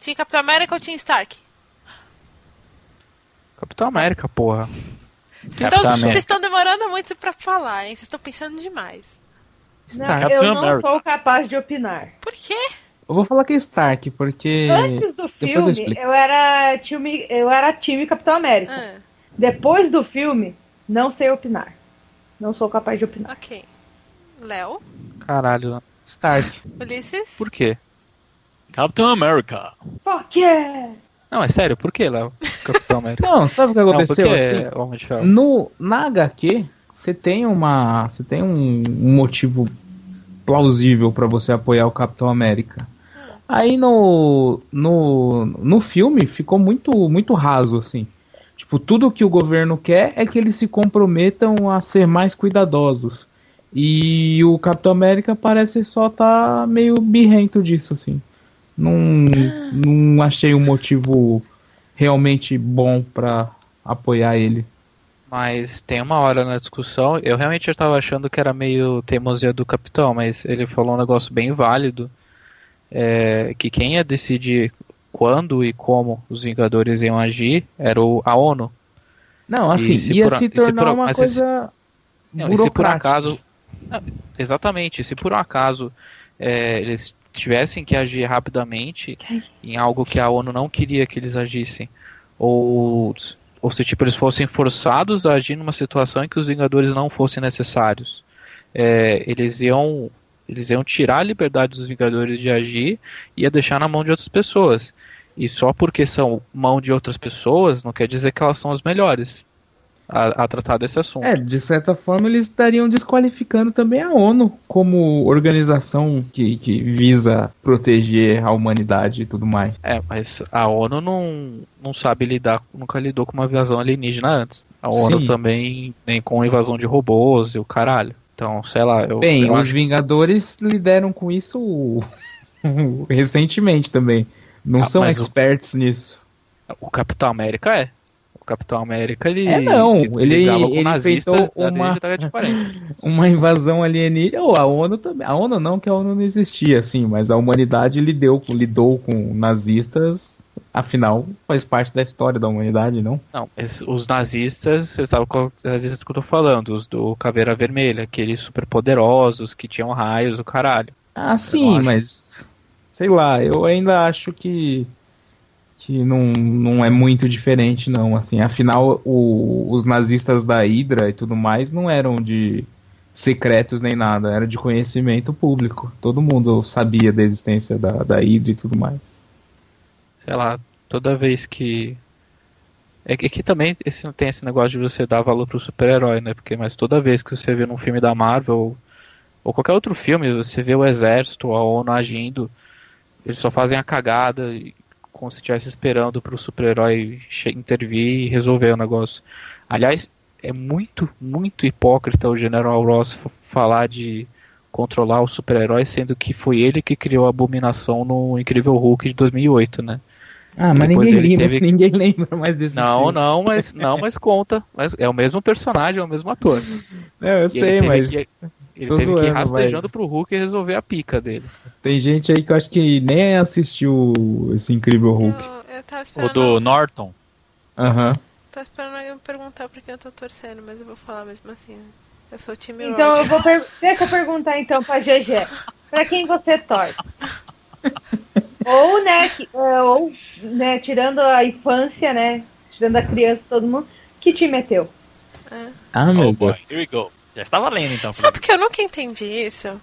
Tinha Capitão América ou tinha Stark? Capitão América, porra. Então, vocês estão demorando muito pra falar, hein? Vocês estão pensando demais. Não, eu não America. sou capaz de opinar. Por quê? Eu vou falar que é Stark, porque. Antes do filme, eu, eu, era time, eu era time Capitão América. Ah. Depois do filme, não sei opinar. Não sou capaz de opinar. Ok. Léo? Caralho, Stark. Ulisses? Por quê? Capitão América. Fuck yeah! Não, é sério, por que, Léo? Capitão América. Não, sabe o que aconteceu? Não, porque, assim, no, na HQ, você tem uma. Você tem um, um motivo plausível para você apoiar o Capitão América. Aí no, no, no filme ficou muito, muito raso, assim. Tipo, tudo que o governo quer é que eles se comprometam a ser mais cuidadosos. E o Capitão América parece só tá meio birrento disso, assim. Não, não achei um motivo realmente bom para apoiar ele. Mas tem uma hora na discussão, eu realmente estava achando que era meio teimosia do capitão, mas ele falou um negócio bem válido, é, que quem ia decidir quando e como os Vingadores iam agir era o, a ONU. Não, assim, se ia por, se tornar por, uma coisa se, não, se por acaso... Exatamente, se por um acaso é, eles tivessem que agir rapidamente em algo que a ONU não queria que eles agissem, ou ou se tipo eles fossem forçados a agir numa situação em que os Vingadores não fossem necessários. É, eles iam eles iam tirar a liberdade dos Vingadores de agir e ia deixar na mão de outras pessoas. E só porque são mão de outras pessoas não quer dizer que elas são as melhores a, a, tratar desse assunto. É, de certa forma eles estariam desqualificando também a ONU como organização que, que visa proteger a humanidade e tudo mais. É, mas a ONU não, não sabe lidar, nunca lidou com uma invasão alienígena antes. A ONU Sim. também nem com invasão de robôs e o caralho. Então, sei lá. Eu, Bem, eu os acho... Vingadores lideram com isso recentemente também. Não ah, são experts o... nisso. O Capitão América é. Capitão América, ele. É, não. Ele, ele, nazistas uma, uma invasão alienígena. Ou a ONU também. A ONU não, que a ONU não existia, assim, mas a humanidade lidou, lidou com nazistas. Afinal, faz parte da história da humanidade, não? Não, os nazistas, vocês sabem qual os nazistas que eu tô falando, os do Caveira Vermelha, aqueles super poderosos que tinham raios, o caralho. Ah, sim, mas. Sei lá, eu ainda acho que que não, não é muito diferente, não. Assim, afinal, o, os nazistas da Hydra e tudo mais não eram de secretos nem nada, era de conhecimento público. Todo mundo sabia da existência da, da Hydra e tudo mais. Sei lá, toda vez que. É que, é que também esse, tem esse negócio de você dar valor pro super-herói, né? Porque, mas toda vez que você vê num filme da Marvel ou, ou qualquer outro filme, você vê o exército, a ONU agindo, eles só fazem a cagada como se estivesse esperando para o super-herói intervir e resolver o negócio. Aliás, é muito, muito hipócrita o General Ross falar de controlar o super-herói, sendo que foi ele que criou a abominação no Incrível Hulk de 2008, né? Ah, mas ninguém lembra, teve... ninguém lembra mais desse Não, filme. não, mas não, mas conta. Mas é o mesmo personagem, é o mesmo ator. É, eu e sei, mas. Que, ele Tô teve zoando, que ir rastejando mas... pro Hulk resolver a pica dele. Tem gente aí que eu acho que nem assistiu esse incrível Hulk. Eu, eu tava esperando... O do Norton? Aham. Uhum. Tô esperando alguém me perguntar por que eu tô torcendo, mas eu vou falar mesmo assim. Eu sou o time Então eu vou per... Deixa eu perguntar então pra GG. Pra quem você torce? ou, né, que, é, ou, né, tirando a infância, né? Tirando a criança todo mundo, que time é teu? É. Ah, meu oh, Deus. Here we go. Já está valendo então. Sabe porque eu nunca entendi isso?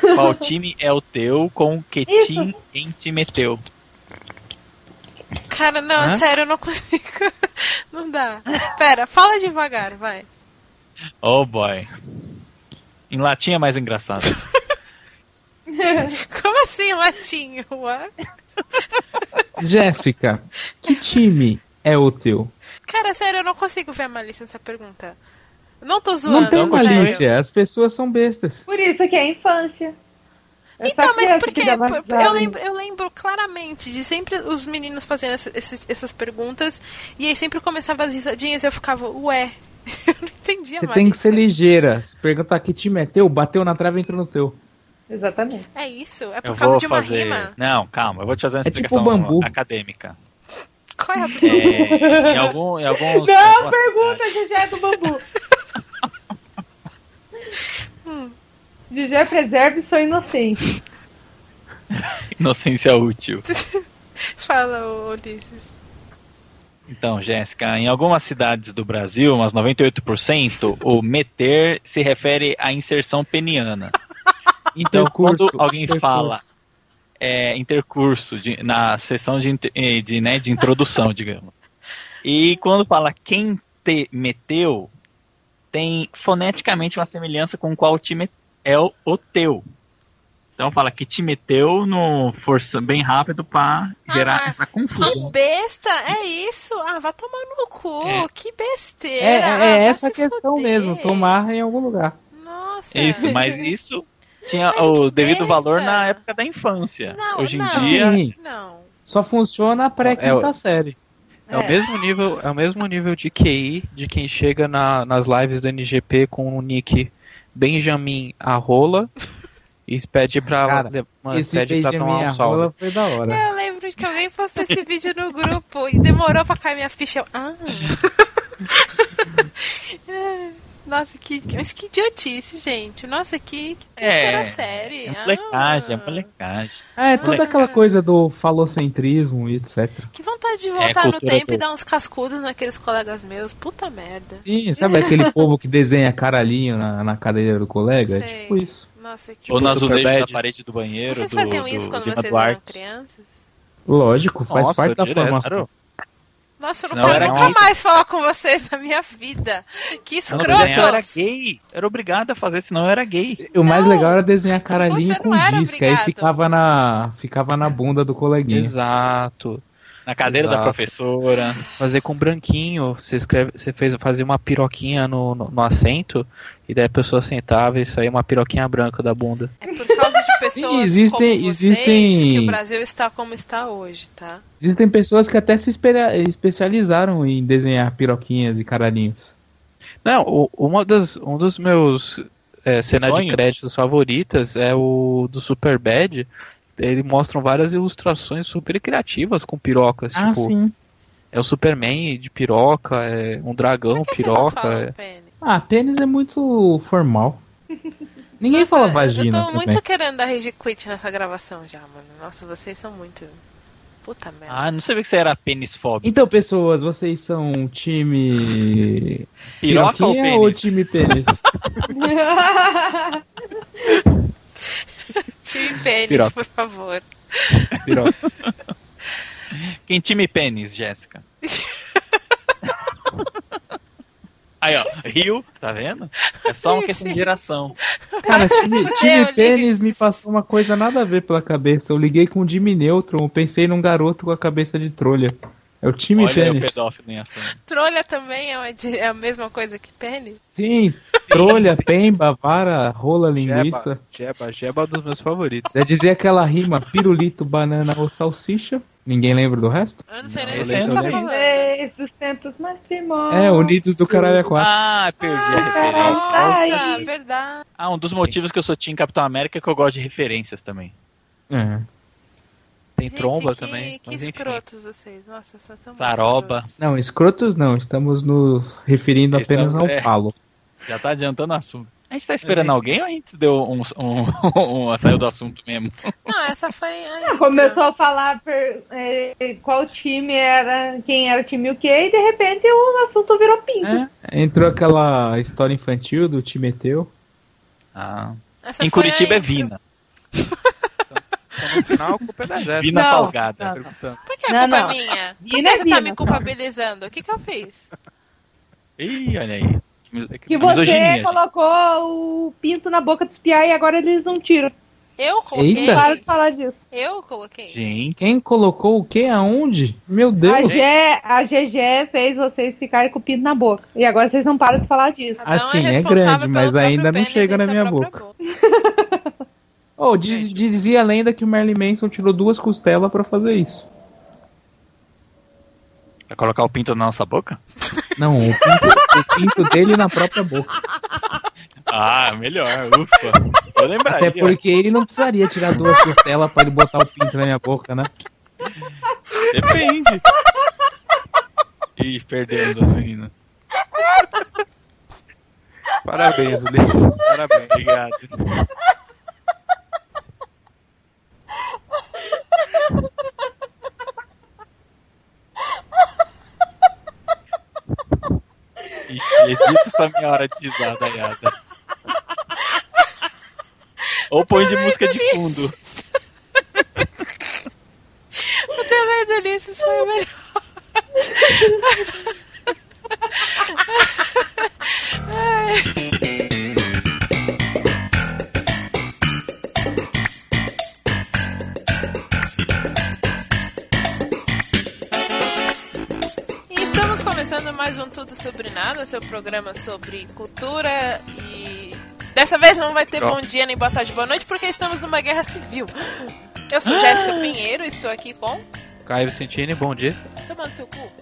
Qual time é o teu com que time em te meteu? Cara, não, Hã? sério, eu não consigo. não dá. Pera, fala devagar, vai. Oh boy. Em latim é mais engraçado. Como assim em latim? What? Jéssica, que time é o teu? Cara, sério, eu não consigo ver a malícia nessa pergunta. Não tô zoando. Não tem malícia, as pessoas são bestas. Por isso que é infância. É então, mas porque eu lembro, eu lembro claramente de sempre os meninos fazendo essas, essas perguntas e aí sempre começava as risadinhas e eu ficava, ué, eu não entendia Você tem que ser ligeira. Se perguntar que time é teu, bateu na trave e entrou no teu. Exatamente. É isso? É por eu causa de uma fazer... rima? Não, calma, eu vou te fazer uma é tipo explicação tipo acadêmica. Qual é a é, em, algum, em alguns. Não, pergunta, cidade... é do bambu. Gigi preserve sou inocente. Inocência útil. Fala, Ulisses. Então, Jéssica, em algumas cidades do Brasil, umas 98%, o meter se refere à inserção peniana. Então, quando alguém intercurso. fala é, intercurso de, na sessão de, de, né, de introdução, digamos, e quando fala quem te meteu, tem foneticamente uma semelhança com qual time é o, o teu. Então fala que te meteu no força bem rápido para gerar ah, essa confusão. besta, é isso. Ah, vai tomar no cu. É. Que besteira. É, é, é essa questão fuder. mesmo, tomar em algum lugar. Nossa. Isso, mas isso tinha mas o devido besta. valor na época da infância. Não, Hoje em não, dia, não. Só funciona pré-quinta é, série. É, o é. mesmo nível, é o mesmo nível de QI de quem chega na, nas lives do NGP com o nick Benjamin Arrola e pede pra, Cara, pede pra tomar um salve. Foi da hora. Eu lembro que alguém postou esse vídeo no grupo e demorou pra cair minha ficha. Eu, ah. Nossa, que, mas que idiotice, gente. Nossa, que, que terceira é, série. É molecagem, é ah. é molecagem. É, toda aquela coisa do falocentrismo e etc. Que vontade de voltar é, no tempo e dar uns cascudos naqueles colegas meus. Puta merda. Sim, sabe aquele povo que desenha caralhinho na, na cadeira do colega? Sei. É tipo isso. Nossa, que Ou nas azulejos da parede do banheiro. Vocês do, faziam isso do, quando vocês eram crianças? Lógico, faz Nossa, parte da direto. formação. Nossa, eu não, não quero nunca gay. mais falar com vocês na minha vida. Que escroto. Eu era gay. Era obrigado a fazer, senão eu era gay. O mais legal era desenhar caralhinho com disco. Aí ficava na, ficava na bunda do coleguinha. Exato. Na cadeira Exato. da professora. Fazer com branquinho. Você, escreve, você fez fazer uma piroquinha no, no, no, assento. E daí a pessoa sentava e saía uma piroquinha branca da bunda. É por causa pessoas existem, como vocês existem... que o Brasil está como está hoje, tá? Existem pessoas que até se especializaram em desenhar piroquinhas e caralhinhos. Não, uma das, um dos meus é, cenas de créditos favoritas é o do Super Bad, ele mostram várias ilustrações super criativas com pirocas, ah, tipo. Sim. É o Superman de piroca, é um dragão piroca. É... Pênis? Ah, pênis é muito formal. Ninguém Nossa, fala vagina. Eu tô também. muito querendo dar rage quit nessa gravação já, mano. Nossa, vocês são muito. Puta merda. Ah, não sabia que você era pênis fóbico. Então, pessoas, vocês são time. Piroca ou pênis? Ou time pênis? time pênis, Piroca. por favor. Piroca. Quem time pênis, Jéssica? Aí, ó, Rio, tá vendo? É só uma questão de geração. Cara, time, time pênis me passou uma coisa nada a ver pela cabeça. Eu liguei com o Jimmy Neutron, pensei num garoto com a cabeça de trolha. É o time Olha pênis. o pedófilo em ação. Trolha também é, uma, é a mesma coisa que pênis? Sim, Sim. trolha, pemba, vara, rola, linguiça. Jeba, jeba é dos meus favoritos. É dizer aquela rima pirulito, banana ou salsicha. Ninguém lembra do resto? Eu não sei nem o que você tá falando. Os tempos. É, Unidos do Caralho é 4. Ah, perdi ah, a referência. Nossa, verdade. Ah, um dos motivos que eu sou Team Capitão América é que eu gosto de referências também. É. Tem Gente, tromba que, também. Que escrotos vocês. Nossa, só são Zaroba. Não, escrotos não. Estamos nos referindo apenas ao é, falo. Já tá adiantando o assunto. A gente tá esperando alguém ou a gente deu um, um, um, saiu do assunto mesmo? Não, essa foi. Não, começou a falar per, é, qual time era, quem era o time o quê, e de repente o assunto virou pinto. É, entrou aquela história infantil do time teu. Ah. Essa em Curitiba é Vina. no final a culpa é da Jéssica. Vina não, salgada. Não, não. Por que a culpa é minha? Por que você Vina, tá me culpabilizando? O que, que eu fiz? Ih, olha aí. Que você misoginia, colocou o pinto na boca dos piá e agora eles não tiram. Eu coloquei. Eita. Para de falar disso. Eu coloquei. Gente. Quem colocou o quê? Aonde? Meu Deus. A, G, a GG fez vocês ficarem com o pinto na boca. E agora vocês não param de falar disso. Assim, é, é grande, mas ainda não chega na minha boca. boca. oh, diz, dizia a lenda que o Merlin Manson tirou duas costelas para fazer isso. Vai colocar o pinto na nossa boca? Não, o pinto, o pinto dele na própria boca. Ah, melhor, ufa. Eu lembraria. Até porque ele não precisaria tirar duas costelas pra ele botar o pinto na minha boca, né? Depende. Ih, perdemos as meninas. Parabéns, Ulisses. Parabéns, obrigado. Ixi, edita essa minha hora de risada, gata. Ou põe de música de fundo. O delay do Ulisses foi o melhor. Tudo Sobre Nada, seu programa sobre cultura e. Dessa vez não vai ter bom dia nem boa tarde, boa noite, porque estamos numa guerra civil. Eu sou ah! Jéssica Pinheiro, estou aqui com. Caio Vicentini, bom dia. Tomando seu cu.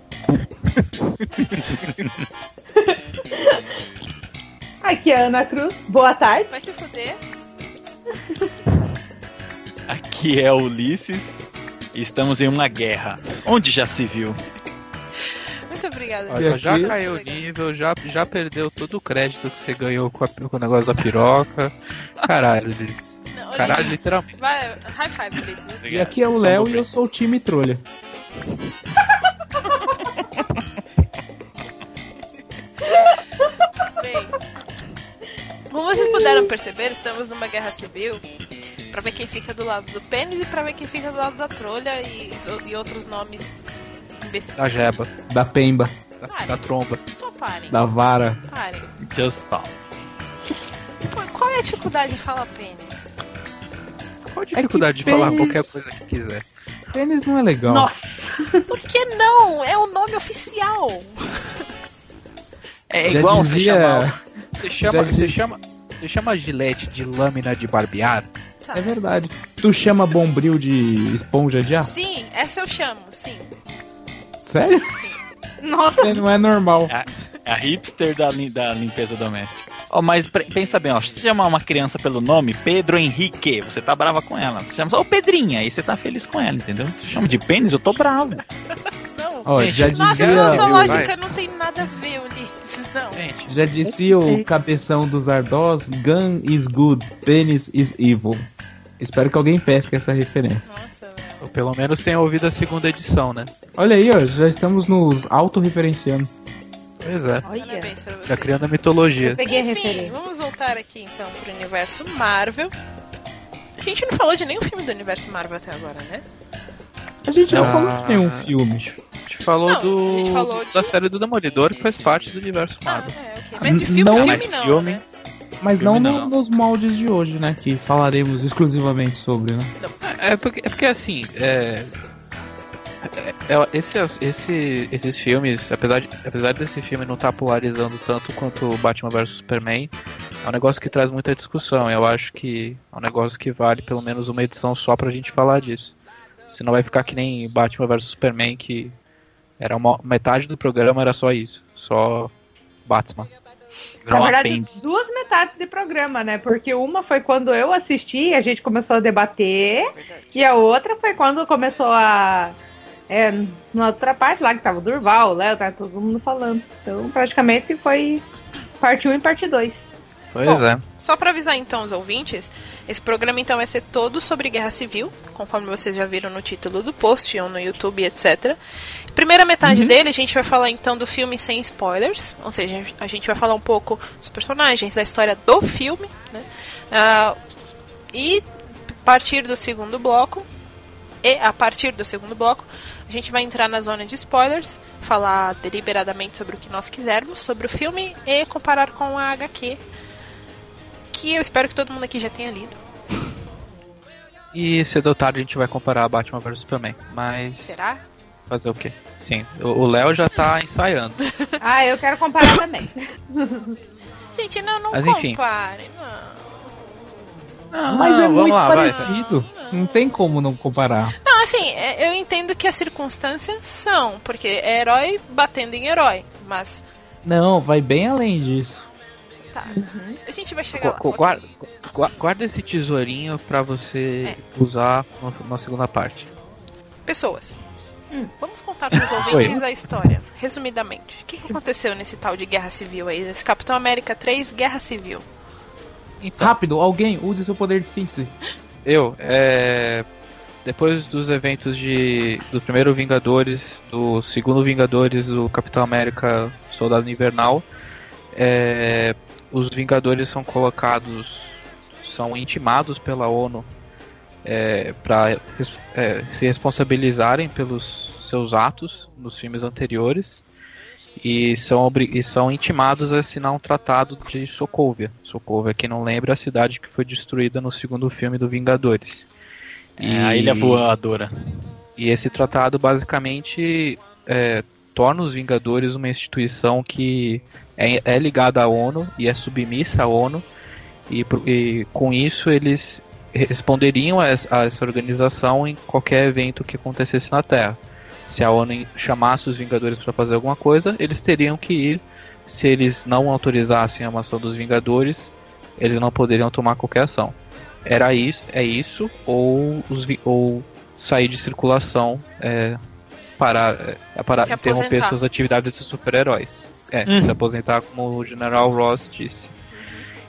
Aqui é a Ana Cruz, boa tarde. Vai se fuder. Aqui é Ulisses e estamos em uma guerra. Onde já se viu? Obrigada. Olha, já caiu o nível, já, já perdeu todo o crédito que você ganhou com, a, com o negócio da piroca. Caralho. Não, Caralho, literalmente. Vai, high five, Ulisses. E aqui é o Léo e eu sou o time trolha. Bem, como vocês puderam perceber, estamos numa guerra civil para ver quem fica do lado do pênis e para ver quem fica do lado da trolha e, e outros nomes imbecis. Da jeba. Da pemba. Da, da, tromba. Só parem. Da vara. Parem. Just stop. Qual é a dificuldade de falar pênis? Qual a dificuldade é de pênis... falar qualquer coisa que quiser? Pênis não é legal. Nossa! Por que não? É o nome oficial. É igual dizia... você chama. Você chama, você chama. Você chama gilete de lâmina de barbear? É verdade. Tu chama bombril de esponja de ar? Sim, essa eu chamo, sim. Sério? Sim. Nossa. Você não é normal. É, é a hipster da, da limpeza doméstica. Oh, mas pensa bem, ó, se você chamar uma criança pelo nome, Pedro Henrique, você tá brava com ela. Você chama só oh, Pedrinha, aí você tá feliz com ela, entendeu? Você chama de pênis, eu tô bravo. Não, oh, já nossa, dizia... nossa lógica não tem nada a ver, Ulisses. Gente, já dizia o cabeção dos Ardós, gun is good, penis is evil. Espero que alguém pesque essa referência. Nossa, Ou pelo menos tenha ouvido a segunda edição, né? Olha aí, ó, já estamos nos autorreferenciando. Pois é. Já criando a mitologia. Eu peguei Enfim, a referência. vamos voltar aqui então pro universo Marvel. A gente não falou de nenhum filme do universo Marvel até agora, né? A gente não ah, falou de nenhum filme. A gente falou não, do gente falou da de... série do Demolidor que faz parte do universo ah, Marvel. Ah, é, okay. Mas de filme, não, filme, mas não, filme, né? Mas não, não, nos moldes de hoje, né? Que falaremos exclusivamente sobre, né? É, é porque, é porque assim, é, é, é, esse, esse, esses filmes, apesar, de, apesar desse filme não estar tá polarizando tanto quanto Batman vs Superman, é um negócio que traz muita discussão. Eu acho que é um negócio que vale pelo menos uma edição só pra gente falar disso. Senão vai ficar que nem Batman vs Superman, que era uma, metade do programa era só isso. Só Batman. Na verdade, duas metades de programa, né? Porque uma foi quando eu assisti e a gente começou a debater. E a outra foi quando começou a é, na outra parte lá que tava o Durval, o Léo, tava todo mundo falando. Então, praticamente foi parte 1 e parte 2. Pois Bom, é. Só para avisar então os ouvintes, esse programa então vai ser todo sobre guerra civil, conforme vocês já viram no título do post ou no YouTube, etc. Primeira metade uhum. dele a gente vai falar então do filme sem spoilers, ou seja, a gente vai falar um pouco dos personagens, da história do filme, né? Uh, e a partir do segundo bloco, e a partir do segundo bloco, a gente vai entrar na zona de spoilers, falar deliberadamente sobre o que nós quisermos sobre o filme e comparar com a HQ, que eu espero que todo mundo aqui já tenha lido. E cedo ou tarde a gente vai comparar Batman vs Superman, mas... Será? Fazer o quê? Sim, o Léo já tá ensaiando. ah, eu quero comparar também. gente, não, não mas, compare, não. Não, mas é muito lá, parecido. Não, não tem como não comparar. Não, assim, é, eu entendo que as circunstâncias são, porque é herói batendo em herói, mas. Não, vai bem além disso. Tá. Uhum. A gente vai chegar Gu lá. Guarda, okay. guarda esse tesourinho para você é. usar na segunda parte. Pessoas. Hum. Vamos contar para os ouvintes Oi. a história, resumidamente. O que, que aconteceu nesse tal de Guerra Civil aí? Nesse Capitão América 3 Guerra Civil. Então, Rápido, alguém use seu poder de síntese. Eu, é. Depois dos eventos de do primeiro Vingadores, do segundo Vingadores, do Capitão América Soldado Invernal, é, os Vingadores são colocados, são intimados pela ONU é, para é, se responsabilizarem pelos seus atos nos filmes anteriores e são, e são intimados a assinar um tratado de Sokovia. Sokovia, quem não lembra, é a cidade que foi destruída no segundo filme do Vingadores. É, e, a Ilha Voadora. E esse tratado basicamente é, torna os Vingadores uma instituição que é, é, ligada à ONU e é submissa à ONU. E, e com isso eles responderiam a essa organização em qualquer evento que acontecesse na Terra se a ONU chamasse os Vingadores para fazer alguma coisa, eles teriam que ir. Se eles não autorizassem a ação dos Vingadores, eles não poderiam tomar qualquer ação. Era isso, é isso, ou, os, ou sair de circulação é, para, é, para interromper suas atividades de super-heróis. É, uhum. se aposentar, como o General Ross disse.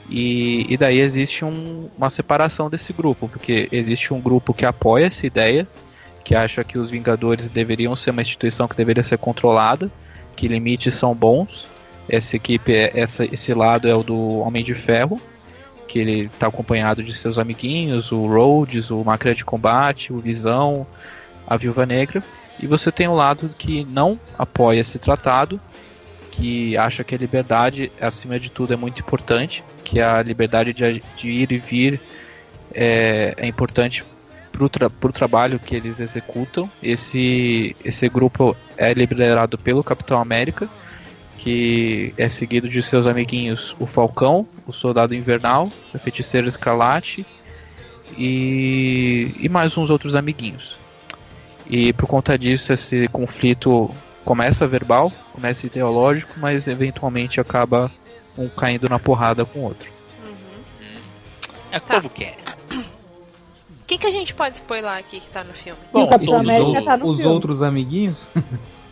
E, e daí existe um, uma separação desse grupo, porque existe um grupo que apoia essa ideia que acha que os Vingadores deveriam ser uma instituição que deveria ser controlada, que limites são bons. Essa equipe, é, essa, esse lado é o do Homem de Ferro, que ele está acompanhado de seus amiguinhos, o Rhodes, o Máquina de Combate, o Visão, a Viúva Negra. E você tem o um lado que não apoia esse tratado, que acha que a liberdade, acima de tudo, é muito importante, que a liberdade de, de ir e vir é, é importante pro, tra pro trabalho que eles executam. Esse, esse grupo é liderado pelo Capitão América, que é seguido de seus amiguinhos o Falcão, o Soldado Invernal, o Feiticeiro Escarlate e, e mais uns outros amiguinhos. E por conta disso, esse conflito começa verbal, começa ideológico, mas eventualmente acaba um caindo na porrada com o outro. Uhum. É como que é. O que, que a gente pode spoiler aqui que tá no filme? Bom, o Capitão América tá no os filme. outros amiguinhos?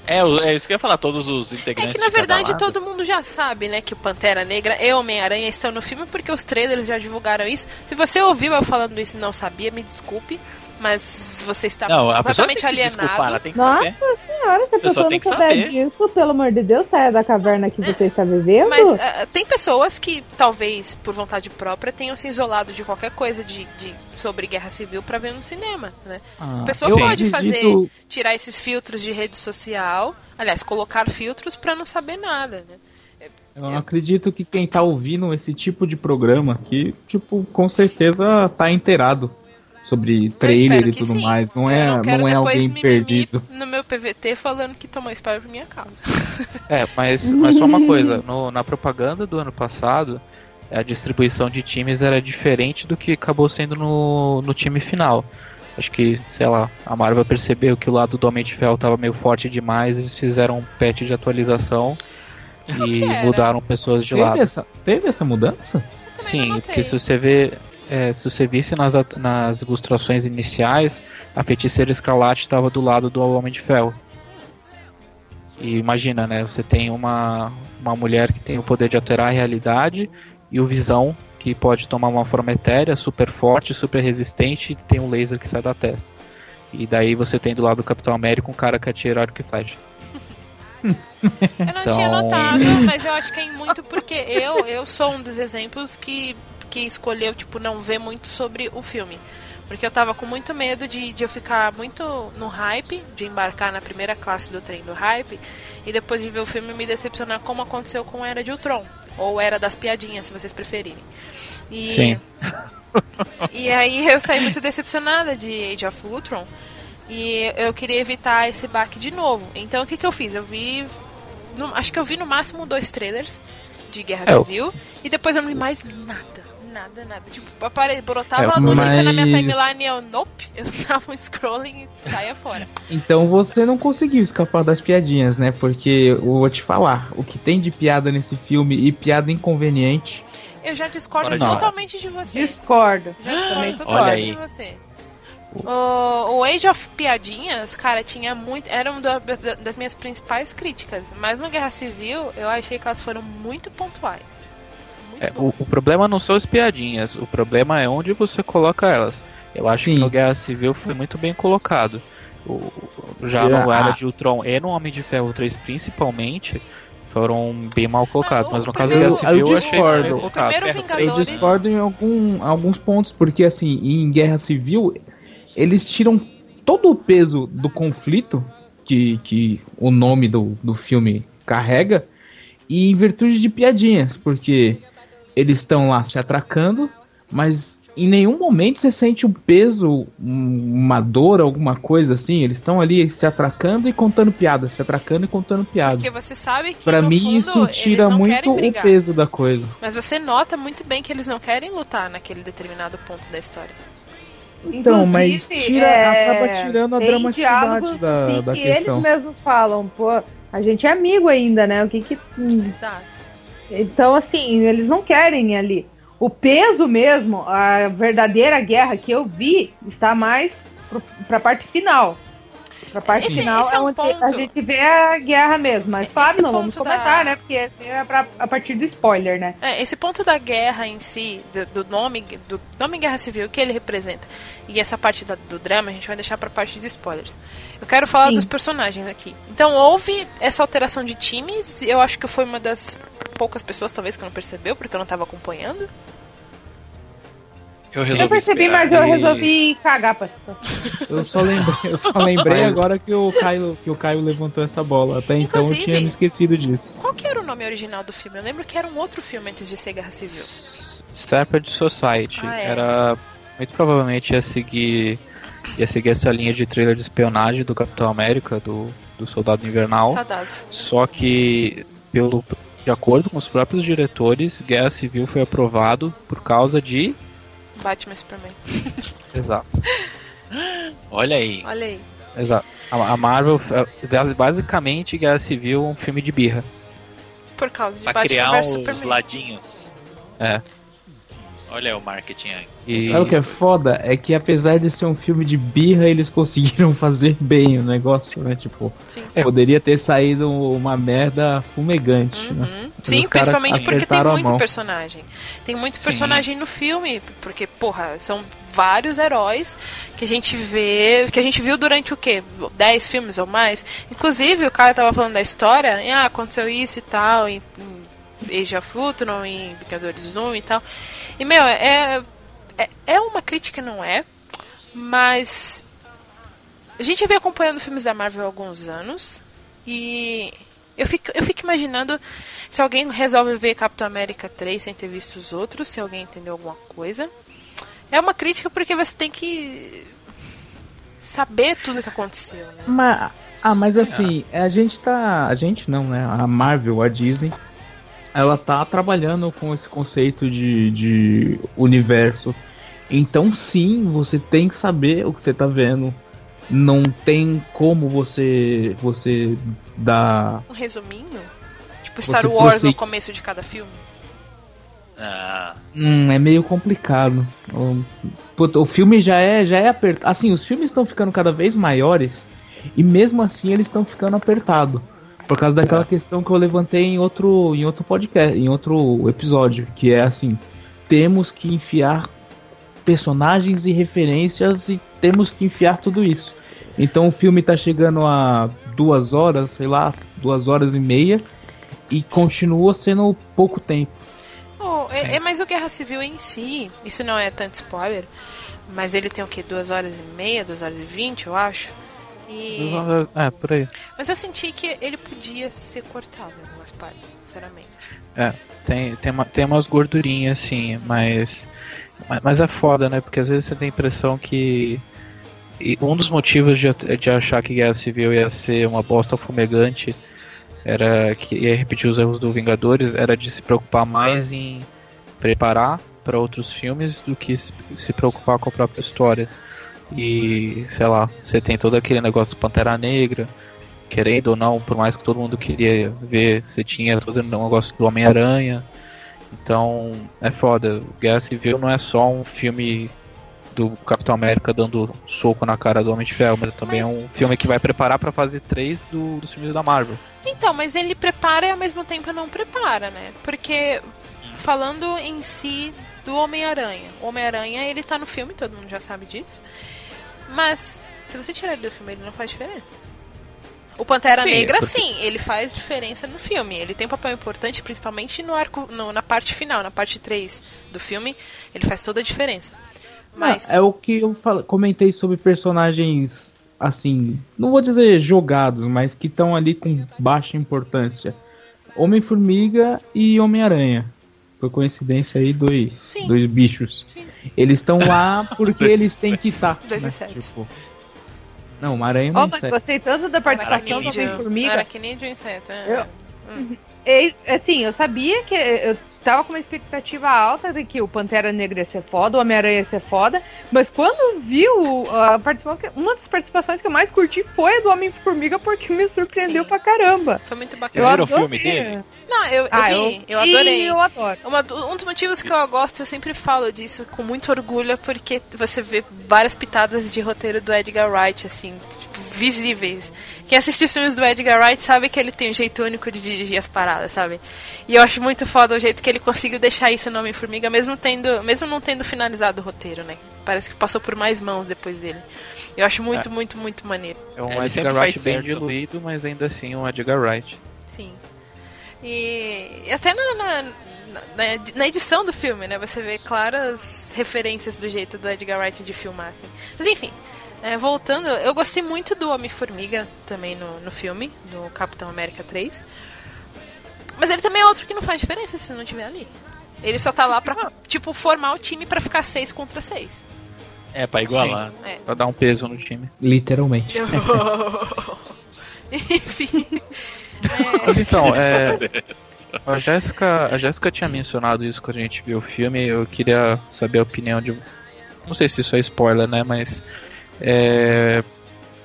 É, é isso que eu ia falar, todos os integrantes. É que na verdade todo mundo já sabe, né, que o Pantera Negra e Homem-Aranha estão no filme porque os trailers já divulgaram isso. Se você ouviu eu falando isso e não sabia, me desculpe mas você está não, completamente alienado. Desculpar, Nossa saber. senhora, se a, pessoa, pessoa não souber disso, pelo amor de Deus, saia da caverna que é. você está vivendo. Mas uh, tem pessoas que, talvez por vontade própria, tenham se isolado de qualquer coisa de, de sobre guerra civil para ver no cinema. Né? Ah, a pessoa pode acredito... fazer, tirar esses filtros de rede social, aliás, colocar filtros para não saber nada. Né? Eu não acredito que quem tá ouvindo esse tipo de programa aqui, tipo, com certeza tá inteirado sobre trailer e tudo sim. mais. Não é, não, não é alguém perdido. No meu PVT falando que tomou spoiler por minha causa. É, mas, mas só uma coisa, no, na propaganda do ano passado, a distribuição de times era diferente do que acabou sendo no, no time final. Acho que, sei lá, a Marvel percebeu que o lado do Homem de Ferro estava meio forte demais, eles fizeram um patch de atualização e mudaram pessoas de teve lado. Essa, teve essa mudança? Sim, porque se você vê é, se você visse nas, nas ilustrações iniciais, a feiticeira escarlate estava do lado do Homem de Ferro. E imagina, né? Você tem uma, uma mulher que tem o poder de alterar a realidade e o Visão, que pode tomar uma forma etérea, super forte, super resistente e tem um laser que sai da testa. E daí você tem do lado do Capitão América um cara que atira arco e flecha. Eu não então... tinha notado, mas eu acho que é muito porque eu, eu sou um dos exemplos que que escolheu, tipo, não ver muito sobre o filme. Porque eu tava com muito medo de, de eu ficar muito no hype, de embarcar na primeira classe do trem do hype, e depois de ver o filme me decepcionar como aconteceu com Era de Ultron. Ou Era das Piadinhas, se vocês preferirem. E, Sim. E aí eu saí muito decepcionada de Age of Ultron. E eu queria evitar esse baque de novo. Então o que, que eu fiz? Eu vi. No, acho que eu vi no máximo dois trailers de Guerra é, Civil. E depois eu não vi mais nada Nada, nada. Tipo, apare... brotava é, uma notícia mas... na minha timeline e eu, nope, eu tava scrolling e saia fora. Então você não conseguiu escapar das piadinhas, né? Porque eu vou te falar, o que tem de piada nesse filme e piada inconveniente. Eu já discordo totalmente de você. Discordo. Já discordo totalmente de você. O, o Age of Piadinhas, cara, tinha muito. Era uma das minhas principais críticas. Mas no Guerra Civil, eu achei que elas foram muito pontuais. Muito é, o, o, problema não são as piadinhas, o problema é onde você coloca elas. Eu acho Sim. que no Guerra Civil foi muito bem colocado. O, já no Era de Ultron e no Homem de Ferro 3 principalmente foram bem mal colocados, ah, mas no caso do Guerra Civil eu, eu achei bem colocado. Eu discordo em algum, alguns pontos, porque assim, em Guerra Civil eles tiram todo o peso do conflito que, que o nome do, do filme carrega e em virtude de piadinhas, porque eles estão lá se atracando, mas em nenhum momento você sente um peso, uma dor, alguma coisa assim. Eles estão ali se atracando e contando piadas, se atracando e contando piadas. Porque você sabe que. Pra mim, fundo, isso tira muito o peso da coisa. Mas você nota muito bem que eles não querem lutar naquele determinado ponto da história. Então, mas tira, é, acaba tirando a dramaticidade da, assim, da que questão. eles mesmos falam, pô, a gente é amigo ainda, né? O que que. Exato. Então, assim, eles não querem ali. O peso mesmo, a verdadeira guerra que eu vi, está mais para a parte final. Pra parte esse, final esse é, é, onde ponto. a gente vê a guerra mesmo. Mas claro, não vamos comentar, da... né? Porque esse é pra, a partir do spoiler, né? É, esse ponto da guerra em si, do, do nome, do nome Guerra Civil, que ele representa, e essa parte da, do drama, a gente vai deixar pra parte de spoilers. Eu quero falar Sim. dos personagens aqui. Então, houve essa alteração de times. Eu acho que foi uma das poucas pessoas, talvez, que não percebeu, porque eu não tava acompanhando. Eu, eu percebi, mas eu resolvi cagar pra situação. Eu só lembrei, eu só lembrei agora que o, Caio, que o Caio levantou essa bola. Até Inclusive, então eu tinha me esquecido disso. Qual que era o nome original do filme? Eu lembro que era um outro filme antes de ser Guerra Civil. Separate Society. Ah, é. Era. Muito provavelmente ia seguir. Ia seguir essa linha de trailer de espionagem do Capitão América, do, do Soldado Invernal. Saudades. Só que, pelo, de acordo com os próprios diretores, Guerra Civil foi aprovado por causa de Batman Superman. Exato. Olha aí. Olha aí. Exato. A, Marvel é, basicamente Guerra Civil um filme de birra. Por causa de pra Batman criar os Superman. ladinhos. É. Olha o marketing aí. E... Sabe o que é foda? É que apesar de ser um filme de birra, eles conseguiram fazer bem o negócio, né? Tipo, é, poderia ter saído uma merda fumegante, né? uhum. né? Sim, principalmente porque tem muito personagem. Tem muito Sim. personagem no filme, porque, porra, são vários heróis que a gente vê, que a gente viu durante o quê? 10 filmes ou mais. Inclusive, o cara tava falando da história, e, ah, aconteceu isso e tal, em, em Age of Ultron, em Vingadores 1 e tal. E, meu, é, é, é uma crítica, não é? Mas a gente vem acompanhando filmes da Marvel há alguns anos e eu fico, eu fico imaginando se alguém resolve ver Capitão América 3 sem ter visto os outros, se alguém entendeu alguma coisa. É uma crítica porque você tem que saber tudo que aconteceu, né? Mas, ah, mas assim, a gente tá. A gente não, né? A Marvel, a Disney ela tá trabalhando com esse conceito de, de universo. Então sim, você tem que saber o que você tá vendo. Não tem como você você dar um resuminho, tipo Star Wars no começo de cada filme. Ah. Hum, é meio complicado. O, o filme já é já é apertado. Assim, os filmes estão ficando cada vez maiores e mesmo assim eles estão ficando apertados. Por causa daquela é. questão que eu levantei em outro, em outro podcast, em outro episódio, que é assim, temos que enfiar personagens e referências e temos que enfiar tudo isso. Então o filme tá chegando a duas horas, sei lá, duas horas e meia, e continua sendo pouco tempo. Oh, é, é, mas o Guerra Civil em si, isso não é tanto spoiler, mas ele tem o que? Duas horas e meia, duas horas e vinte, eu acho. E... É, por aí. Mas eu senti que ele podia ser cortado em algumas partes, sinceramente. É, tem, tem, uma, tem umas gordurinhas assim, mas. Mas é foda, né? Porque às vezes você tem a impressão que. um dos motivos de, de achar que Guerra Civil ia ser uma bosta fumegante era que ia repetir os erros do Vingadores, era de se preocupar mais em preparar para outros filmes do que se preocupar com a própria história. E, sei lá, você tem todo aquele negócio do Pantera Negra, querendo ou não, por mais que todo mundo queria ver, você tinha todo o negócio do Homem-Aranha. Então, é foda. Guerra Civil não é só um filme do Capitão América dando soco na cara do Homem de Ferro, mas também mas... é um filme que vai preparar pra fase 3 do, dos filmes da Marvel. Então, mas ele prepara e ao mesmo tempo não prepara, né? Porque falando em si do Homem-Aranha. O Homem-Aranha, ele tá no filme, todo mundo já sabe disso. Mas se você tirar ele do filme, ele não faz diferença. O Pantera sim, Negra, porque... sim, ele faz diferença no filme. Ele tem um papel importante, principalmente no arco, no, na parte final, na parte 3 do filme. Ele faz toda a diferença. Mas... Ah, é o que eu comentei sobre personagens, assim, não vou dizer jogados, mas que estão ali com baixa importância. Homem-Formiga e Homem-Aranha. Por coincidência aí, dois, dois bichos. Sim. Eles estão lá porque eles têm que estar. Dois né? Tipo, não, uma aranha Oh, mas gostei tanto da participação do Homem-Formiga. Aracnídeo inseto, é. Eu... É, assim, eu sabia que eu tava com uma expectativa alta de que o Pantera Negra ia ser foda, o Homem-Aranha ia ser foda, mas quando vi a participação, uma das participaçõões que eu mais curti foi a do Homem-Formiga, porque me surpreendeu Sim. pra caramba. Foi muito bacana. Vocês viram o filme dele? Não, eu, eu ah, vi, eu, eu adorei. eu adoro. Uma, um dos motivos que eu gosto, eu sempre falo disso com muito orgulho, é porque você vê várias pitadas de roteiro do Edgar Wright, assim, tipo, visíveis. Quem assistiu os filmes do Edgar Wright sabe que ele tem um jeito único de dirigir as paradas, sabe? E eu acho muito foda o jeito que ele conseguiu deixar isso no Homem-Formiga, mesmo, tendo, mesmo não tendo finalizado o roteiro, né? Parece que passou por mais mãos depois dele. Eu acho muito, é. muito, muito maneiro. É um é, Edgar Wright bem diluído, mas ainda assim um Edgar Wright. Sim. E, até na, na, na, na, edição do filme, né? Você vê claras referências do jeito do Edgar Wright de filmar, assim. Mas enfim, é, voltando, eu gostei muito do Homem-Formiga também no, no filme, do Capitão América 3. Mas ele também é outro que não faz diferença se não tiver ali. Ele só tá lá pra, tipo, formar o time para ficar 6 contra 6. É, pra igualar. Sim, é. Pra dar um peso no time. Literalmente. Enfim. É... Mas então, é. A Jéssica, a Jéssica tinha mencionado isso quando a gente viu o filme. Eu queria saber a opinião de. Não sei se isso é spoiler, né? Mas é,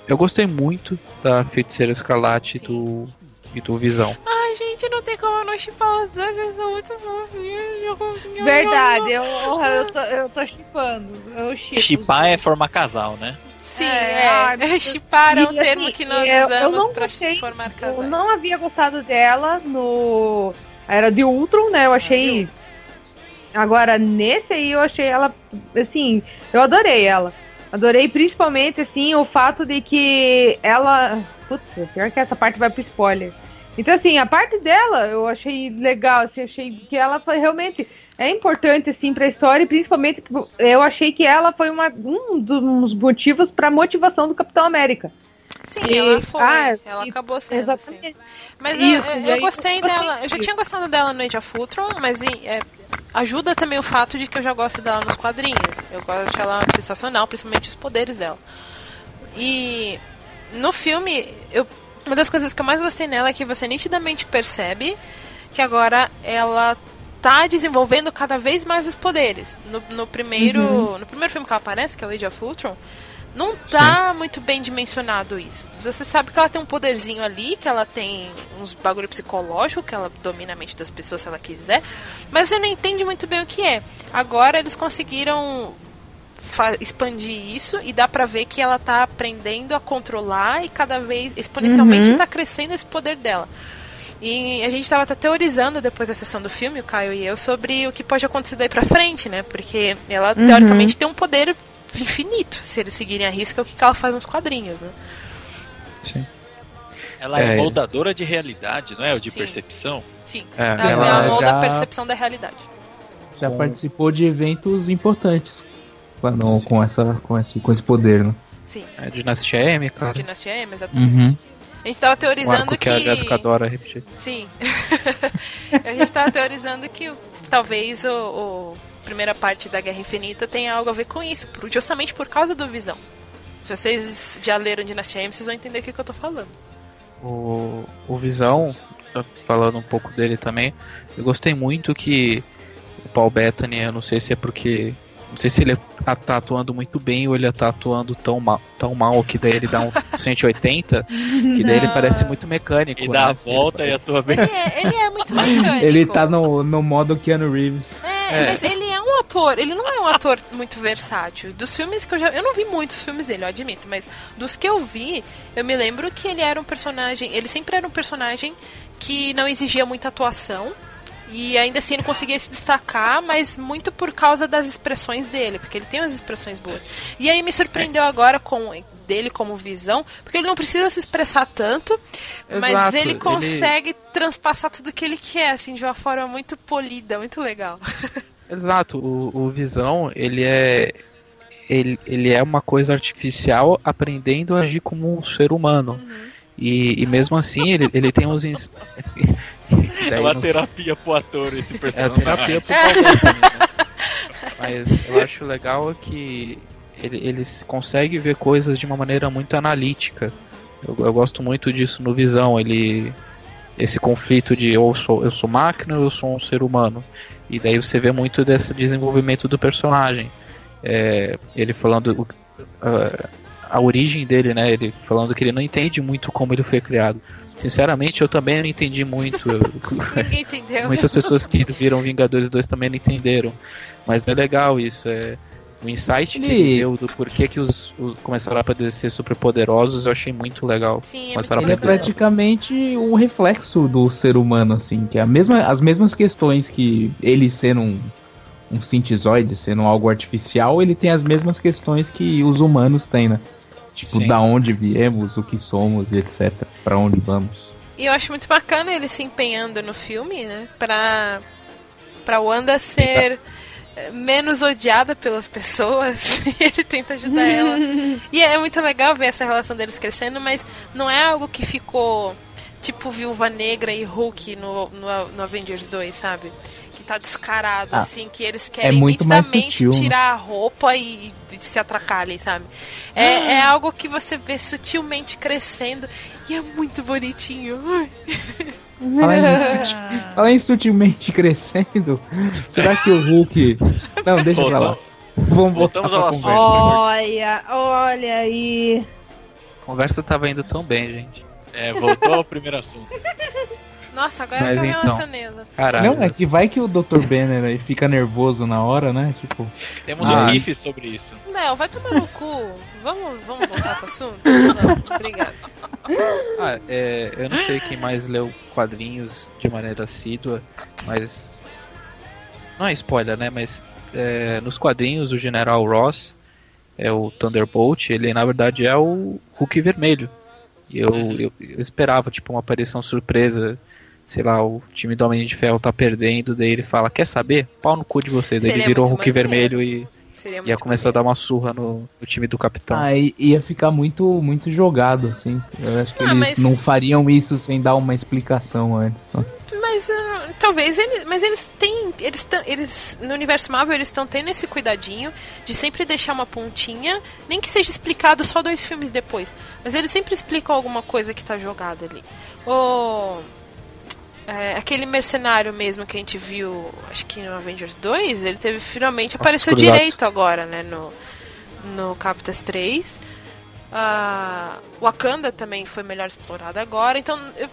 eu gostei muito da Feiticeira Escarlate do, e do Visão. Ai, gente, não tem como não chipar os dois, eles são muito fofinhos. Verdade, eu, eu, tô, eu tô chipando. Chipar é formar casal, né? Sim, é. é. Chipar é um termo assim, que nós eu, usamos eu pra gostei, formar casal. Eu não havia gostado dela no. Era de Ultron, né? Eu achei. Agora, nesse aí, eu achei ela. Assim, eu adorei ela. Adorei principalmente, assim, o fato de que ela. Putz, pior que essa parte vai pro spoiler. Então, assim, a parte dela eu achei legal, assim, achei que ela foi realmente é importante, assim, pra história, principalmente eu achei que ela foi uma, um dos motivos pra motivação do Capitão América. Sim, e, ela foi. Ah, ela e, acabou sendo. Exatamente. Assim. Mas Isso, eu, eu, eu gostei dela. Eu já tinha gostado dela no Age of Ultron, mas é, ajuda também o fato de que eu já gosto dela nos quadrinhos. Eu gosto ela sensacional, principalmente os poderes dela. E no filme, eu, uma das coisas que eu mais gostei nela é que você nitidamente percebe que agora ela tá desenvolvendo cada vez mais os poderes. No, no primeiro, uhum. no primeiro filme que ela aparece, que é o Age of Ultron, não tá Sim. muito bem dimensionado isso. Você sabe que ela tem um poderzinho ali, que ela tem uns bagulho psicológico, que ela domina a mente das pessoas se ela quiser, mas você não entende muito bem o que é. Agora eles conseguiram expandir isso e dá pra ver que ela tá aprendendo a controlar e cada vez exponencialmente uhum. tá crescendo esse poder dela. E a gente estava até teorizando depois da sessão do filme, o Caio e eu, sobre o que pode acontecer daí pra frente, né? Porque ela, uhum. teoricamente, tem um poder infinito, se eles seguirem a risca, o que ela faz nos quadrinhos, né? Sim. Ela é, é moldadora de realidade, não é? Ou de Sim. percepção? Sim. É, ela, ela molda já... a percepção da realidade. Já participou de eventos importantes com, com, essa, com, esse, com esse poder, né? Sim. É, Dinastia M, cara. Dinastia M, exatamente. Uhum. A gente tava teorizando que... que a Jessica adora repetir. Sim. a gente tava teorizando que talvez o, o primeira parte da Guerra Infinita tem algo a ver com isso, justamente por causa do Visão. Se vocês já leram Dinastia M, vocês vão entender o que, que eu tô falando. O, o Visão, falando um pouco dele também, eu gostei muito que o Paul Bettany, eu não sei se é porque não sei se ele tá, tá atuando muito bem ou ele tá atuando tão mal, tão mal que daí ele dá um 180, que daí ele parece muito mecânico. E dá né? a volta ele, e atua bem. Ele é, ele é muito mecânico. Ele tá no, no modo Keanu Reeves. É, é, mas ele um ator, ele não é um ator muito versátil. Dos filmes que eu já. Eu não vi muitos filmes dele, eu admito, mas dos que eu vi, eu me lembro que ele era um personagem. Ele sempre era um personagem que não exigia muita atuação. E ainda assim ele conseguia se destacar, mas muito por causa das expressões dele, porque ele tem umas expressões boas. E aí me surpreendeu agora com dele como visão, porque ele não precisa se expressar tanto, Exato, mas ele consegue ele... transpassar tudo que ele quer, assim, de uma forma muito polida, muito legal. Exato, o, o Visão, ele é ele, ele é uma coisa artificial aprendendo a agir como um ser humano. Uhum. E, e mesmo assim, ele, ele tem uns. é uma terapia pro ator esse personagem. É a terapia pro ator também, né? Mas eu acho legal que ele, ele consegue ver coisas de uma maneira muito analítica. Eu, eu gosto muito disso no Visão. Ele esse conflito de eu sou, eu sou máquina ou eu sou um ser humano. E daí você vê muito desse desenvolvimento do personagem. É, ele falando uh, a origem dele, né? Ele falando que ele não entende muito como ele foi criado. Sinceramente, eu também não entendi muito. Ninguém entendeu. Muitas pessoas que viram Vingadores 2 também não entenderam. Mas é legal isso. É, o insight ele... que ele deu do porquê que os, os começaram a aparecer super poderosos, eu achei muito legal. Sim, é ele é praticamente um reflexo do ser humano, assim, que é a mesma, as mesmas questões que ele sendo um, um sintizoide, sendo algo artificial, ele tem as mesmas questões que os humanos têm, né? Tipo, Sim. da onde viemos, o que somos e etc. para onde vamos. E eu acho muito bacana ele se empenhando no filme, né? Pra, pra Wanda ser menos odiada pelas pessoas e ele tenta ajudar ela. E é muito legal ver essa relação deles crescendo, mas não é algo que ficou tipo Viúva Negra e Hulk no, no, no Avengers 2, sabe? Que tá descarado, ah, assim, que eles querem é nitidamente sutil, né? tirar a roupa e, e, se atracar ali, sabe? É, ah. é algo que você vê sutilmente crescendo e é muito bonitinho. Fala em, sutilmente crescendo, será que o Hulk. Não, deixa pra lá. Vamos voltar pra conversa. Olha, olha aí. A conversa tava indo tão bem, gente. É, voltou ao primeiro assunto. Nossa, agora Mas que eu então, relacionei. Caralho, não, é que vai que o Dr. Banner aí fica nervoso na hora, né? Tipo. Temos ah. um riff sobre isso. Não, vai tomar no cu. Vamos, vamos voltar pro assunto? Não, obrigado. Ah, é, eu não sei quem mais leu quadrinhos de maneira assídua, mas. Não é spoiler, né? Mas é, nos quadrinhos o General Ross é o Thunderbolt, ele na verdade é o Hulk vermelho. E eu, eu, eu, esperava, tipo, uma aparição surpresa. Sei lá, o time do Homem de Ferro tá perdendo, daí ele fala, quer saber? Pau no cu de vocês. Daí ele virou o Hulk vermelho e ia começar a dar uma surra no, no, time do capitão. Ah, ia ficar muito, muito jogado, assim. Eu acho que ah, eles mas... não fariam isso sem dar uma explicação antes. Só. Mas uh, talvez eles. Mas eles têm. Eles, tão, eles No universo Marvel eles estão tendo esse cuidadinho de sempre deixar uma pontinha, nem que seja explicado só dois filmes depois. Mas eles sempre explicam alguma coisa que tá jogada ali. Ou. É, aquele mercenário mesmo que a gente viu, acho que no Avengers 2, ele teve finalmente apareceu direito agora, né? No, no Captas 3. Uh, Wakanda também foi melhor explorado agora. Então, eu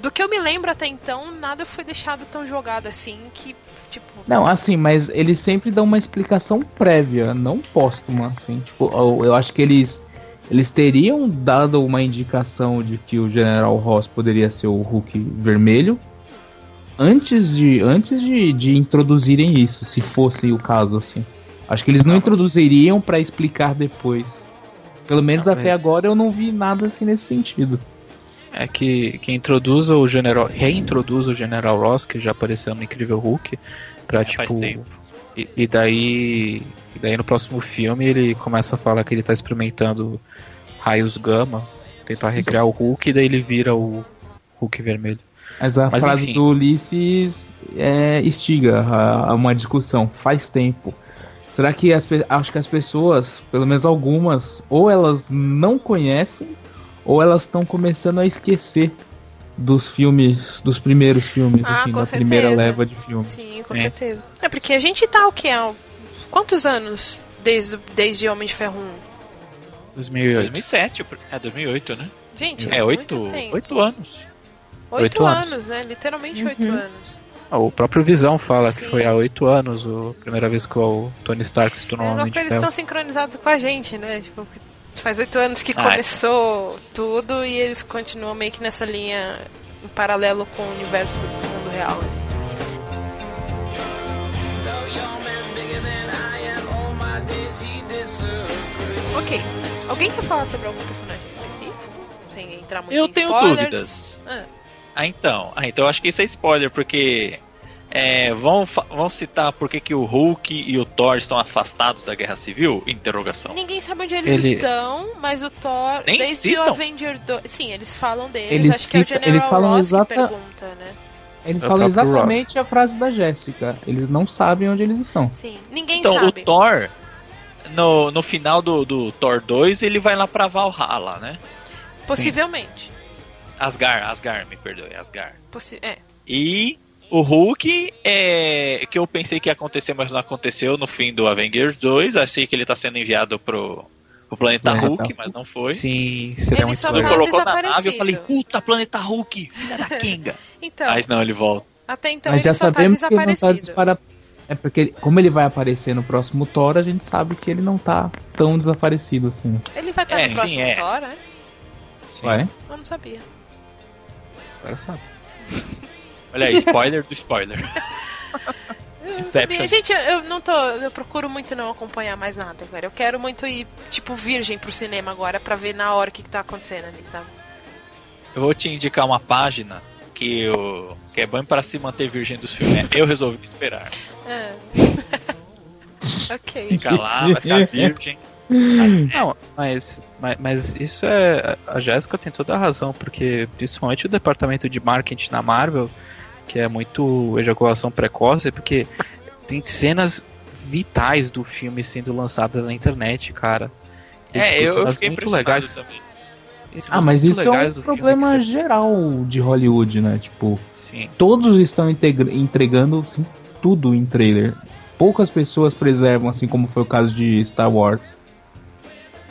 do que eu me lembro até então, nada foi deixado tão jogado assim que, tipo. Não, assim, mas eles sempre dão uma explicação prévia, não póstuma, assim. Tipo, eu, eu acho que eles. Eles teriam dado uma indicação de que o General Ross poderia ser o Hulk vermelho antes de antes de, de introduzirem isso, se fosse o caso assim. Acho que eles não introduziriam para explicar depois. Pelo menos até agora eu não vi nada assim nesse sentido é que, que introduz o General. reintroduz o General Ross, que já apareceu no Incrível Hulk, pra é, tipo. E, e, daí. E daí no próximo filme ele começa a falar que ele tá experimentando raios gama, tentar recriar o Hulk, e daí ele vira o Hulk vermelho. Mas a Mas, frase enfim. do Ulisses é, estiga a, a uma discussão, faz tempo. Será que as, acho que as pessoas, pelo menos algumas, ou elas não conhecem ou elas estão começando a esquecer dos filmes, dos primeiros filmes, ah, assim, da certeza. primeira leva de filmes. Sim, com é. certeza. É porque a gente tá o que? Há quantos anos desde, desde Homem de Ferro 1? 2008. 2007, é 2008, né? Gente, é, oito, oito anos. Oito anos. anos, né? Literalmente oito uhum. anos. Ah, o próprio Visão fala Sim. que foi há oito anos a primeira vez que o Tony Stark se tornou é, homem de Eles estão sincronizados com a gente, né? Tipo, faz oito anos que ah, começou tudo e eles continuam meio que nessa linha em paralelo com o universo do mundo real. Assim. Ok. Alguém quer falar sobre algum personagem específico? Sem entrar muito Eu em tenho spoilers? dúvidas. Ah. ah, então. Ah, então eu acho que isso é spoiler, porque é, vão, vão citar por que, que o Hulk e o Thor estão afastados da Guerra Civil? Interrogação. Ninguém sabe onde eles Ele... estão, mas o Thor, Nem desde citam? o Avenger 2. Sim, eles falam deles, eles acho que é o General eles falam Ross exata... que pergunta, né? Eles é falam exatamente Ross. a frase da Jéssica. Eles não sabem onde eles estão. Sim, ninguém então, sabe. Então, o Thor, no, no final do, do Thor 2, ele vai lá pra Valhalla, né? Possivelmente. Sim. Asgard, Asgard, me perdoe, Asgard. Possi é. E o Hulk é que eu pensei que ia acontecer, mas não aconteceu no fim do Avengers 2. Achei que ele tá sendo enviado pro, pro planeta é, Hulk, mas não foi. Sim, seria ele muito só legal. Ele colocou na nave, eu falei, puta, planeta Hulk, filha da Kinga. então, mas não, ele volta. Até então mas ele já só tá sabemos tá desaparecido. Que tá É porque, como ele vai aparecer no próximo Thor, a gente sabe que ele não tá tão desaparecido assim. Ele vai estar é, no próximo é. Thor, né? Sim. Vai? Eu não sabia. Agora sabe. Olha aí, spoiler do spoiler. Inception. Gente, eu não tô. Eu procuro muito não acompanhar mais nada, velho. Eu quero muito ir, tipo, virgem pro cinema agora pra ver na hora o que, que tá acontecendo ali, sabe? Eu vou te indicar uma página que, eu, que é bom para se manter virgem dos filmes. Eu resolvi esperar. É. ok. Fica lá, vai ficar virgem. Não, mas, mas, mas, isso é. A Jéssica tem toda a razão, porque principalmente o departamento de marketing na Marvel que é muito ejaculação precoce, porque tem cenas vitais do filme sendo lançadas na internet, cara. Tem é, eu, eu fiquei muito legais também. Ah, mas isso é um problema você... geral de Hollywood, né? Tipo, Sim. todos estão entregando assim, tudo em trailer. Poucas pessoas preservam, assim como foi o caso de Star Wars.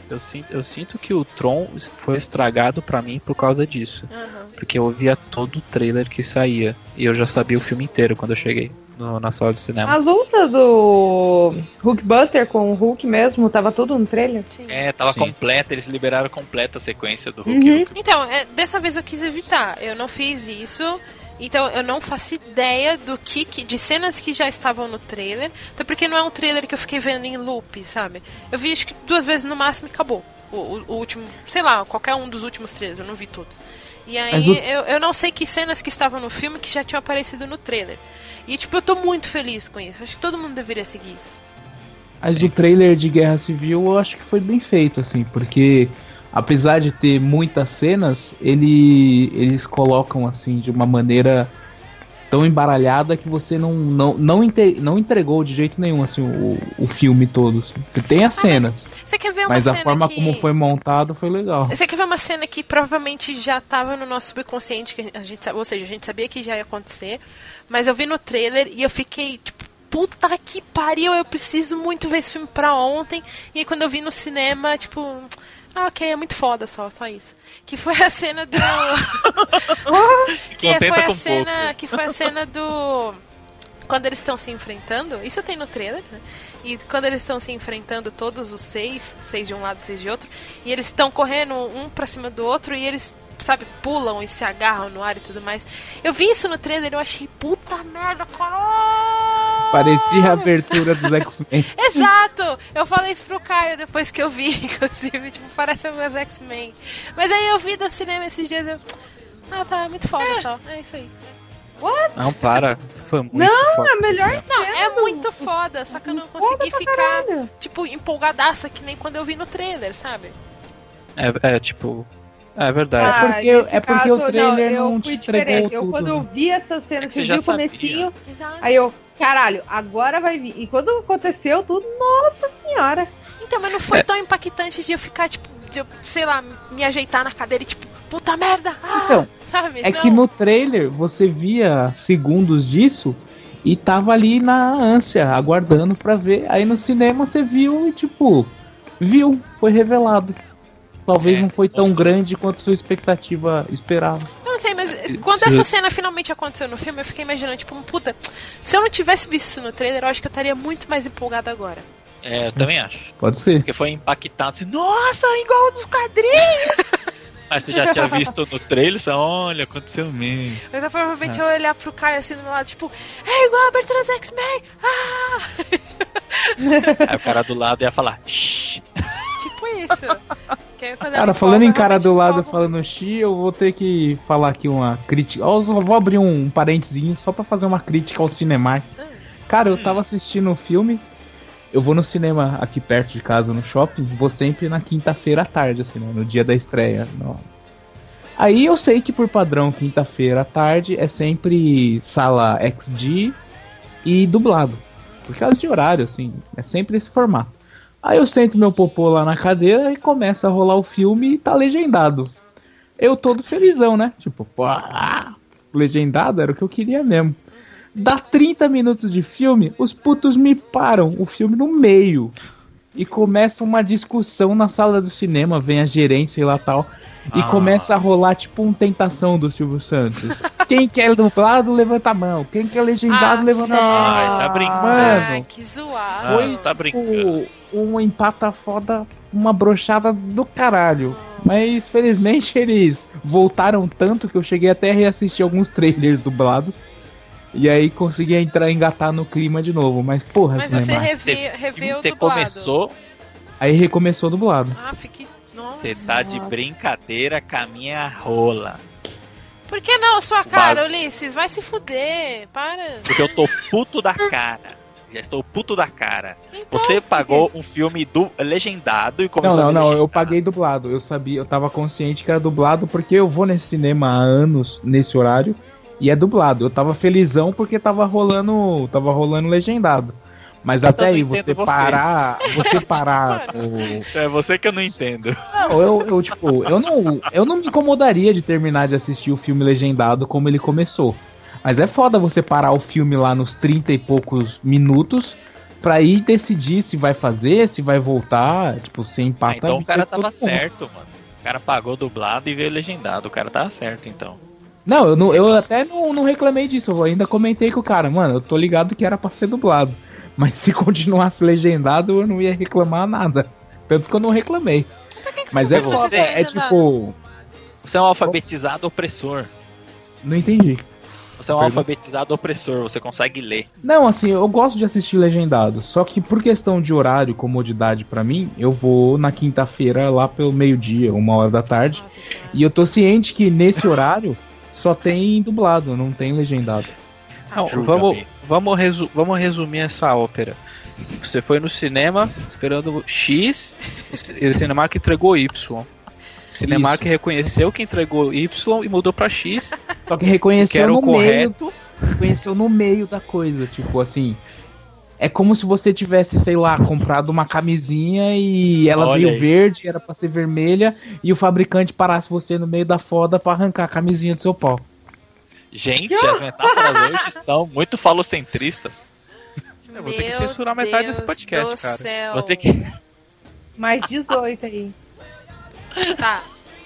Eu sinto, eu sinto que o Tron foi estragado para mim por causa disso. Uhum. Porque eu via todo o trailer que saía. E eu já sabia o filme inteiro quando eu cheguei no, na sala de cinema. A luta do Hulkbuster com o Hulk mesmo, tava tudo no trailer? Sim. É, tava Sim. completa, eles liberaram completa a sequência do Hulk. Uhum. Hulk. Então, é, dessa vez eu quis evitar. Eu não fiz isso. Então eu não faço ideia do que, de cenas que já estavam no trailer. Até porque não é um trailer que eu fiquei vendo em loop, sabe? Eu vi acho que duas vezes no máximo e acabou. O, o, o último, sei lá, qualquer um dos últimos trailers, eu não vi todos. E aí o... eu, eu não sei que cenas que estavam no filme que já tinham aparecido no trailer. E tipo, eu tô muito feliz com isso. Acho que todo mundo deveria seguir isso. Mas o trailer de Guerra Civil eu acho que foi bem feito, assim, porque apesar de ter muitas cenas, ele, eles colocam assim de uma maneira tão embaralhada que você não não, não, inte, não entregou de jeito nenhum assim o, o filme todo. Assim. Você tem as ah, cenas. Você quer ver uma mas a forma que... como foi montado foi legal. Você quer ver uma cena que provavelmente já estava no nosso subconsciente, que a gente, ou seja, a gente sabia que já ia acontecer, mas eu vi no trailer e eu fiquei tipo puta que pariu, eu preciso muito ver esse filme pra ontem. E aí, quando eu vi no cinema, tipo, ah, ok, é muito foda só, só isso. Que foi a cena do. que foi a cena. Pouco. Que foi a cena do. Quando eles estão se enfrentando, isso tem no trailer, né? E quando eles estão se enfrentando, todos os seis, seis de um lado, seis de outro, e eles estão correndo um pra cima do outro e eles sabe, pulam e se agarram no ar e tudo mais. Eu vi isso no trailer eu achei, puta merda, caralho! Parecia a abertura dos X-Men. Exato! Eu falei isso pro Caio depois que eu vi, inclusive, tipo, parece os X-Men. Mas aí eu vi no cinema esses dias, eu... Ah, tá, é muito foda é. só, é isso aí. What? Não, para. Foi muito não, foda. É melhor não, é muito foda, só que eu não consegui ficar, tipo, empolgadaça que nem quando eu vi no trailer, sabe? É, é tipo, é verdade. Ah, é porque, é porque caso, o trailer não, não te entregou Eu, tudo. quando eu vi essa cena, é você viu o comecinho, aí eu, caralho, agora vai vir. E quando aconteceu tudo, nossa senhora. Então, mas não foi é. tão impactante de eu ficar, tipo, de eu, sei lá, me ajeitar na cadeira e tipo, puta merda! Ah, então, sabe? é Não. que no trailer você via segundos disso e tava ali na ânsia, aguardando pra ver. Aí no cinema você viu e tipo, viu, foi revelado. Talvez é, não foi tão grande quanto sua expectativa esperava. Eu não sei, mas quando essa cena finalmente aconteceu no filme, eu fiquei imaginando, tipo, puta, se eu não tivesse visto isso no trailer, eu acho que eu estaria muito mais empolgado agora. É, eu também acho. Pode ser. Porque foi impactado assim, nossa, igual dos quadrinhos! Mas você já tinha visto no trailer, você, olha, aconteceu mesmo. Mas eu, provavelmente é. eu olhar pro Caio assim do meu lado, tipo, é igual a abertura do X-Men! Ah! Aí o cara do lado ia falar, Shh. Tipo isso. Cara, falando em cara do lado falando xi, eu vou ter que falar aqui uma crítica. Eu vou abrir um parentezinho só pra fazer uma crítica ao cinema. Cara, eu tava assistindo um filme. Eu vou no cinema aqui perto de casa, no shopping. Vou sempre na quinta-feira à tarde, assim, né, no dia da estreia. No... Aí eu sei que por padrão, quinta-feira à tarde é sempre sala XD e dublado. Por causa de horário, assim, é sempre esse formato. Aí eu sento meu popô lá na cadeira e começa a rolar o filme e tá legendado. Eu todo felizão, né? Tipo, pô, legendado era o que eu queria mesmo. Dá 30 minutos de filme, os putos me param o filme no meio. E começa uma discussão na sala do cinema, vem a gerente, sei lá tal. E ah. começa a rolar tipo um tentação do Silvio Santos. Quem quer dublado, levanta a mão. Quem quer legendado, ah, levanta a mão. Ai, tá brincando. Mano, que zoado. Foi, tá brincando. Tipo, um empata foda, uma brochada do caralho. Mas felizmente eles voltaram tanto que eu cheguei até a reassistir alguns trailers dublados. E aí consegui entrar engatar no clima de novo. Mas porra, Mas você reviu, reviu Você dublado. começou. Aí recomeçou dublado. Ah, fique. Você tá de brincadeira com a minha rola. Por que não, sua cara, Ulisses? Vai se fuder, para. Porque eu tô puto da cara. Já estou puto da cara. Então, Você pagou um filme do legendado e começou Não, não, não, eu paguei dublado. Eu sabia, eu tava consciente que era dublado porque eu vou nesse cinema há anos nesse horário e é dublado. Eu tava felizão porque tava rolando, tava rolando legendado. Mas eu até aí, você, você, parar. Você parar. o... É você que eu não entendo. Não, eu, eu, tipo, eu não, eu não me incomodaria de terminar de assistir o filme legendado como ele começou. Mas é foda você parar o filme lá nos 30 e poucos minutos pra ir decidir se vai fazer, se vai voltar, tipo, se empata. Ah, então o cara tava certo, mano. O cara pagou dublado e veio legendado. O cara tava certo, então. Não, eu, não, eu até não, não reclamei disso. Eu ainda comentei com o cara, mano, eu tô ligado que era pra ser dublado. Mas se continuasse legendado, eu não ia reclamar nada. Tanto que eu não reclamei. Mas é foda, é tipo. Você é um alfabetizado opressor. Não entendi. Você é um Pergunta. alfabetizado opressor, você consegue ler. Não, assim, eu gosto de assistir legendado. Só que por questão de horário, comodidade para mim, eu vou na quinta-feira lá pelo meio-dia, uma hora da tarde. Nossa, e eu tô ciente que nesse horário só tem dublado, não tem legendado. Não, vamos, vamos, resu vamos resumir essa ópera. Você foi no cinema esperando X, e o Cinemark entregou Y. Cinemark Isso. reconheceu que entregou Y e mudou para X. Só que reconheceu que era no o correto. Meio, reconheceu no meio da coisa, tipo assim. É como se você tivesse, sei lá, comprado uma camisinha e ela Olha veio aí. verde, era para ser vermelha, e o fabricante parasse você no meio da foda para arrancar a camisinha do seu pau. Gente, as metáforas hoje estão muito falocentristas. Eu vou ter que censurar Deus metade desse podcast, cara. Céu. Vou ter que. Mais 18 aí. Tá.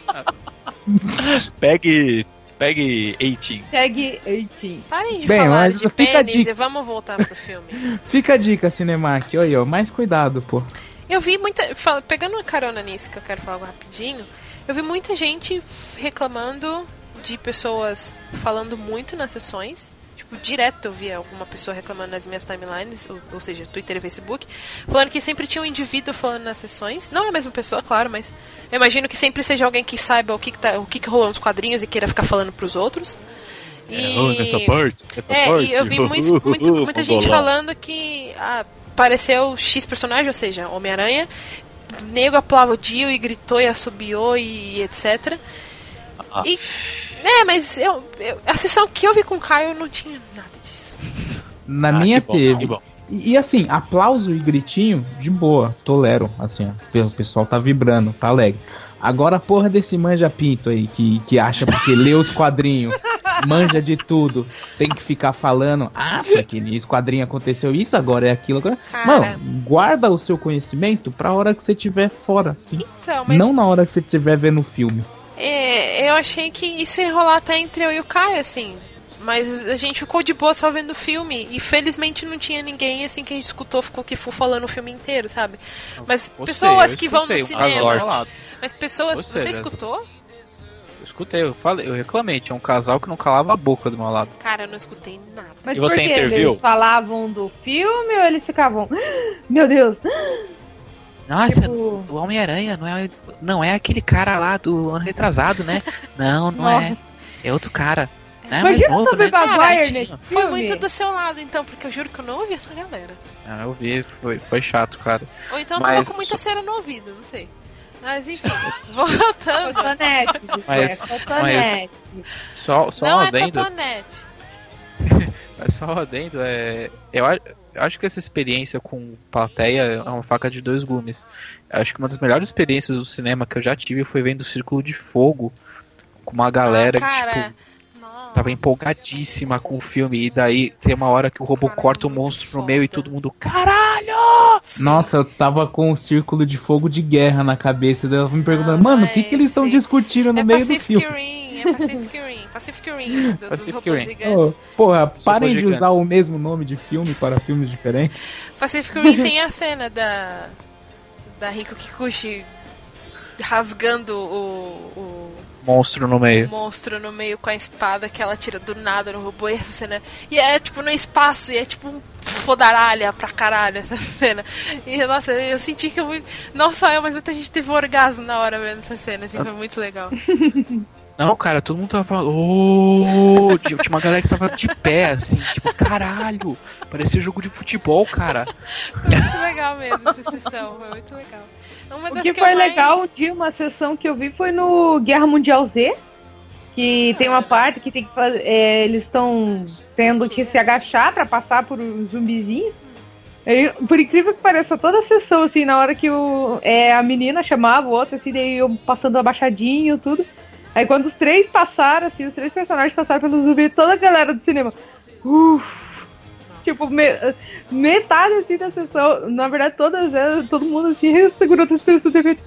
pegue. Pegue 18. Pegue 18. Parem de Bem, falar de pênis e vamos voltar pro filme. fica a dica, Cinemark. Olha, mais cuidado, pô. Eu vi muita. Pegando uma carona nisso que eu quero falar rapidinho, eu vi muita gente reclamando de pessoas falando muito nas sessões tipo, direto eu via alguma pessoa reclamando nas minhas timelines, ou, ou, seja, Twitter e Facebook, falando que sempre tinha um indivíduo falando nas sessões. Não é a mesma pessoa, claro, mas eu imagino que sempre seja alguém que saiba o que, que, tá, o que, que rolou nos quadrinhos e queira ficar falando pros outros. E, é, oh, nessa parte, é, parte. e eu vi muito, muito, muita gente falando que ah, apareceu X personagem, ou seja, Homem-Aranha, nego aplaudiu e gritou e assobiou e etc. Ah. E é, mas eu, eu, a sessão que eu vi com o Caio não tinha nada disso. Na ah, minha bom, teve. E, e, assim, aplauso e gritinho, de boa, tolero, assim, ó, o pessoal tá vibrando, tá alegre. Agora a porra desse manja pinto aí, que, que acha porque lê os quadrinhos, manja de tudo, tem que ficar falando, ah, porque nesse quadrinho aconteceu isso, agora é aquilo. Agora... Mano, guarda o seu conhecimento pra hora que você estiver fora, assim. Então, mas... Não na hora que você estiver vendo o filme. É, eu achei que isso ia rolar até entre eu e o Caio, assim. Mas a gente ficou de boa só vendo o filme. E felizmente não tinha ninguém assim que a gente escutou, ficou que for falando o filme inteiro, sabe? Mas pessoas que vão no cinema. Mas pessoas. Você, você escutou? Eu escutei, eu falei, eu reclamei, tinha um casal que não calava a boca do meu lado. Cara, eu não escutei nada. Mas e você interviu? Eles falavam do filme ou eles ficavam. Meu Deus! Nossa, tipo... o Homem-Aranha não é, não é aquele cara lá do ano retrasado, né? Não, não é. É outro cara. É Imagina o Tobey né? Maguire nesse filme. Foi muito do seu lado, então, porque eu juro que eu não ouvi essa galera. Ah, eu vi, foi, foi chato, cara. Ou então Mas... tava com muita cera no ouvido, não sei. Mas enfim, voltando. Cotonete, mas, mas só, só não um é adendo. É mas só um adendo, é, eu, eu acho que essa experiência com plateia é uma faca de dois gumes. Eu acho que uma das melhores experiências do cinema que eu já tive foi vendo o Círculo de Fogo com uma galera ah, que, tipo tava empolgadíssima com o filme. E daí tem uma hora que o robô Caramba, corta o monstro no meio e todo mundo, caralho! Nossa, eu tava com um círculo de fogo de guerra na cabeça dela me perguntando, ah, mano, o que, que eles estão discutindo no é meio Pacific do filme? Rim, é Pacific Rim, Pacific Rim, do, Pacific Rim. Oh, porra, parem de usar o mesmo nome de filme para filmes diferentes. Pacific Rim tem a cena da da Rico Kikuchi rasgando o, o monstro no meio. O monstro no meio com a espada que ela tira do nada no robô e essa cena. E é tipo no espaço, e é tipo um fodaralha pra caralho essa cena. E nossa, eu senti que eu, não só eu, mas muita gente teve um orgasmo na hora vendo essa cena, assim, foi muito legal. Não, cara, todo mundo tava falando. Oh! Tinha uma galera que tava de pé, assim, tipo, caralho! Parecia jogo de futebol, cara. Foi muito legal mesmo essa sessão, foi muito legal. Uma o que, que foi mais... legal de uma sessão que eu vi foi no Guerra Mundial Z, que tem uma parte que tem que fazer. É, eles estão tendo que se agachar para passar por um zumbizinho. E, por incrível que pareça, toda a sessão, assim, na hora que o, é, a menina chamava o outro, assim, daí eu passando abaixadinho tudo. Aí quando os três passaram, assim, os três personagens passaram pelo zumbi, toda a galera do cinema. Uff, tipo, me, metade assim da sessão, na verdade, todas elas, todo mundo assim, segurou as pessoas do efeito.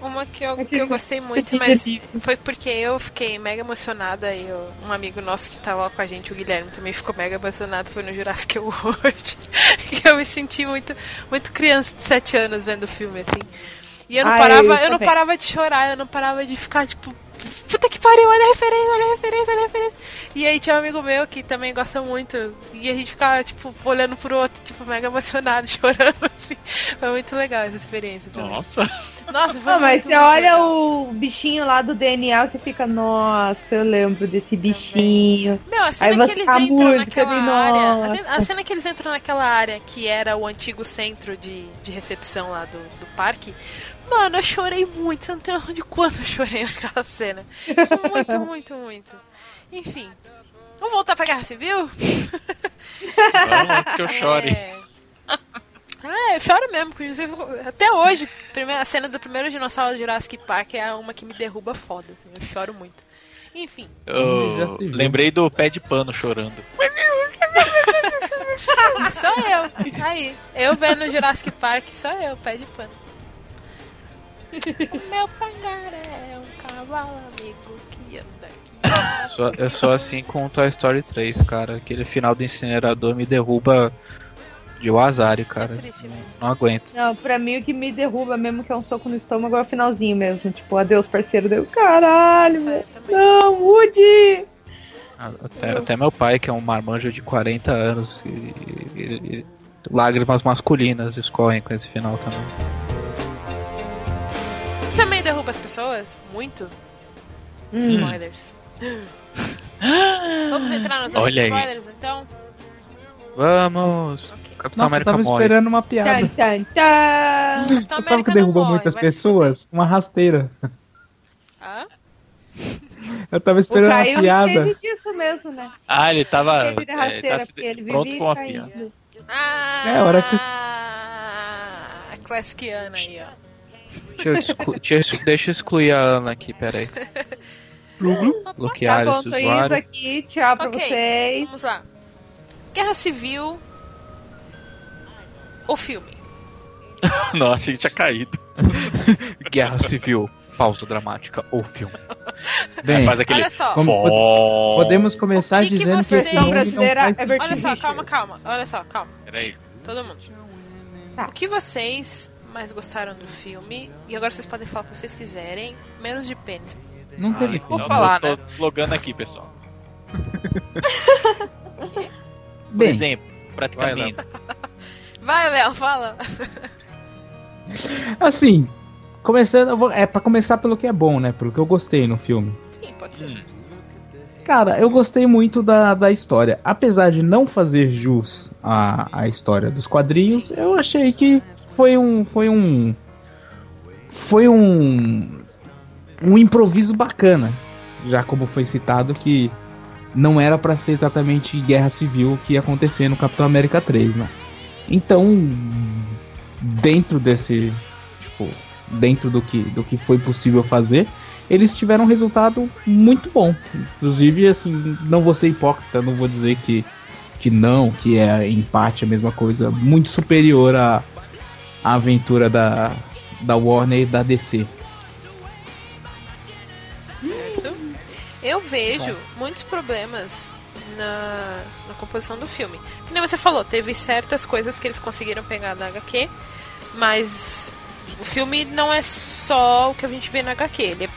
Uma que eu, que eu gostei muito, mas foi porque eu fiquei mega emocionada e eu, um amigo nosso que tava lá com a gente, o Guilherme, também ficou mega emocionado, foi no Jurassic World. que eu me senti muito, muito criança de 7 anos vendo o filme, assim. E eu não parava, eu, eu não parava de chorar, eu não parava de ficar, tipo, puta que pariu, olha a referência, olha a referência, olha a referência. E aí tinha um amigo meu que também gosta muito. E a gente ficava, tipo, olhando pro outro, tipo, mega emocionado, chorando, assim. Foi muito legal essa experiência também. Nossa. Nossa, foi Não, mas você olha legal. o bichinho lá do DNA, você fica, nossa, eu lembro desse bichinho. Meu, a cena aí que eles entram música, naquela área. A cena que eles entram naquela área que era o antigo centro de, de recepção lá do, do parque Mano, eu chorei muito. Você não tem noção de quanto eu chorei naquela cena. Muito, muito, muito. Enfim. Vamos voltar pra Guerra Civil? Vamos antes que eu chore. É... Ah, eu choro mesmo, inclusive, até hoje, a cena do primeiro dinossauro de Jurassic Park é uma que me derruba foda. Eu choro muito. Enfim. Eu lembrei do pé de pano chorando. só eu. Aí, eu vendo Jurassic Park, só eu, pé de pano. O meu pangaré é um cavalo amigo que anda aqui. Só, é só assim com o Toy Story 3, cara. Aquele final do incinerador me derruba de Wazari, cara. É triste, não, não, aguento. Não, pra mim o que me derruba mesmo que é um soco no estômago é o finalzinho mesmo. Tipo, adeus, parceiro. Deu caralho, velho. Não, Woody! Até, até, meu pai, que é um marmanjo de 40 anos, e, e, e, lágrimas masculinas escorrem com esse final também também derruba as pessoas? Muito? Hum. Spoilers. Vamos entrar nos spoilers aí. então? Vamos! Capitão Nossa, América eu tava morre. esperando uma piada. Tchan, tchan, tchan. Sabe que derruba morre, muitas pessoas? Uma rasteira. Hã? Eu tava esperando o Caio a piada. disso mesmo, né? Ah, ele tava. Ele é, rasteira, tá ele pronto com a piada. Ah, é a hora que. A classicana aí, ó. Deixa eu, exclu... deixa eu excluir a Ana aqui, peraí. Bloquear tá esse usuário. aqui, tchau pra okay, vocês. Vamos lá. Guerra Civil ou filme? Não, achei que tinha caído. Guerra Civil, pausa dramática ou filme. Bem, faz aquele... olha só. podemos começar que dizendo que, vocês... que brasileira é Olha só, calma, calma. Olha só, calma. Peraí. Todo mundo. Tá. O que vocês mais gostaram do filme? E agora vocês podem falar o que vocês quiserem, menos de pênis. Não teve ah, Vou falar, tô, né? Tô slogando aqui, pessoal. Por Bem, exemplo, praticamente. Vai, Léo, fala. Assim, começando, é para começar pelo que é bom, né? Pelo que eu gostei no filme. Sim, pode ser. Hum. Cara, eu gostei muito da, da história. Apesar de não fazer jus à, à história dos quadrinhos, eu achei que foi um. Foi um. Foi um. Um improviso bacana. Já como foi citado que não era para ser exatamente guerra civil que ia acontecer no Capitão América 3, né? Então, dentro desse, tipo, dentro do que, do que foi possível fazer, eles tiveram um resultado muito bom. Inclusive, assim, não vou ser hipócrita, não vou dizer que, que não, que é empate a mesma coisa, muito superior à, à aventura da, da Warner e da DC. Certo. Eu vejo muitos problemas na, na composição do filme. Que nem você falou, teve certas coisas que eles conseguiram pegar da HQ, mas o filme não é só o que a gente vê na HQ, ele é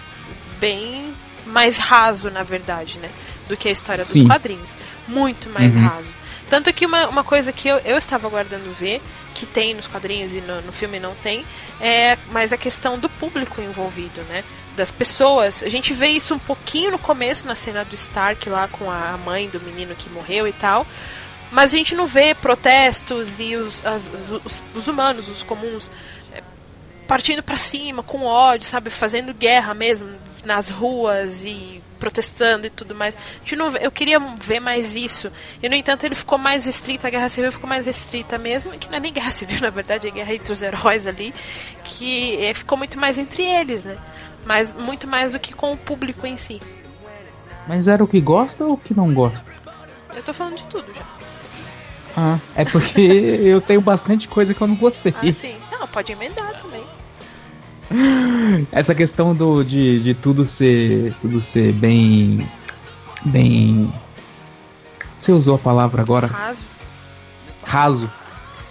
bem mais raso, na verdade, né? Do que a história dos Sim. quadrinhos. Muito mais uhum. raso. Tanto que uma, uma coisa que eu, eu estava aguardando ver, que tem nos quadrinhos e no, no filme não tem, é mais a questão do público envolvido, né? Das pessoas. A gente vê isso um pouquinho no começo, na cena do Stark lá com a mãe do menino que morreu e tal. Mas a gente não vê protestos e os, as, os, os humanos, os comuns, é, partindo para cima com ódio, sabe? Fazendo guerra mesmo nas ruas e protestando e tudo mais. Não, eu queria ver mais isso. E, no entanto, ele ficou mais restrito, a guerra civil ficou mais restrita mesmo, que não é nem guerra civil, na verdade, é guerra entre os heróis ali, que é, ficou muito mais entre eles, né? Mas muito mais do que com o público em si. Mas era o que gosta ou o que não gosta? Eu tô falando de tudo já. Ah, é porque eu tenho bastante coisa que eu não gostei. Ah, sim. Não, pode emendar também. Essa questão do, de, de tudo ser. Tudo ser bem. Bem. Você usou a palavra agora? Raso. Raso.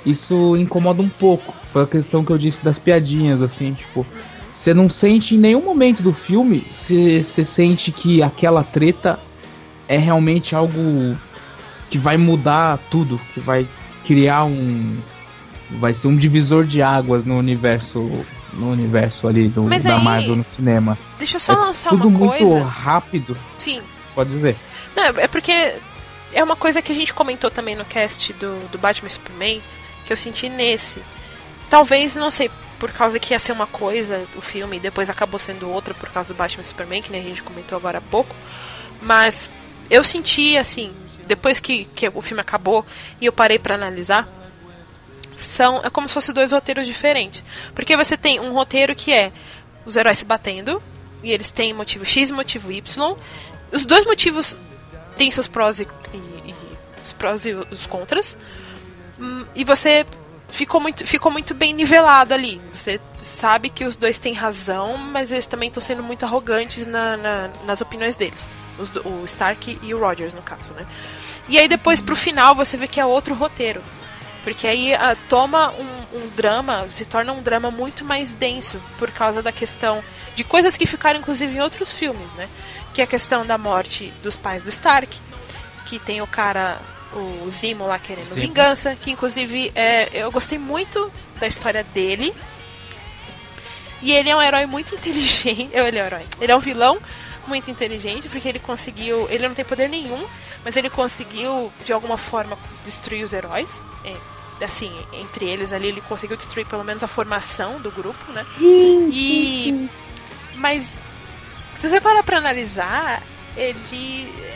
Isso incomoda um pouco. Foi a questão que eu disse das piadinhas, assim, tipo. Você não sente em nenhum momento do filme, você sente que aquela treta é realmente algo que vai mudar tudo, que vai criar um vai ser um divisor de águas no universo no universo ali do, da aí, Marvel no cinema. Deixa eu só é lançar uma coisa. Tudo muito rápido. Sim. Pode dizer. Não, é porque é uma coisa que a gente comentou também no cast do, do Batman Superman, que eu senti nesse. Talvez, não sei, por causa que ia ser uma coisa o filme e depois acabou sendo outra por causa do Batman Superman, que nem a gente comentou agora há pouco. Mas eu senti assim, depois que, que o filme acabou e eu parei para analisar, são é como se fossem dois roteiros diferentes. Porque você tem um roteiro que é os heróis se batendo, e eles têm motivo X e motivo Y. Os dois motivos têm seus prós e, e, e os prós e os contras. Hum, e você ficou muito, ficou muito bem nivelado ali. Você sabe que os dois têm razão, mas eles também estão sendo muito arrogantes na, na, nas opiniões deles. Os, o Stark e o Rogers, no caso, né? E aí depois pro final você vê que é outro roteiro. Porque aí uh, toma um, um, drama, se torna um drama muito mais denso por causa da questão de coisas que ficaram inclusive em outros filmes, né? Que é a questão da morte dos pais do Stark, que tem o cara o Zimo lá querendo Sim. vingança, que inclusive é, eu gostei muito da história dele. E ele é um herói muito inteligente. Ele é um herói. Ele é um vilão muito inteligente, porque ele conseguiu. Ele não tem poder nenhum, mas ele conseguiu, de alguma forma, destruir os heróis. É, assim, entre eles ali, ele conseguiu destruir pelo menos a formação do grupo, né? E. Mas. Se você parar pra analisar, ele.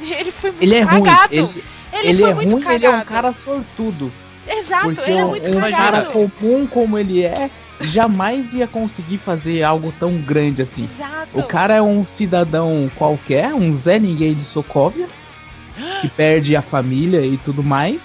Ele foi muito ele é cagado. Ruim. Ele, ele, ele é ruim, cagado. ele é um cara sortudo. Exato, porque ele é muito um, cagado. cara comum como ele é, jamais ia conseguir fazer algo tão grande assim. Exato. O cara é um cidadão qualquer, um Zé Ninguém de Sokovia, que perde a família e tudo mais.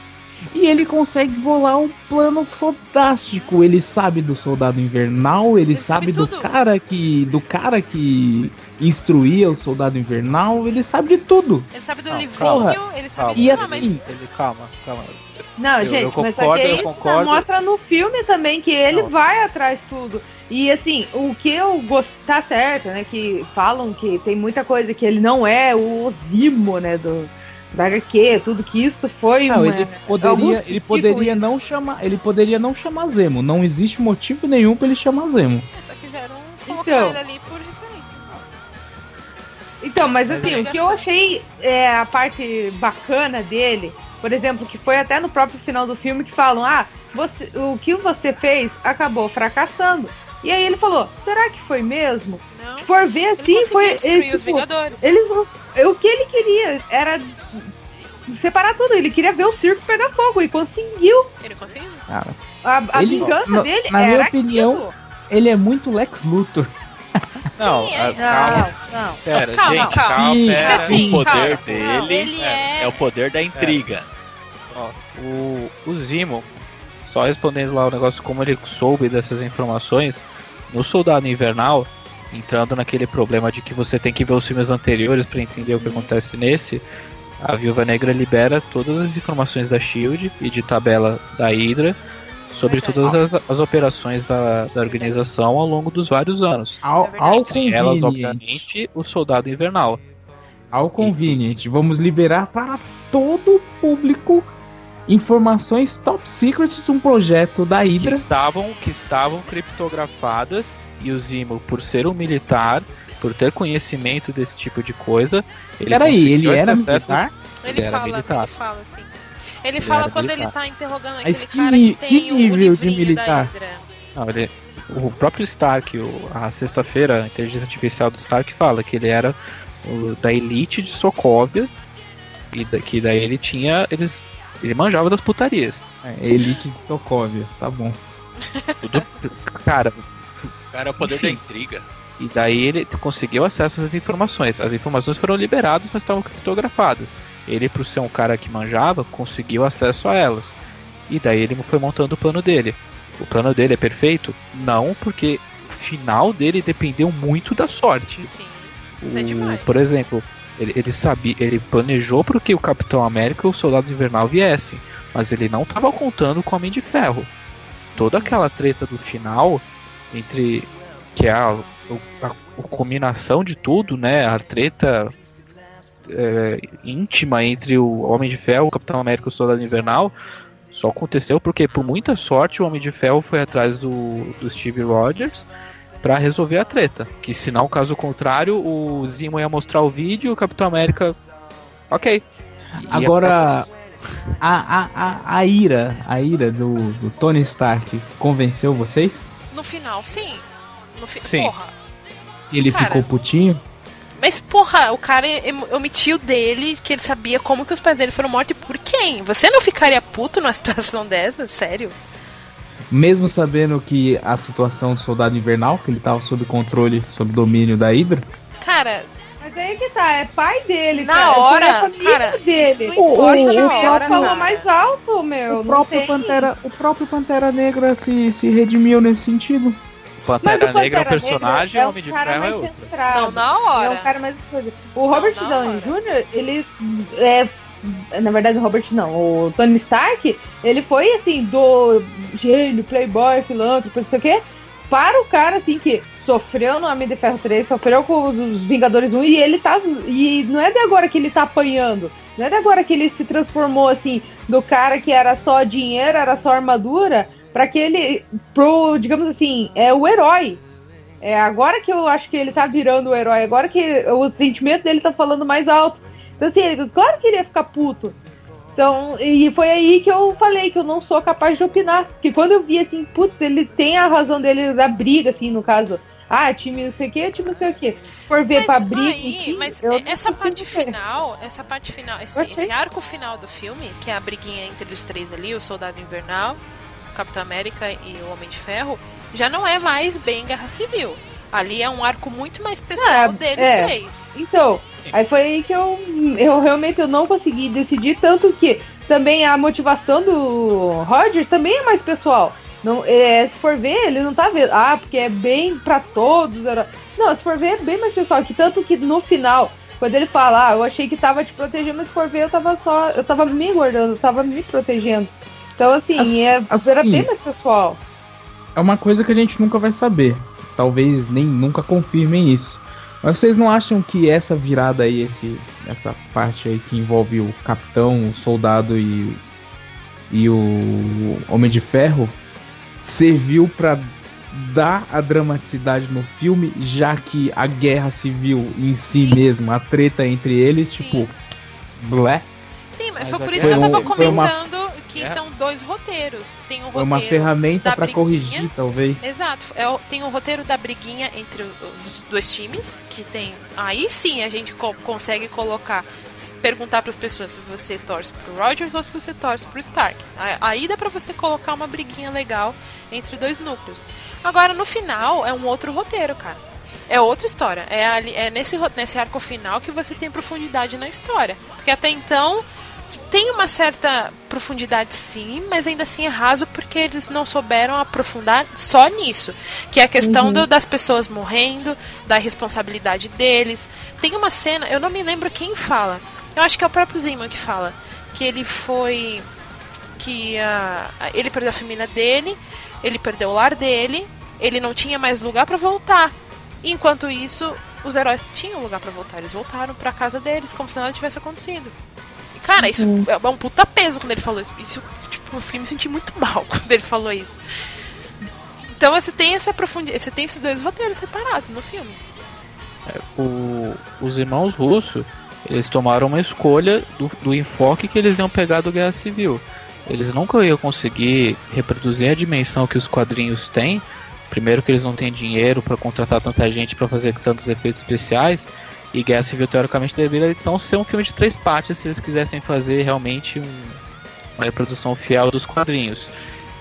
E ele consegue bolar um plano fantástico. Ele sabe do soldado invernal, ele, ele sabe, sabe do cara que. do cara que instruía o soldado invernal, ele sabe de tudo. Ele sabe do livrinho, ele sabe calma, de tudo, mas... ele, calma, calma. Não, eu, gente, eu concordo, mas aqui concordo. mostra no filme também que ele Não. vai atrás tudo. E assim, o que eu gosto tá certo, né? Que falam que tem muita coisa que ele não é o Zimo, né? Do, da HQ, tudo que isso foi não, uma, ele poderia, ele poderia não chamar, ele poderia não chamar Zemo, não existe motivo nenhum para ele chamar Zemo. Só quiseram colocar então, ele ali por referência. Então, mas assim, o que eu achei é a parte bacana dele, por exemplo, que foi até no próprio final do filme que falam: "Ah, você, o que você fez acabou fracassando". E aí ele falou: "Será que foi mesmo?" Não. Por ver assim, foi ele, tipo, eles o que ele queria era separar tudo. Ele queria ver o circo pegar fogo e conseguiu. Ele conseguiu. Cara, a, a ele, vingança no, dele na minha opinião, aquilo. ele é muito Lex Luthor. Não, Sim, é, calma. Não, não. Sério, calma, gente, calma. calma é, assim, o poder calma. dele é, é, o poder da intriga. Ó, o, o Zimo, só respondendo lá o negócio como ele soube dessas informações, no Soldado Invernal, entrando naquele problema de que você tem que ver os filmes anteriores para entender o que acontece nesse, a Viúva Negra libera todas as informações da Shield e de tabela da Hydra sobre todas as, as operações da, da, organização ao longo dos vários anos. Ao, ao Entre elas, obviamente, o Soldado Invernal. Ao conveniente, vamos liberar para todo o público informações top secrets de um projeto da Hydra que estavam que estavam criptografadas e o Zimo, por ser um militar, por ter conhecimento desse tipo de coisa, ele Peraí, ele era acesso... militar? Ele, ele fala, militar. ele fala assim. Ele, ele fala quando militar. ele tá interrogando aquele que, cara que tem que nível o de militar? Não, ele, o próprio Stark, o, a sexta-feira, a inteligência artificial do Stark fala que ele era o, da elite de Sokovia e da, que daí ele tinha, eles, ele manjava das putarias. É, elite de Sokovia, tá bom. Tudo, cara, cara é o poder Enfim. da intriga. E daí ele conseguiu acesso às informações. As informações foram liberadas, mas estavam criptografadas. Ele, por ser um cara que manjava, conseguiu acesso a elas. E daí ele foi montando o plano dele. O plano dele é perfeito? Não, porque o final dele dependeu muito da sorte. Sim. O, por exemplo, ele, ele sabia, ele planejou para que o Capitão América e o Soldado Invernal viessem, mas ele não estava contando com o Homem de Ferro. Toda aquela treta do final entre que é a, a, a combinação de tudo, né? A treta é, íntima entre o Homem de Ferro, o Capitão América e o Soldado Invernal só aconteceu porque, por muita sorte, o Homem de Ferro foi atrás do, do Steve Rogers para resolver a treta. Que, se não, caso contrário, o Zimo ia mostrar o vídeo e o Capitão América. Ok. Agora, a, a, a, a ira, a ira do, do Tony Stark convenceu vocês? No final, sim. No fi... Sim. Porra. Ele cara, ficou putinho? Mas, porra, o cara omitiu dele que ele sabia como que os pais dele foram mortos e por quem? Você não ficaria puto numa situação dessa? Sério? Mesmo sabendo que a situação do soldado invernal, que ele tava sob controle, sob domínio da Hydra? Cara, mas aí que tá, é pai dele, na cara. hora, é cara, dele. o, o, o, cara falou mais alto, meu. O próprio, tem... Pantera, o próprio Pantera Negra se, se redimiu nesse sentido. Pantera Negra é um personagem, é o Homem de Ferro é outro. Centrado. Não, na hora. É um cara mais. O Robert Downey Jr., ele é na verdade o Robert não, o Tony Stark, ele foi assim, do gênio, playboy, filântropo, não sei o quê, para o cara assim que sofreu no Homem de Ferro 3, sofreu com os Vingadores 1 e ele tá. E não é de agora que ele tá apanhando. Não é de agora que ele se transformou assim, do cara que era só dinheiro, era só armadura, para que ele. pro, digamos assim, é o herói. É agora que eu acho que ele tá virando o herói, agora que o sentimento dele tá falando mais alto. Então, assim, ele, claro que ele ia ficar puto. Então, e foi aí que eu falei que eu não sou capaz de opinar. Porque quando eu vi assim, putz, ele tem a razão dele da briga, assim, no caso, ah, time não sei o que, time não sei o que. Se for ver mas, pra briga. Aí, mas essa parte final, essa parte final, esse, esse, arco final do filme, que é a briguinha entre os três ali, o Soldado Invernal, o Capitão América e o Homem de Ferro, já não é mais bem Guerra Civil. Ali é um arco muito mais pessoal ah, deles é. três. Então, aí foi aí que eu, eu realmente eu não consegui decidir, tanto que também a motivação do Rogers também é mais pessoal. Não, é, se for ver, ele não tá vendo. Ah, porque é bem para todos. Não, se for ver, é bem mais pessoal. Que tanto que no final, quando ele fala, ah, eu achei que tava te protegendo, mas se for ver, eu tava só. Eu tava me guardando, eu tava me protegendo. Então, assim, é, assim, era bem mais pessoal. É uma coisa que a gente nunca vai saber. Talvez nem nunca confirmem isso. Mas vocês não acham que essa virada aí, esse, essa parte aí que envolve o capitão, o soldado e, e o Homem de Ferro serviu para dar a dramaticidade no filme, já que a guerra civil em si Sim. mesmo, a treta entre eles, Sim. tipo, blé. Sim, mas, mas foi por isso que eu tava comentando que é. são dois roteiros. Tem um roteiro. É uma ferramenta para corrigir, talvez. Exato. É, tem o um roteiro da briguinha entre os dois times, que tem. Aí sim a gente co consegue colocar, perguntar para as pessoas se você torce pro Rogers ou se você torce pro Stark. Aí dá para você colocar uma briguinha legal entre dois núcleos. Agora no final é um outro roteiro, cara. É outra história. É, ali, é nesse, nesse arco final que você tem profundidade na história. Porque até então tem uma certa profundidade sim, mas ainda assim é raso porque eles não souberam aprofundar só nisso. Que é a questão uhum. do, das pessoas morrendo, da responsabilidade deles. Tem uma cena, eu não me lembro quem fala. Eu acho que é o próprio Zimmer que fala. Que ele foi. Que uh, ele perdeu a família dele, ele perdeu o lar dele, ele não tinha mais lugar para voltar. Enquanto isso, os heróis tinham lugar para voltar. Eles voltaram para casa deles, como se nada tivesse acontecido. Cara, isso uhum. é um puta peso quando ele falou isso. Isso, tipo, eu fui me sentir muito mal quando ele falou isso. Então você tem essa profundidade. Você tem esses dois roteiros separados no filme. É, o, os irmãos russos, eles tomaram uma escolha do, do enfoque que eles iam pegar do Guerra Civil. Eles nunca iam conseguir reproduzir a dimensão que os quadrinhos têm. Primeiro que eles não têm dinheiro para contratar tanta gente para fazer tantos efeitos especiais. E Guerra Civil, teoricamente, deveria então ser um filme de três partes se eles quisessem fazer realmente um, uma reprodução fiel dos quadrinhos.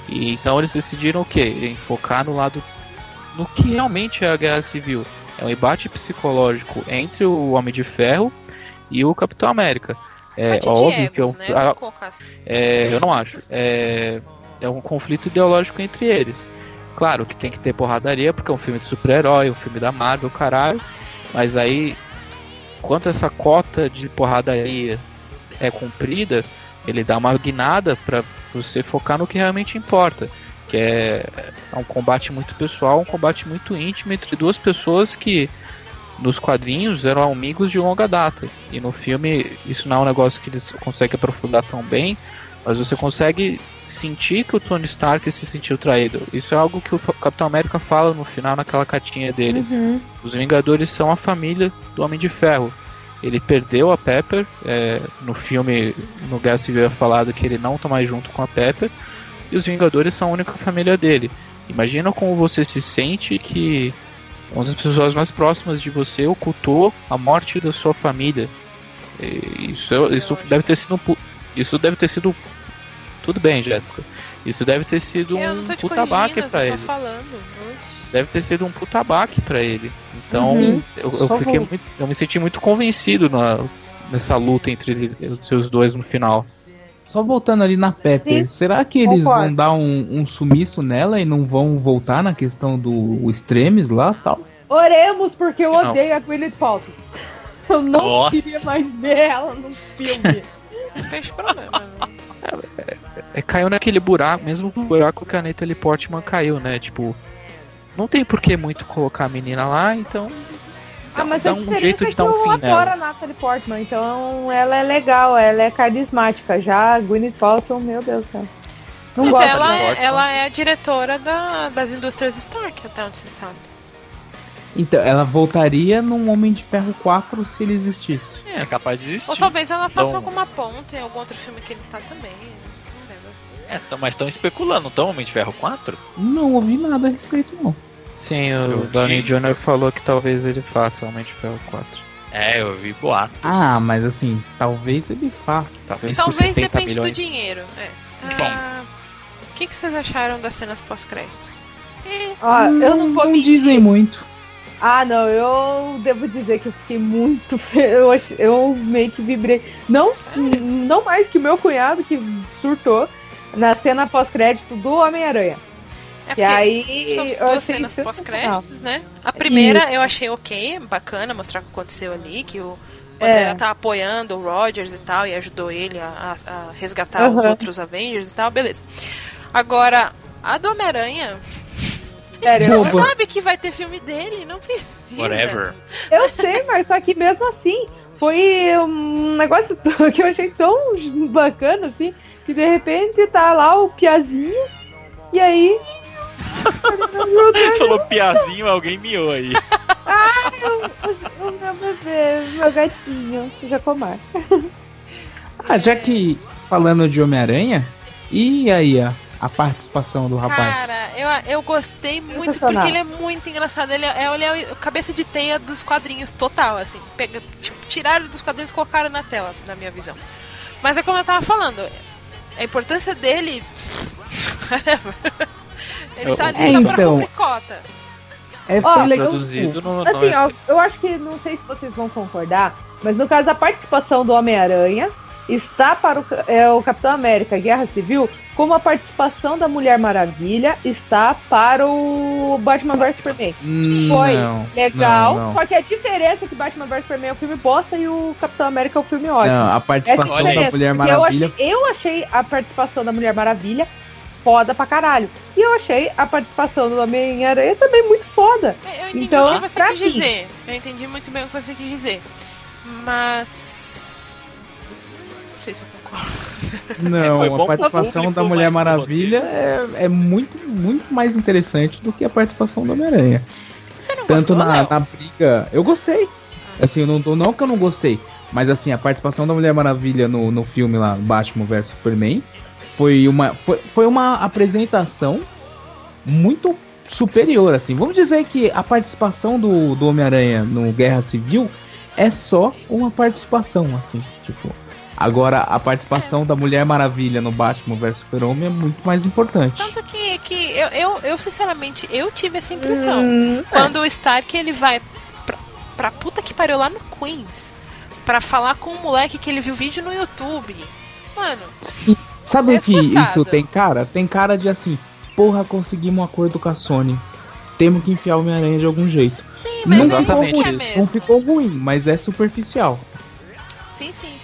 E então eles decidiram o quê? Focar no lado. no que realmente é a Guerra Civil. É um embate psicológico entre o Homem de Ferro e o Capitão América. É óbvio que eu, né? assim. é, eu não acho. É, é um conflito ideológico entre eles. Claro que tem que ter porradaria, porque é um filme de super-herói, um filme da Marvel, caralho. Mas aí quanto essa cota de porradaria é cumprida, ele dá uma guinada para você focar no que realmente importa, que é, é um combate muito pessoal, um combate muito íntimo entre duas pessoas que nos quadrinhos eram amigos de longa data. E no filme isso não é um negócio que eles conseguem aprofundar tão bem, mas você consegue sentir que o Tony Stark se sentiu traído. Isso é algo que o Capitão América fala no final naquela cartinha dele. Uhum. Os Vingadores são a família do Homem de Ferro. Ele perdeu a Pepper. É, no filme, no Guerra Civil é falado que ele não está mais junto com a Pepper. E os Vingadores são a única família dele. Imagina como você se sente que uma das pessoas mais próximas de você ocultou a morte da sua família. Isso, isso deve ter sido um, isso deve ter sido tudo bem, Jéssica. Isso deve ter sido um puta baque pra ele. Falando. Isso deve ter sido um puta baque pra ele. Então, uhum. eu, eu fiquei muito, eu me senti muito convencido na, nessa luta entre eles, os dois no final. Só voltando ali na Pepper, Sim. será que eles Concordo. vão dar um, um, sumiço nela e não vão voltar na questão do Extremes lá tal? Oremos, porque eu não. odeio a Gwyneth Paltrow. Eu não Nossa. queria mais ver ela no filme. Fez problema, né? É, é, caiu naquele buraco, mesmo buraco que a Natalie Portman caiu, né? Tipo, não tem por que muito colocar a menina lá, então ah, mas dá um jeito de dar um fim nela. a Natalie Portman, então ela é legal, ela é carismática. Já a Gwyneth Paltrow, meu Deus do céu. Não mas ela é, ela é a diretora da, das indústrias Stark, até onde você sabe. Então, ela voltaria num Homem de Ferro 4 se ele existisse. É, é capaz de existir. Ou talvez ela faça então... alguma ponta em algum outro filme que ele tá também. É, mas estão especulando, então, Homem de Ferro 4? Não ouvi nada a respeito, não. Sim, o Downey Jr. falou que talvez ele faça Homem de Ferro 4. É, eu vi boato. Ah, mas assim, talvez ele faça. Talvez, talvez depende milhões. do dinheiro. É. Ah, o que, que vocês acharam das cenas pós-créditos? Ó, eu não vou não dizem muito. Ah, não, eu devo dizer que eu fiquei muito. Eu, eu meio que vibrei. Não, não mais que o meu cunhado que surtou na cena pós-crédito do Homem-Aranha. É e aí, são duas cenas pós-créditos, né? A primeira e... eu achei ok, bacana mostrar o que aconteceu ali, que o Pantera é. tá apoiando o Rogers e tal, e ajudou ele a, a resgatar uhum. os outros Avengers e tal, beleza. Agora, a do Homem-Aranha. Sério, você sabe que vai ter filme dele, não precisa. Whatever. Eu sei, mas só que mesmo assim, foi um negócio que eu achei tão bacana, assim, que de repente tá lá o Piazinho, e aí Falou piazinho, alguém miou aí. Ah, o, o, meu bebê, meu gatinho, Jacomar. Ah, já que falando de Homem-Aranha, e aí a, a participação do rapaz? Cara, eu, eu gostei muito porque ele é muito engraçado. Ele é, ele é o cabeça de teia dos quadrinhos total, assim. Pega, tipo, tiraram dos quadrinhos e colocaram na tela, na minha visão. Mas é como eu tava falando, a importância dele. Ele tá ali é, só então, pra cota. É traduzido no, assim, ó, eu acho que não sei se vocês vão concordar, mas no caso a participação do Homem-Aranha está para o, é, o Capitão América Guerra Civil, como a participação da Mulher Maravilha está para o Batman vs Superman. Hum, Foi não, legal, não, não. só que a diferença é que Batman vs Superman é um filme bosta e o Capitão América é um filme ótimo. Não, a participação da Mulher Maravilha. Eu achei, eu achei a participação da Mulher Maravilha foda pra caralho. E eu achei a participação do Homem-Aranha também muito foda. Eu entendi então, o que você quis mim... dizer. Eu entendi muito bem o que você quis dizer. Mas. Não sei se eu concordo. Não, a participação da Mulher Maravilha é, é muito, muito mais interessante do que a participação do Homem-Aranha. Tanto gostou, na, na, briga. Eu gostei. Ah. Assim, eu não, não que eu não gostei. Mas assim, a participação da Mulher Maravilha no, no filme lá, Batman vs Superman, foi uma, foi, foi uma apresentação muito superior, assim. Vamos dizer que a participação do, do Homem-Aranha no Guerra Civil é só uma participação, assim, tipo. Agora, a participação da Mulher Maravilha no Batman vs Super-Homem é muito mais importante. Tanto que, que eu, eu, eu sinceramente, eu tive essa impressão. Hum, quando é. o Stark, ele vai pra, pra puta que pariu lá no Queens, pra falar com o moleque que ele viu vídeo no YouTube. Mano... Sabe o que isso tem cara? Tem cara de assim, porra, conseguimos um acordo com a Sony. Temos que enfiar o Homem-Aranha de algum jeito. Sim, mas não, ficou ruim, é não ficou ruim, mas é superficial. Sim, sim.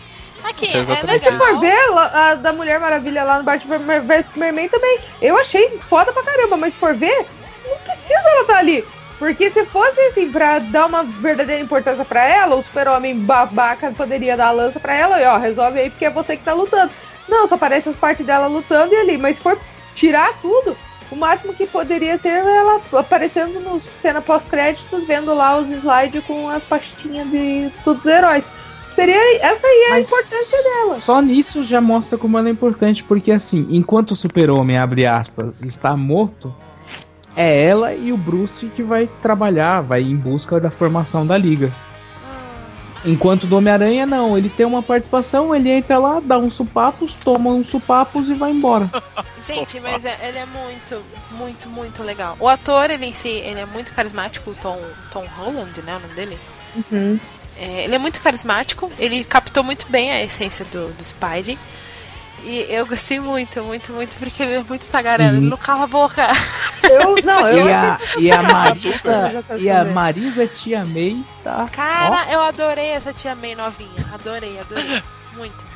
Aqui, é, é legal. Se for ver a da Mulher Maravilha lá no Batman vs Superman também, eu achei foda pra caramba, mas se for ver, não precisa ela estar tá ali. Porque se fosse assim, pra dar uma verdadeira importância pra ela, o super-homem babaca poderia dar a lança pra ela e ó, resolve aí porque é você que tá lutando. Não, só aparece as partes dela lutando e ali. Mas se for tirar tudo, o máximo que poderia ser ela aparecendo no cena pós-créditos, vendo lá os slides com as pastinhas de todos os heróis. Seria essa aí é a importância dela. Só nisso já mostra como ela é importante, porque assim, enquanto o super-homem, abre aspas, está morto, é ela e o Bruce que vai trabalhar, vai em busca da formação da liga. Enquanto do Homem-Aranha, não. Ele tem uma participação, ele entra lá, dá uns supapos, toma uns supapos e vai embora. Gente, mas é, ele é muito, muito, muito legal. O ator, ele em si, ele é muito carismático, o Tom, Tom Holland, né, o nome dele? Uhum. É, ele é muito carismático, ele captou muito bem a essência do, do Spidey. E eu gostei muito, muito, muito, porque ele é muito tagarelo, ele não cala a boca. Eu, não, eu e, a, e a Marisa, e a Marisa Tia May tá. Cara, ó. eu adorei essa Tia May novinha. Adorei, adorei. Muito.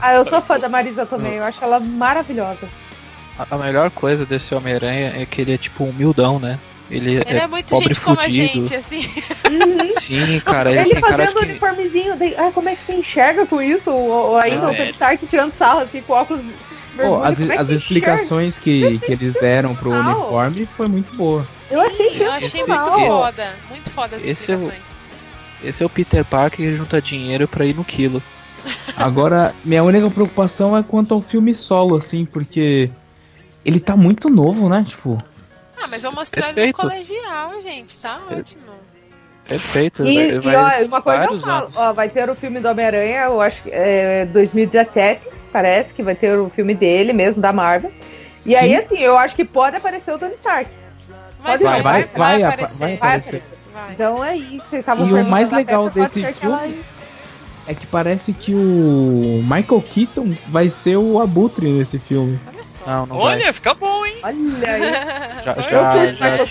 Ah, eu sou fã da Marisa também, eu acho ela maravilhosa. A, a melhor coisa desse Homem-Aranha é que ele é tipo humildão, né? Ele, ele é, é muito pobre gente fudido. como a gente, assim. Uhum. Sim, cara. Ele, ele fazendo o que... uniformezinho. De... Ah, como é que você enxerga com isso? Ou ainda o Tony Stark tirando sarro assim com óculos Pô, as, é as explicações que, que eles deram pro uniforme foi muito boa. Eu achei Eu achei muito foda. Muito foda as esse explicações. É o, esse é o Peter Parker que junta dinheiro pra ir no quilo. Agora, minha única preocupação é quanto ao filme solo, assim, porque ele tá muito novo, né? Tipo, Ah, mas vou mostrar ele no colegial, gente. Tá ótimo. Perfeito. E, vai, e ó, uma coisa eu falo, ó, vai ter o filme do Homem-Aranha, eu acho que é 2017, parece que vai ter o filme dele mesmo, da Marvel. E aí, assim, eu acho que pode aparecer o Tony Stark. Mas vai, vai, vai, vai, aparecer. Vai aparecer. Então é isso, vocês estavam E o mais legal desse filme é que parece que o Michael Keaton vai ser o Abutre nesse filme. Não, não Olha, vai. fica bom, hein? Olha aí. já, já, já,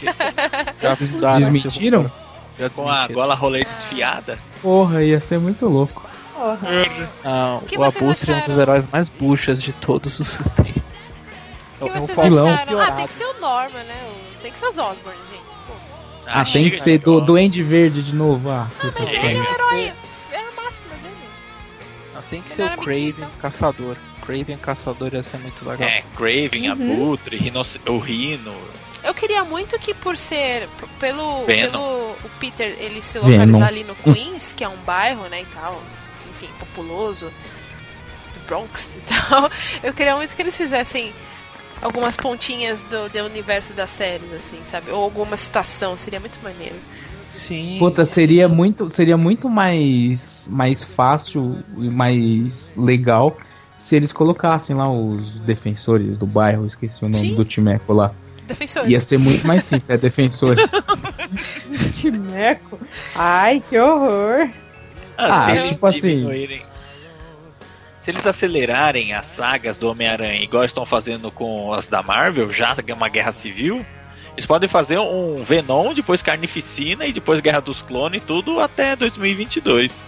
já, já desmentiram? Já Com a gola rolê desfiada? Porra, ia ser muito louco. Porra. Ah, o Abutre é um dos heróis mais buchas de todos os tempos. O que vocês vilão. acharam? Ah, tem que ser o Norman, né? Tem que ser os Osborn, gente. Ah, ah tem que ser do Duende Verde de novo. Ah, ah mas ele é o herói. É a máxima dele. Não, tem que ser o Craven Caçador. Craven Caçador ia ser muito legal. É, Craven, uhum. Abutre, o Rino. Eu queria muito que por ser pelo, pelo o Peter ele se localizar Venom. ali no Queens, que é um bairro, né, e tal, enfim, populoso do Bronx e tal. Eu queria muito que eles fizessem algumas pontinhas do, do universo das séries, assim, sabe? Ou alguma citação, seria muito maneiro. Sim. Puta, seria muito, seria muito mais, mais fácil e mais legal se eles colocassem lá os defensores do bairro, esqueci o nome Sim. do Timeco lá. Defensores. Ia ser muito mais simples, é defensores. Timeco. Ai, que horror. Ah, ah tipo assim. Se eles acelerarem as sagas do Homem-Aranha, igual estão fazendo com as da Marvel, já é uma guerra civil, eles podem fazer um Venom, depois Carnificina e depois Guerra dos Clones, tudo até 2022.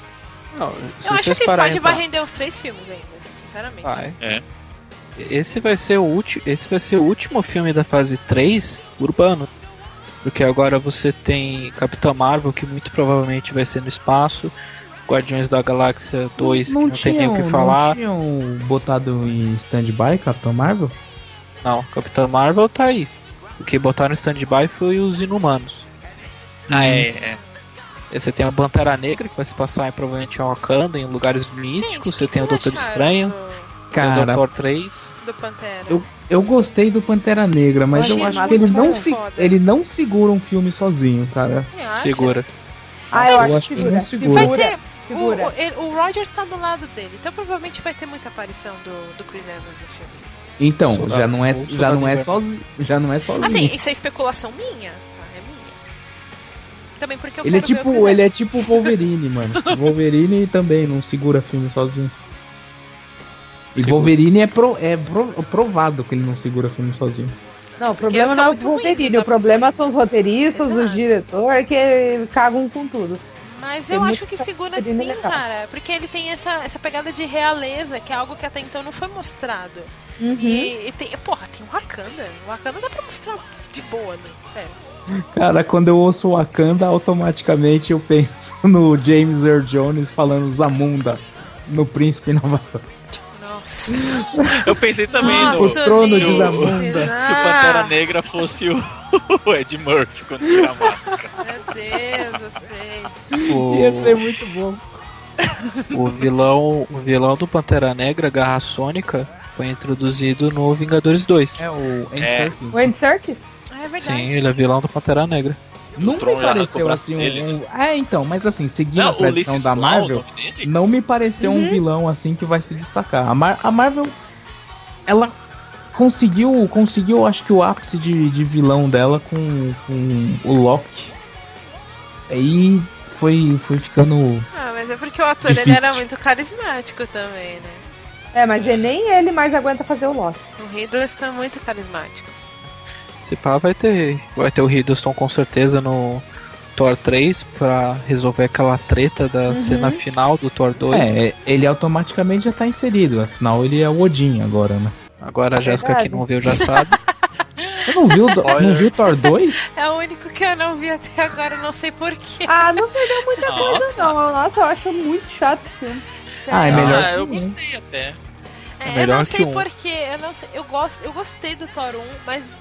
Não, Eu acho que Spidey vai render uns três filmes ainda, sinceramente. Vai. É. Esse vai ser o último, esse vai ser o último filme da fase 3 urbano. Porque agora você tem Capitão Marvel, que muito provavelmente vai ser no espaço. Guardiões da Galáxia 2, não, não que não tinham, tem nem o que falar. Não tinham botado em stand-by Capitão Marvel? Não, Capitão Marvel tá aí. O que botaram em stand-by foi os Inumanos. Ah, é, é. Você tem a Pantera Negra, que vai se passar em, provavelmente em Wakanda, em lugares místicos. Gente, você tem o Doutor Estranho. Cara, o Doutor 3. Do Pantera. Eu, eu gostei do Pantera Negra, mas eu, eu acho que ele não, se, ele não segura um filme sozinho, cara. Segura. Ah, eu, eu acho, que, que não segura. Vai ter, o, o, o Rogers está do lado dele, então provavelmente vai ter muita aparição do, do Chris Evans no filme. Então, já não é, já não é só, já não é só. Assim, isso é especulação? É minha. Também porque eu ele é tipo, ele é tipo Wolverine, mano. Wolverine também não segura filme sozinho. E segura. Wolverine é, pro, é pro, provado que ele não segura filme sozinho. Não, o problema não é o Wolverine, ruim, o problema são os roteiristas, Exato. os diretores que cagam com tudo. Mas eu acho que segura sim, cara. Porque ele tem essa, essa pegada de realeza, que é algo que até então não foi mostrado. Uhum. E, e, tem. Porra, tem o Wakanda. O Wakanda dá pra mostrar de boa, né? Sério. Cara, quando eu ouço Wakanda, automaticamente eu penso no James Earl Jones falando Zamunda no Príncipe Nova York. Nossa. Eu pensei também Nossa, no. O trono de Zamunda. Se o Pantera Negra fosse o, o Ed Murphy quando tira a máscara. Meu Deus, eu sei. O... Ia ser muito bom. O vilão, o vilão do Pantera Negra, Garra Sônica, foi introduzido no Vingadores 2. É o Andy é. Serkis. O Andy Serkis? É verdade. Sim, ele é vilão do Pantera Negra. Não me pareceu assim um, um, É, então, mas assim, seguindo não, a tradição da Marvel, não me pareceu uhum. um vilão assim que vai se destacar. A, Mar a Marvel, ela conseguiu, conseguiu, acho que o ápice de, de vilão dela com, com o Loki. Aí foi, foi ficando. Ah, mas é porque o ator ele era muito carismático também, né? É, mas nem ele mais aguenta fazer o Loki. O Hiddleston é muito carismático. Se pá, vai ter, vai ter o Hiddleston com certeza no Thor 3 pra resolver aquela treta da uhum. cena final do Thor 2. É, ele automaticamente já tá inserido, afinal ele é o Odin agora, né? Agora a é Jéssica que não viu já sabe. Você não viu, não viu Thor 2? É o único que eu não vi até agora, não sei porquê. Ah, não perdeu muita Nossa. coisa não. Nossa, eu acho muito chato esse filme. Ah, é melhor. Ah, eu gostei até. É, é eu não sei porquê, eu não sei, eu gosto, eu gostei do Thor 1, mas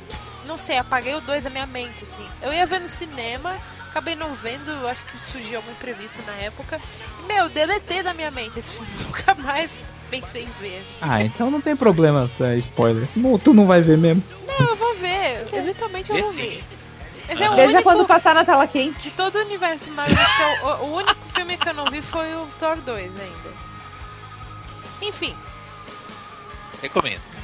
não sei, apaguei o 2 da minha mente, assim. Eu ia ver no cinema, acabei não vendo, acho que surgiu algum imprevisto na época. E, meu, deletei da minha mente esse filme, nunca mais pensei em ver. Ah, então não tem problema é spoiler. Não, tu não vai ver mesmo. Não, eu vou ver. Eventualmente eu vou ver. Mas é o Veja único... quando passar na tela quente. De todo o universo Marvel, o, o único filme que eu não vi foi o Thor 2 ainda. Enfim. Recomendo.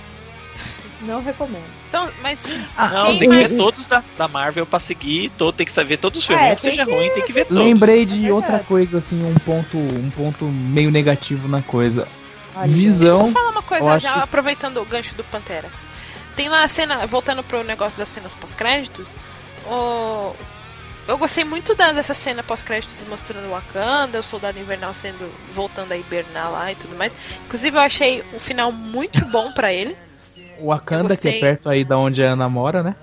Não recomendo. Então, mas. Ah, não, tem mais... que ver todos da, da Marvel pra seguir. Todo, tem que saber todos os filmes. É, seja que... ruim, tem que ver todos. Lembrei de é outra coisa, assim, um ponto, um ponto meio negativo na coisa. Visão. Deixa eu falar uma coisa já, acho... aproveitando o gancho do Pantera. Tem lá a cena, voltando pro negócio das cenas pós-créditos. O... Eu gostei muito da, dessa cena pós-créditos mostrando o Wakanda, o soldado invernal sendo voltando a hibernar lá e tudo mais. Inclusive, eu achei o final muito bom para ele. O Wakanda, que é perto aí da onde a Ana mora, né?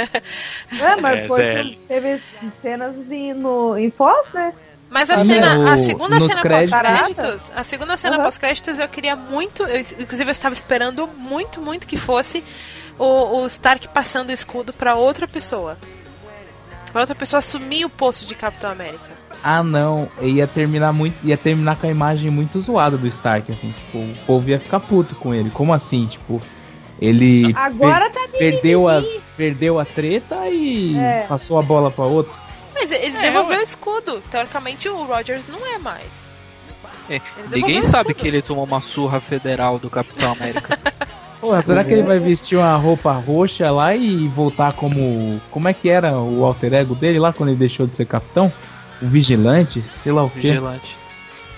é, mas é, foi, teve cenas de, no, em pós, né? Mas a, cena, a segunda cena pós-créditos, a segunda cena uhum. pós-créditos eu queria muito, eu, inclusive eu estava esperando muito, muito que fosse o, o Stark passando o escudo para outra pessoa. Pra outra pessoa assumir o posto de Capitão América. Ah não, ia terminar muito, ia terminar com a imagem muito zoada do Stark, assim, tipo, o povo ia ficar puto com ele. Como assim, tipo, ele Agora per tá perdeu a perdeu a treta e é. passou a bola para outro. Mas ele é, devolveu o escudo. Teoricamente o Rogers não é mais. É, ninguém sabe que ele tomou uma surra federal do Capitão América. Porra, será que ele vai vestir uma roupa roxa lá e voltar como. Como é que era o alter ego dele lá quando ele deixou de ser capitão? O vigilante? Sei lá o quê. Vigilante.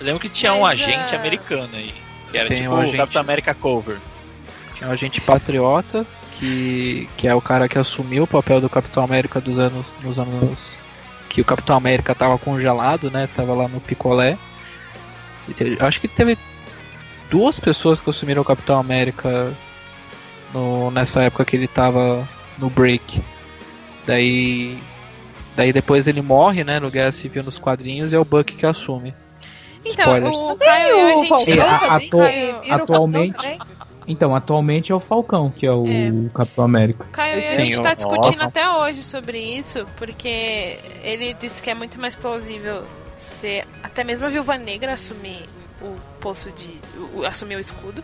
Eu lembro que tinha Mas, um agente uh... americano aí. Que era Tem tipo um agente... o Capitão América Cover. Tinha um agente patriota, que, que é o cara que assumiu o papel do Capitão América dos anos. nos anos. Que o Capitão América tava congelado, né? Tava lá no picolé. Acho que teve duas pessoas que assumiram o Capitão América no, nessa época que ele tava no break. Daí. Daí depois ele morre, né, no Guerra Civil nos quadrinhos e é o Buck que assume. Então, Spoilers. o Caio e a gente... atu atualmente... Então, atualmente é o Falcão, que é o é. Capitão América. Caio e a gente tá discutindo Nossa. até hoje sobre isso, porque ele disse que é muito mais plausível ser até mesmo a Viúva Negra assumir o poço de. O, assumir o escudo.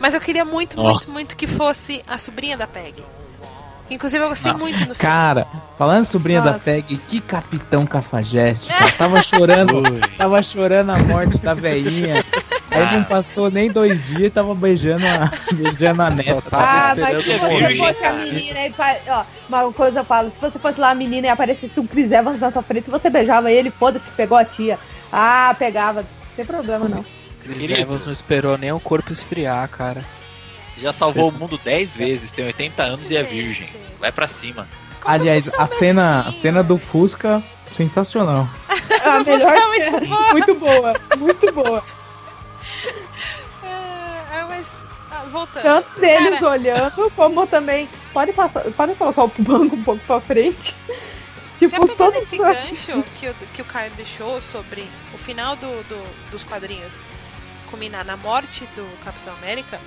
Mas eu queria muito, Nossa. muito, muito que fosse a sobrinha da Peg. Inclusive eu gostei ah, muito do filme. Cara, falando sobrinha Nossa. da Peg, que capitão cafajeste. Tava chorando, tava chorando a morte da velhinha. Aí não ah. passou nem dois dias tava beijando a, beijando a neta. Ah, mas se você fosse a menina e ó, uma coisa eu falo, se você fosse lá a menina e aparecesse um Chris Evans na sua frente, você beijava ele, foda-se, pegou a tia. Ah, pegava, sem problema não. Chris Evans não esperou nem o corpo esfriar, cara. Já salvou o mundo 10 vezes, tem 80 anos e é virgem. Vai pra cima. Como Aliás, a cena, a cena do Fusca, sensacional. a melhor é muito, boa. muito boa, voltando. Tanto deles Cara... olhando, como também. Pode, passar, pode colocar o banco um pouco pra frente. Tipo, Já pegando esse gancho que o, que o Caio deixou sobre o final do, do, dos quadrinhos culminar na morte do Capitão América,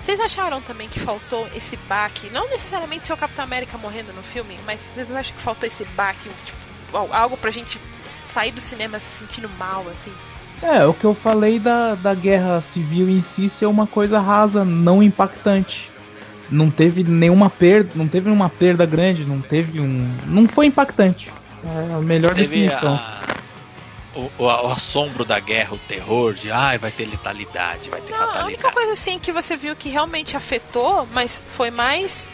vocês acharam também que faltou esse baque? Não necessariamente ser o Capitão América morrendo no filme, mas vocês acham que faltou esse baque, tipo, algo pra gente sair do cinema se sentindo mal, assim? É, o que eu falei da, da guerra civil em si ser uma coisa rasa, não impactante. Não teve nenhuma perda, não teve uma perda grande, não teve um. Não foi impactante. É a melhor definição. A o, o, o, assombro da guerra, o terror de ai, vai ter letalidade, vai ter Não, fatalidade. A única coisa assim que você viu que realmente afetou, mas foi mais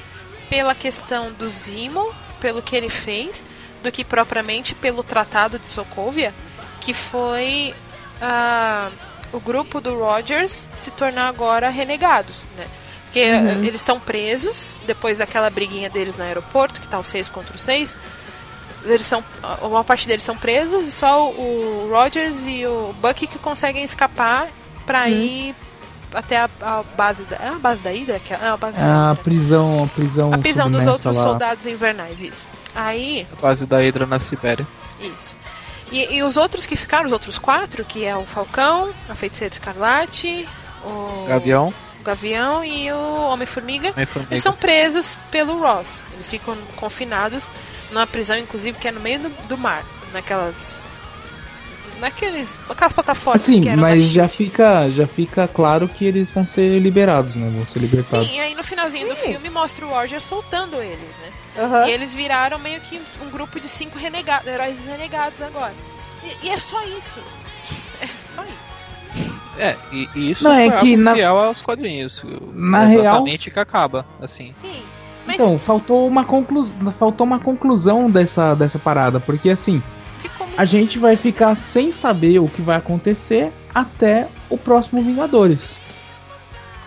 pela questão do Zimo, pelo que ele fez, do que propriamente pelo Tratado de Sokovia, que foi uh, o grupo do Rogers se tornar agora renegados, né? Porque uhum. eles são presos depois daquela briguinha deles no aeroporto, que tá o 6 contra o 6 eles são uma parte deles são presos e só o Rogers e o Bucky que conseguem escapar para hum. ir até a, a, base da é a base da Hydra que é, é a base é a prisão a prisão a prisão dos outros lá. soldados invernais isso aí a base da Hydra na Sibéria isso e, e, os outros que ficaram os outros quatro que é o Falcão a Feiticeira Escarlate o Gavião o Gavião e o Homem-Formiga Homem eles são presos pelo Ross eles ficam confinados numa prisão, inclusive, que é no meio do, do mar, naquelas. Naqueles. aquelas plataformas Sim, que eram mas já fica, já fica claro que eles vão ser liberados, né? Vão ser libertados. Sim, e aí no finalzinho Sim. do filme mostra o Roger soltando eles, né? Uhum. E eles viraram meio que um grupo de cinco renegados, heróis renegados agora. E, e, é só isso. É só isso. É, e, e isso não, é que na... fiel aos quadrinhos. Na exatamente real... que acaba, assim. Sim. Mas... Então, faltou uma, conclu... faltou uma conclusão dessa, dessa parada, porque assim, a gente vai ficar sem saber o que vai acontecer até o próximo Vingadores.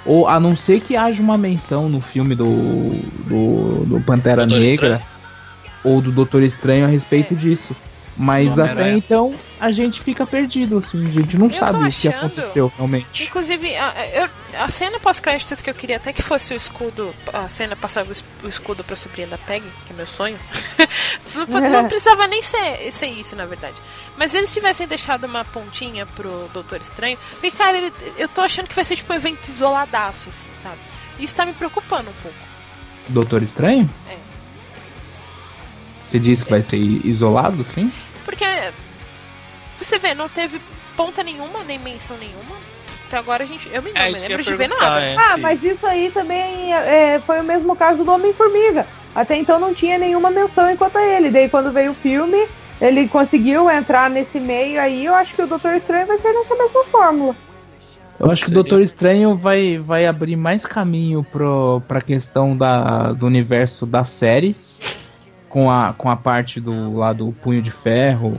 Ou a não ser que haja uma menção no filme do, do, do Pantera Doutor Negra Estranho. ou do Doutor Estranho a respeito é. disso. Mas até então a gente fica perdido, assim, a gente não eu sabe o que aconteceu realmente. Inclusive, a, eu, a cena pós-créditos que eu queria até que fosse o escudo, a cena passava o escudo pra sobrinha da Peg, que é meu sonho. não, não, precisava nem ser, ser isso, na verdade. Mas se eles tivessem deixado uma pontinha pro Doutor Estranho, porque, cara, ele, eu tô achando que vai ser tipo um evento isoladaço, assim, sabe? Isso tá me preocupando um pouco. Doutor Estranho? É. Você disse que vai ser isolado, sim? Porque você vê, não teve ponta nenhuma, nem menção nenhuma. Até agora a gente. Eu me, é, me lembro de ver nada. É, ah, sim. mas isso aí também é, foi o mesmo caso do Homem-Formiga. Até então não tinha nenhuma menção enquanto a ele. Daí quando veio o filme, ele conseguiu entrar nesse meio aí. Eu acho que o Doutor Estranho vai ser nessa mesma fórmula. Eu acho que o Doutor Estranho vai, vai abrir mais caminho pro, pra questão da, do universo da série com a, com a parte do lá do punho de ferro,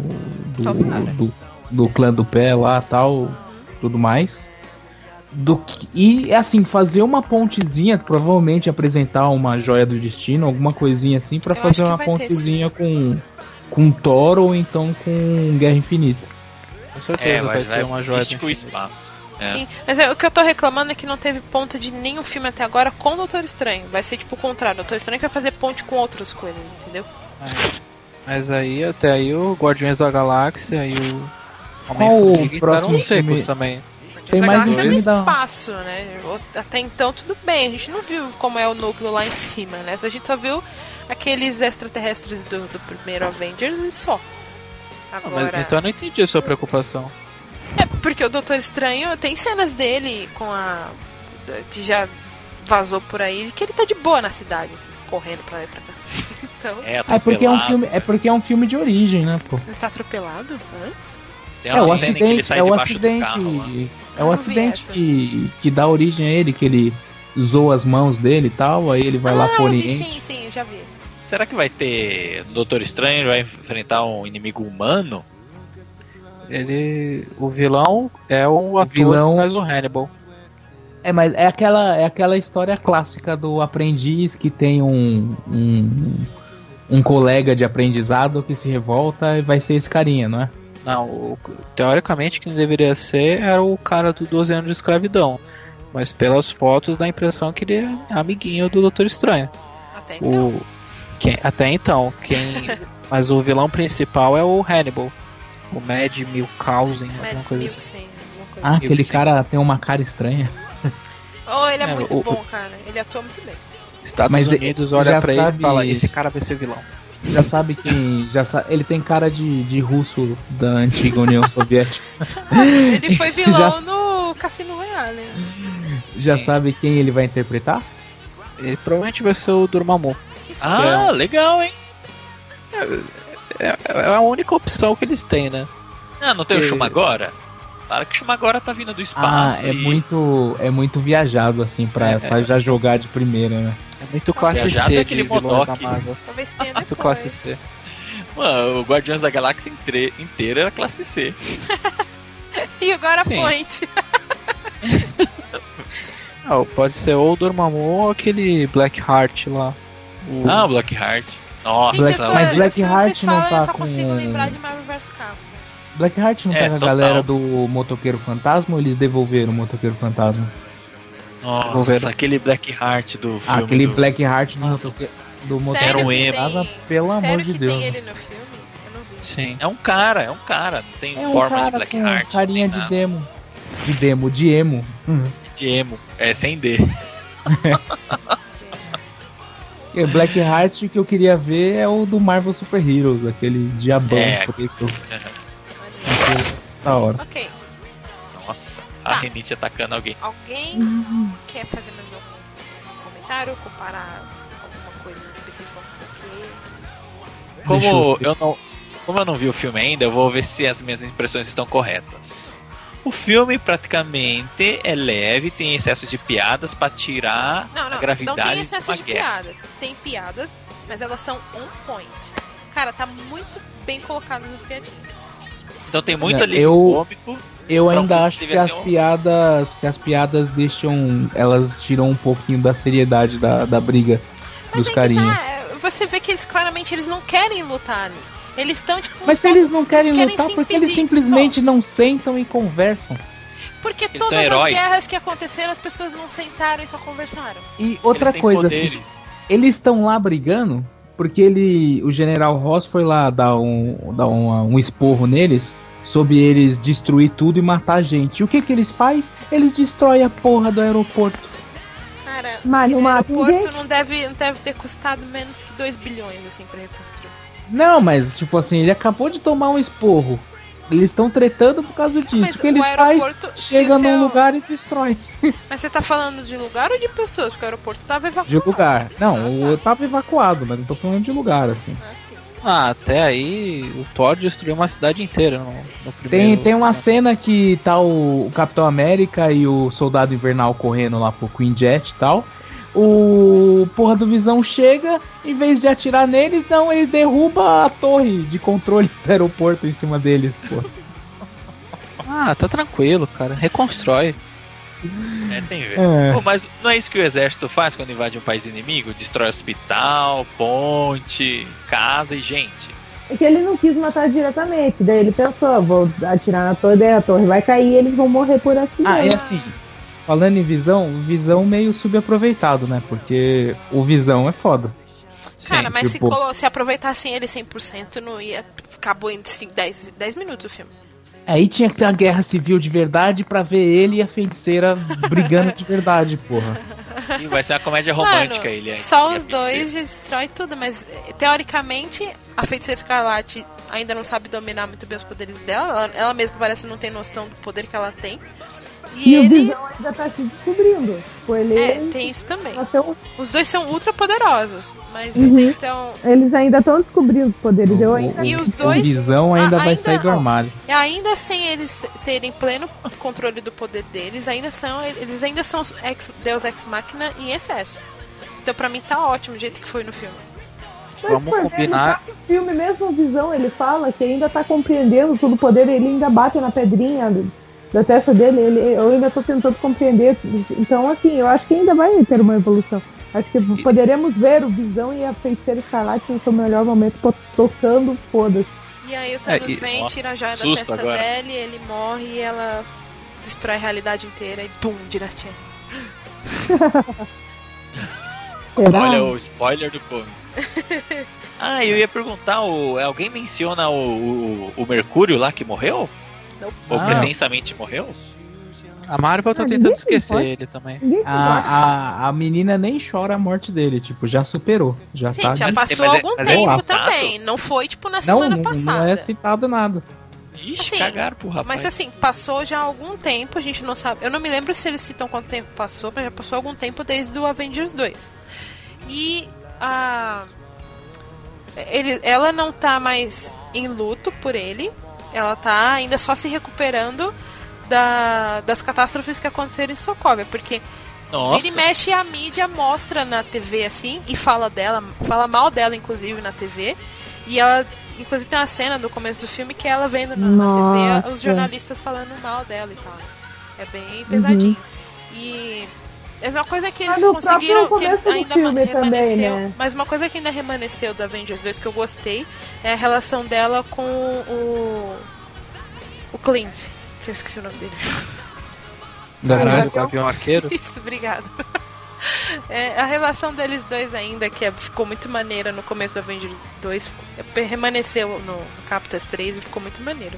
do, do, do, clã do pé lá tal, tudo mais. Do que, e assim, fazer uma pontezinha, provavelmente apresentar uma joia do destino, alguma coisinha assim, para fazer uma pontezinha com, com Thor ou então com Guerra Infinita. Com certeza é, vai, vai ter uma joia do espaço. É. Sim, mas é, o que eu tô reclamando é que não teve ponta de nenhum filme até agora com o Doutor Estranho. Vai ser tipo o contrário, o Doutor Estranho vai fazer ponte com outras coisas, entendeu? É. Mas aí, até aí o Guardiões da Galáxia e o Homem-Formiga entraram secos também. Tem mais um é no espaço, né? Até então tudo bem, a gente não viu como é o núcleo lá em cima, né? A gente só viu aqueles extraterrestres do, do primeiro Avengers e só. Agora... Mas, então eu não entendi a sua preocupação. É, porque o Doutor Estranho tem cenas dele com a. que já vazou por aí, que ele tá de boa na cidade, correndo pra lá e pra cá. então. É, é, porque é um filme, é porque é um filme de origem, né, pô? Ele tá atropelado? Hã? é o acidente, é o acidente, carro, é o acidente que, que dá origem a ele, que ele zoa as mãos dele e tal, aí ele vai ah, lá pro Oriente. Sim, sim, eu já vi isso. Será que vai ter Doutor Estranho vai enfrentar um inimigo humano? Ele. O vilão é o ator vilão... que faz o Hannibal. É, mas é aquela, é aquela história clássica do aprendiz que tem um, um, um colega de aprendizado que se revolta e vai ser esse carinha, não é? Não, o, teoricamente quem deveria ser era o cara do 12 anos de escravidão. Mas pelas fotos dá a impressão que ele é amiguinho do Doutor Estranho. Até então. O, quem, até então, quem. mas o vilão principal é o Hannibal. O Mad Milkhausen, alguma coisa assim. Ah, aquele cara tem uma cara estranha. Oh, ele é, é muito o, bom, cara. Ele atua muito bem. Estados Mas Unidos olha pra sabe... ele e fala, esse cara vai ser vilão. Já sabe quem. Já sa... Ele tem cara de, de russo da antiga União Soviética. ele foi vilão já... no Cassino Royale. Já Sim. sabe quem ele vai interpretar? Ele provavelmente vai ser o Dormammu. Ah, é... legal, hein? É, é, é, a única opção que eles têm, né? Ah, não tem e... o Shuma agora? Para que o Shuma agora tá vindo do espaço. Ah, é e... muito é muito viajado assim para é, já jogar de primeira, né? É muito classe C é aquele Modok. Talvez tenha muito classe C. Mano, o Guardiões da Galáxia inteira era classe C. e agora Sim. Point. Não, pode ser ou o Dormammu ou aquele Blackheart lá. O... Ah, o Blackheart. Nossa, Black, mas Blackheart não tá eu só com... consigo lembrar de Marvel vs Capcom. Blackheart não é, tá com a galera do Motoqueiro Fantasma ou eles devolveram o Motoqueiro Fantasma? Nossa, devolveram. aquele Blackheart do filme. Ah, aquele do... Blackheart do, motoque... do Motoqueiro Fantasma, pelo amor Sério de Deus. Tem ele no filme? Eu não vi. Sim. É um cara, é um cara. Tem é um forma cara de Blackheart. carinha de demo. De demo, de emo. Uhum. De emo. É sem D. O Blackheart que eu queria ver é o do Marvel Super Heroes, aquele diabão. É. Da hora. Ok. Nossa, tá. a Renite atacando alguém. Alguém uhum. quer fazer mais algum comentário, comparar alguma coisa específica com Como eu não. Como eu não vi o filme ainda, eu vou ver se as minhas impressões estão corretas. O filme praticamente é leve, tem excesso de piadas para tirar não, não, a gravidade não tem excesso de, de guerra. piadas. Tem piadas, mas elas são on point. Cara, tá muito bem colocado nas piadinhas. Então tem muito ali eu, cômico. Eu ainda acho que as um... piadas, que as piadas deixam, elas tiram um pouquinho da seriedade da, da briga mas dos é carinhas. Tá, é, você vê que eles claramente eles não querem lutar ali. Eles estão tipo. Mas se eles não querem, eles lutar, porque eles simplesmente só. não sentam e conversam. Porque eles todas as guerras que aconteceram, as pessoas não sentaram e só conversaram. E outra coisa, assim, eles estão lá brigando porque ele, o General Ross foi lá dar um, dar um, um esporro neles sobre eles destruir tudo e matar a gente. E o que que eles fazem? Eles destroem a porra do aeroporto. Cara, Mas o aeroporto não deve, não deve ter custado menos que 2 bilhões assim para reconstruir. Não, mas tipo assim, ele acabou de tomar um esporro. Eles estão tretando por causa disso. Mas o que eles fazem? Chega num lugar e destrói. Mas você tá falando de lugar ou de pessoas? Porque o aeroporto tava evacuado. De lugar. Não, ah, tá. eu tava evacuado, mas eu tô falando de lugar, assim. Ah, ah, até aí o Thor destruiu uma cidade inteira no, no primeiro. Tem, tem uma cena que tá o, o, Capitão América e o Soldado Invernal correndo lá pro Queen Jet e tal o porra do Visão chega, em vez de atirar neles, não, ele derruba a torre de controle do aeroporto em cima deles, pô. Ah, tá tranquilo, cara. Reconstrói. É, tem ver. É. Pô, mas não é isso que o exército faz quando invade um país inimigo? Destrói hospital, ponte, casa e gente. É que ele não quis matar diretamente, daí ele pensou, vou atirar na torre, daí a torre vai cair e eles vão morrer por acidente. Ah, é assim, Falando em visão, visão meio subaproveitado, né? Porque o visão é foda. Cara, mas tipo... se, se aproveitassem ele 100%, não ia. Acabou em 10, 10 minutos o filme. Aí tinha que ter uma guerra civil de verdade para ver ele e a feiticeira brigando de verdade, porra. E vai ser uma comédia romântica Mano, ele aí. Só os dois destrói tudo, mas teoricamente a feiticeira escarlate ainda não sabe dominar muito bem os poderes dela. Ela, ela mesma parece não ter noção do poder que ela tem. E, e ele... o Visão ainda tá se descobrindo. Tipo, ele é, tem isso também. Os dois são ultra poderosos, mas uhum. então... Eles ainda estão descobrindo os poderes. Eu ainda... E os dois... O Visão ainda, ainda vai sair do armário. Ainda sem eles terem pleno controle do poder deles, ainda são, eles ainda são ex, Deus Ex Machina em excesso. Então pra mim tá ótimo o jeito que foi no filme. Mas, Vamos combinar. No filme, mesmo Visão, ele fala que ainda tá compreendendo todo o poder, ele ainda bate na pedrinha da testa dele, ele, eu ainda estou tentando compreender. Então, assim, eu acho que ainda vai ter uma evolução. Acho que poderemos ver o Visão e a Feiticeira Escarlate no seu melhor momento tocando foda-se. E aí o Thanos é, e... vem, Nossa, tira a joia da testa agora. dele, ele morre e ela destrói a realidade inteira e pum, dinastia. Olha o spoiler do comic. ah, eu ia perguntar, o, alguém menciona o, o, o Mercúrio lá que morreu? Ou ah. pretensamente morreu? A Marvel tá ah, tentando esquecer ele também. A, a, a menina nem chora a morte dele, tipo, já superou. Já Gente, tá... já passou mas, é- algum mas é tempo é também. Não foi, tipo, na semana não, passada. Não é citado nada. Ixi, assim, cagaram pro rapaz. Mas assim, passou já algum tempo, a gente não sabe. Eu não me lembro se eles citam quanto tempo passou, mas já passou algum tempo desde o Avengers 2. E a. Ele, ela não tá mais em luto por ele, ela tá ainda só se recuperando da, das catástrofes que aconteceram em Sokovia, porque Nossa. vira e mexe a mídia mostra na TV assim e fala dela, fala mal dela inclusive na TV. E ela inclusive tem uma cena do começo do filme que ela vendo na, na TV os jornalistas falando mal dela e tal. É bem pesadinho. Uhum. E é uma coisa que eles conseguiram que eles ainda remanesceu, também, né? mas uma coisa que ainda remanesceu da Avengers 2 que eu gostei é a relação dela com o o Clint, que eu esqueci o nome dele. Danado, o avião arqueiro? Isso, obrigado. É, a relação deles dois ainda, que é, ficou muito maneira no começo do Avengers 2, remanesceu no, no Captas 3 e ficou muito maneiro.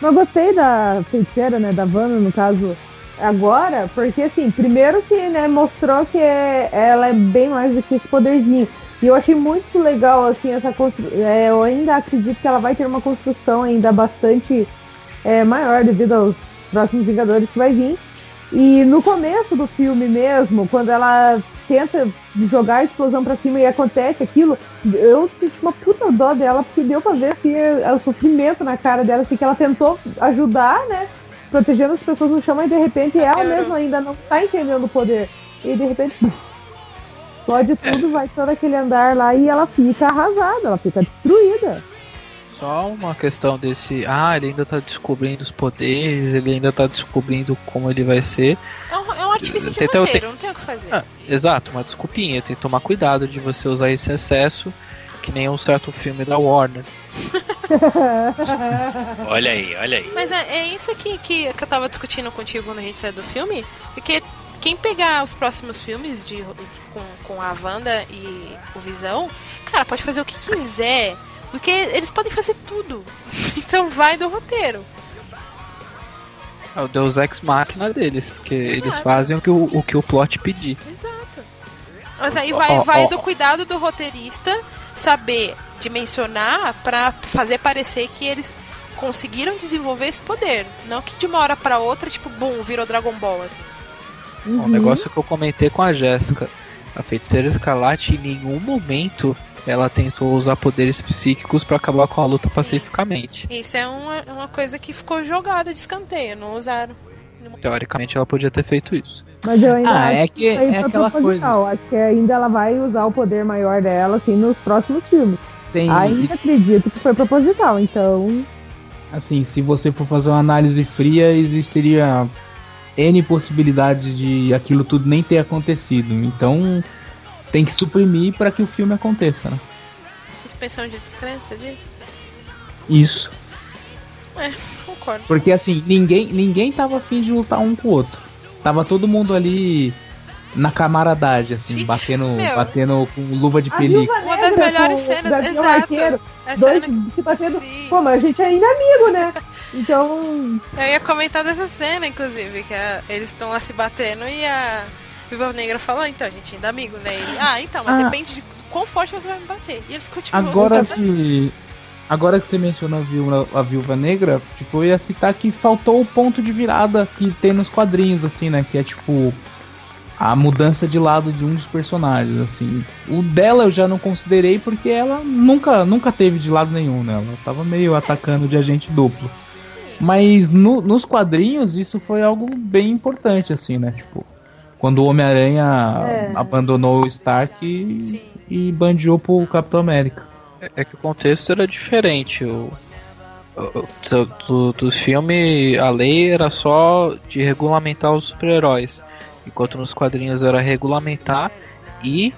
Eu gostei da feiticeira, né, da Vanna, no caso, agora, porque assim, primeiro que né, mostrou que é, ela é bem mais do que esse poderzinho. E eu achei muito legal, assim, essa construção. É, eu ainda acredito que ela vai ter uma construção ainda bastante é, maior devido aos próximos Vingadores que vai vir. E no começo do filme mesmo, quando ela tenta jogar a explosão pra cima e acontece aquilo, eu senti uma puta dó dela, porque deu pra ver assim, o sofrimento na cara dela, assim, que ela tentou ajudar, né? Protegendo as pessoas no chão, mas de repente ela mesma ainda não tá entendendo o poder. E de repente explode tudo, vai todo aquele andar lá e ela fica arrasada, ela fica destruída. Só uma questão desse. Ah, ele ainda tá descobrindo os poderes, ele ainda tá descobrindo como ele vai ser. É um, é um artifício de roteiro, tem... não tem o que fazer. Ah, exato, uma desculpinha. Tem que tomar cuidado de você usar esse excesso, que nem um certo filme da Warner. olha aí, olha aí. Mas é, é isso que, que, que eu tava discutindo contigo quando a gente saiu do filme, porque quem pegar os próximos filmes de, com, com a Wanda e o Visão, cara, pode fazer o que quiser. Porque eles podem fazer tudo. Então vai do roteiro. É o Deus Ex Machina deles, porque Exato. eles fazem o que o, o que o plot pedir. Exato. Mas aí vai, oh, vai oh, do cuidado do roteirista saber dimensionar para fazer parecer que eles conseguiram desenvolver esse poder. Não que de uma hora para outra, tipo, bum, virou Dragon Ball, assim. Uhum. Um negócio que eu comentei com a Jéssica. A feiticeira escarlate em nenhum momento ela tentou usar poderes psíquicos para acabar com a luta Sim. pacificamente. Isso é uma, uma coisa que ficou jogada de escanteio, não usaram. Teoricamente ela podia ter feito isso. Mas eu ainda ah, é que é aquela coisa. Acho que ainda ela vai usar o poder maior dela assim nos próximos filmes. Tem... Ainda acredito que foi proposital, então. Assim, se você for fazer uma análise fria, existiria N possibilidades de aquilo tudo nem ter acontecido. Então, tem que suprimir para que o filme aconteça, né? Suspensão de descrença disso? Isso. É, concordo. Porque assim, ninguém, ninguém tava afim de lutar um com o outro. Tava todo mundo ali na camaradagem, assim, Sim. batendo, batendo com luva de película. Uma das melhores com, cenas, exato. Arqueiro, dois cena... se batendo. Sim. Pô, mas a gente é ainda é amigo, né? Então. Eu ia comentar dessa cena, inclusive, que a, eles estão lá se batendo e a Viva Negra falou, ah, então, a gente ainda é amigo, né? Ele, ah, então, mas ah. depende de quão forte você vai me bater. E eles continuam Agora que. Agora que você mencionou a Viúva, a Viúva Negra, tipo, eu ia citar que faltou o ponto de virada que tem nos quadrinhos, assim, né? Que é tipo a mudança de lado de um dos personagens, assim. O dela eu já não considerei porque ela nunca, nunca teve de lado nenhum, né? Ela tava meio atacando de agente duplo. Mas no, nos quadrinhos isso foi algo bem importante, assim, né? Tipo, quando o Homem-Aranha é. abandonou o Stark e, e bandiou pro Capitão América. É, é que o contexto era diferente. O, do, do, do filme, a lei era só de regulamentar os super-heróis. Enquanto nos quadrinhos era regulamentar e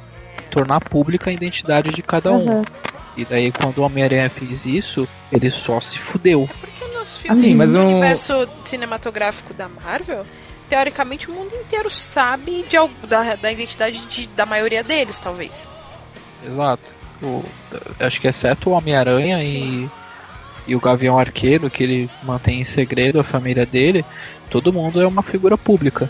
tornar pública a identidade de cada um. Uhum. E daí quando o Homem-Aranha fez isso, ele só se fudeu. Porque nos filmes assim, mas do um... universo cinematográfico da Marvel, teoricamente o mundo inteiro sabe de, da, da identidade de, da maioria deles, talvez. Exato. O, acho que exceto o Homem-Aranha e, e o Gavião Arqueiro, que ele mantém em segredo a família dele, todo mundo é uma figura pública.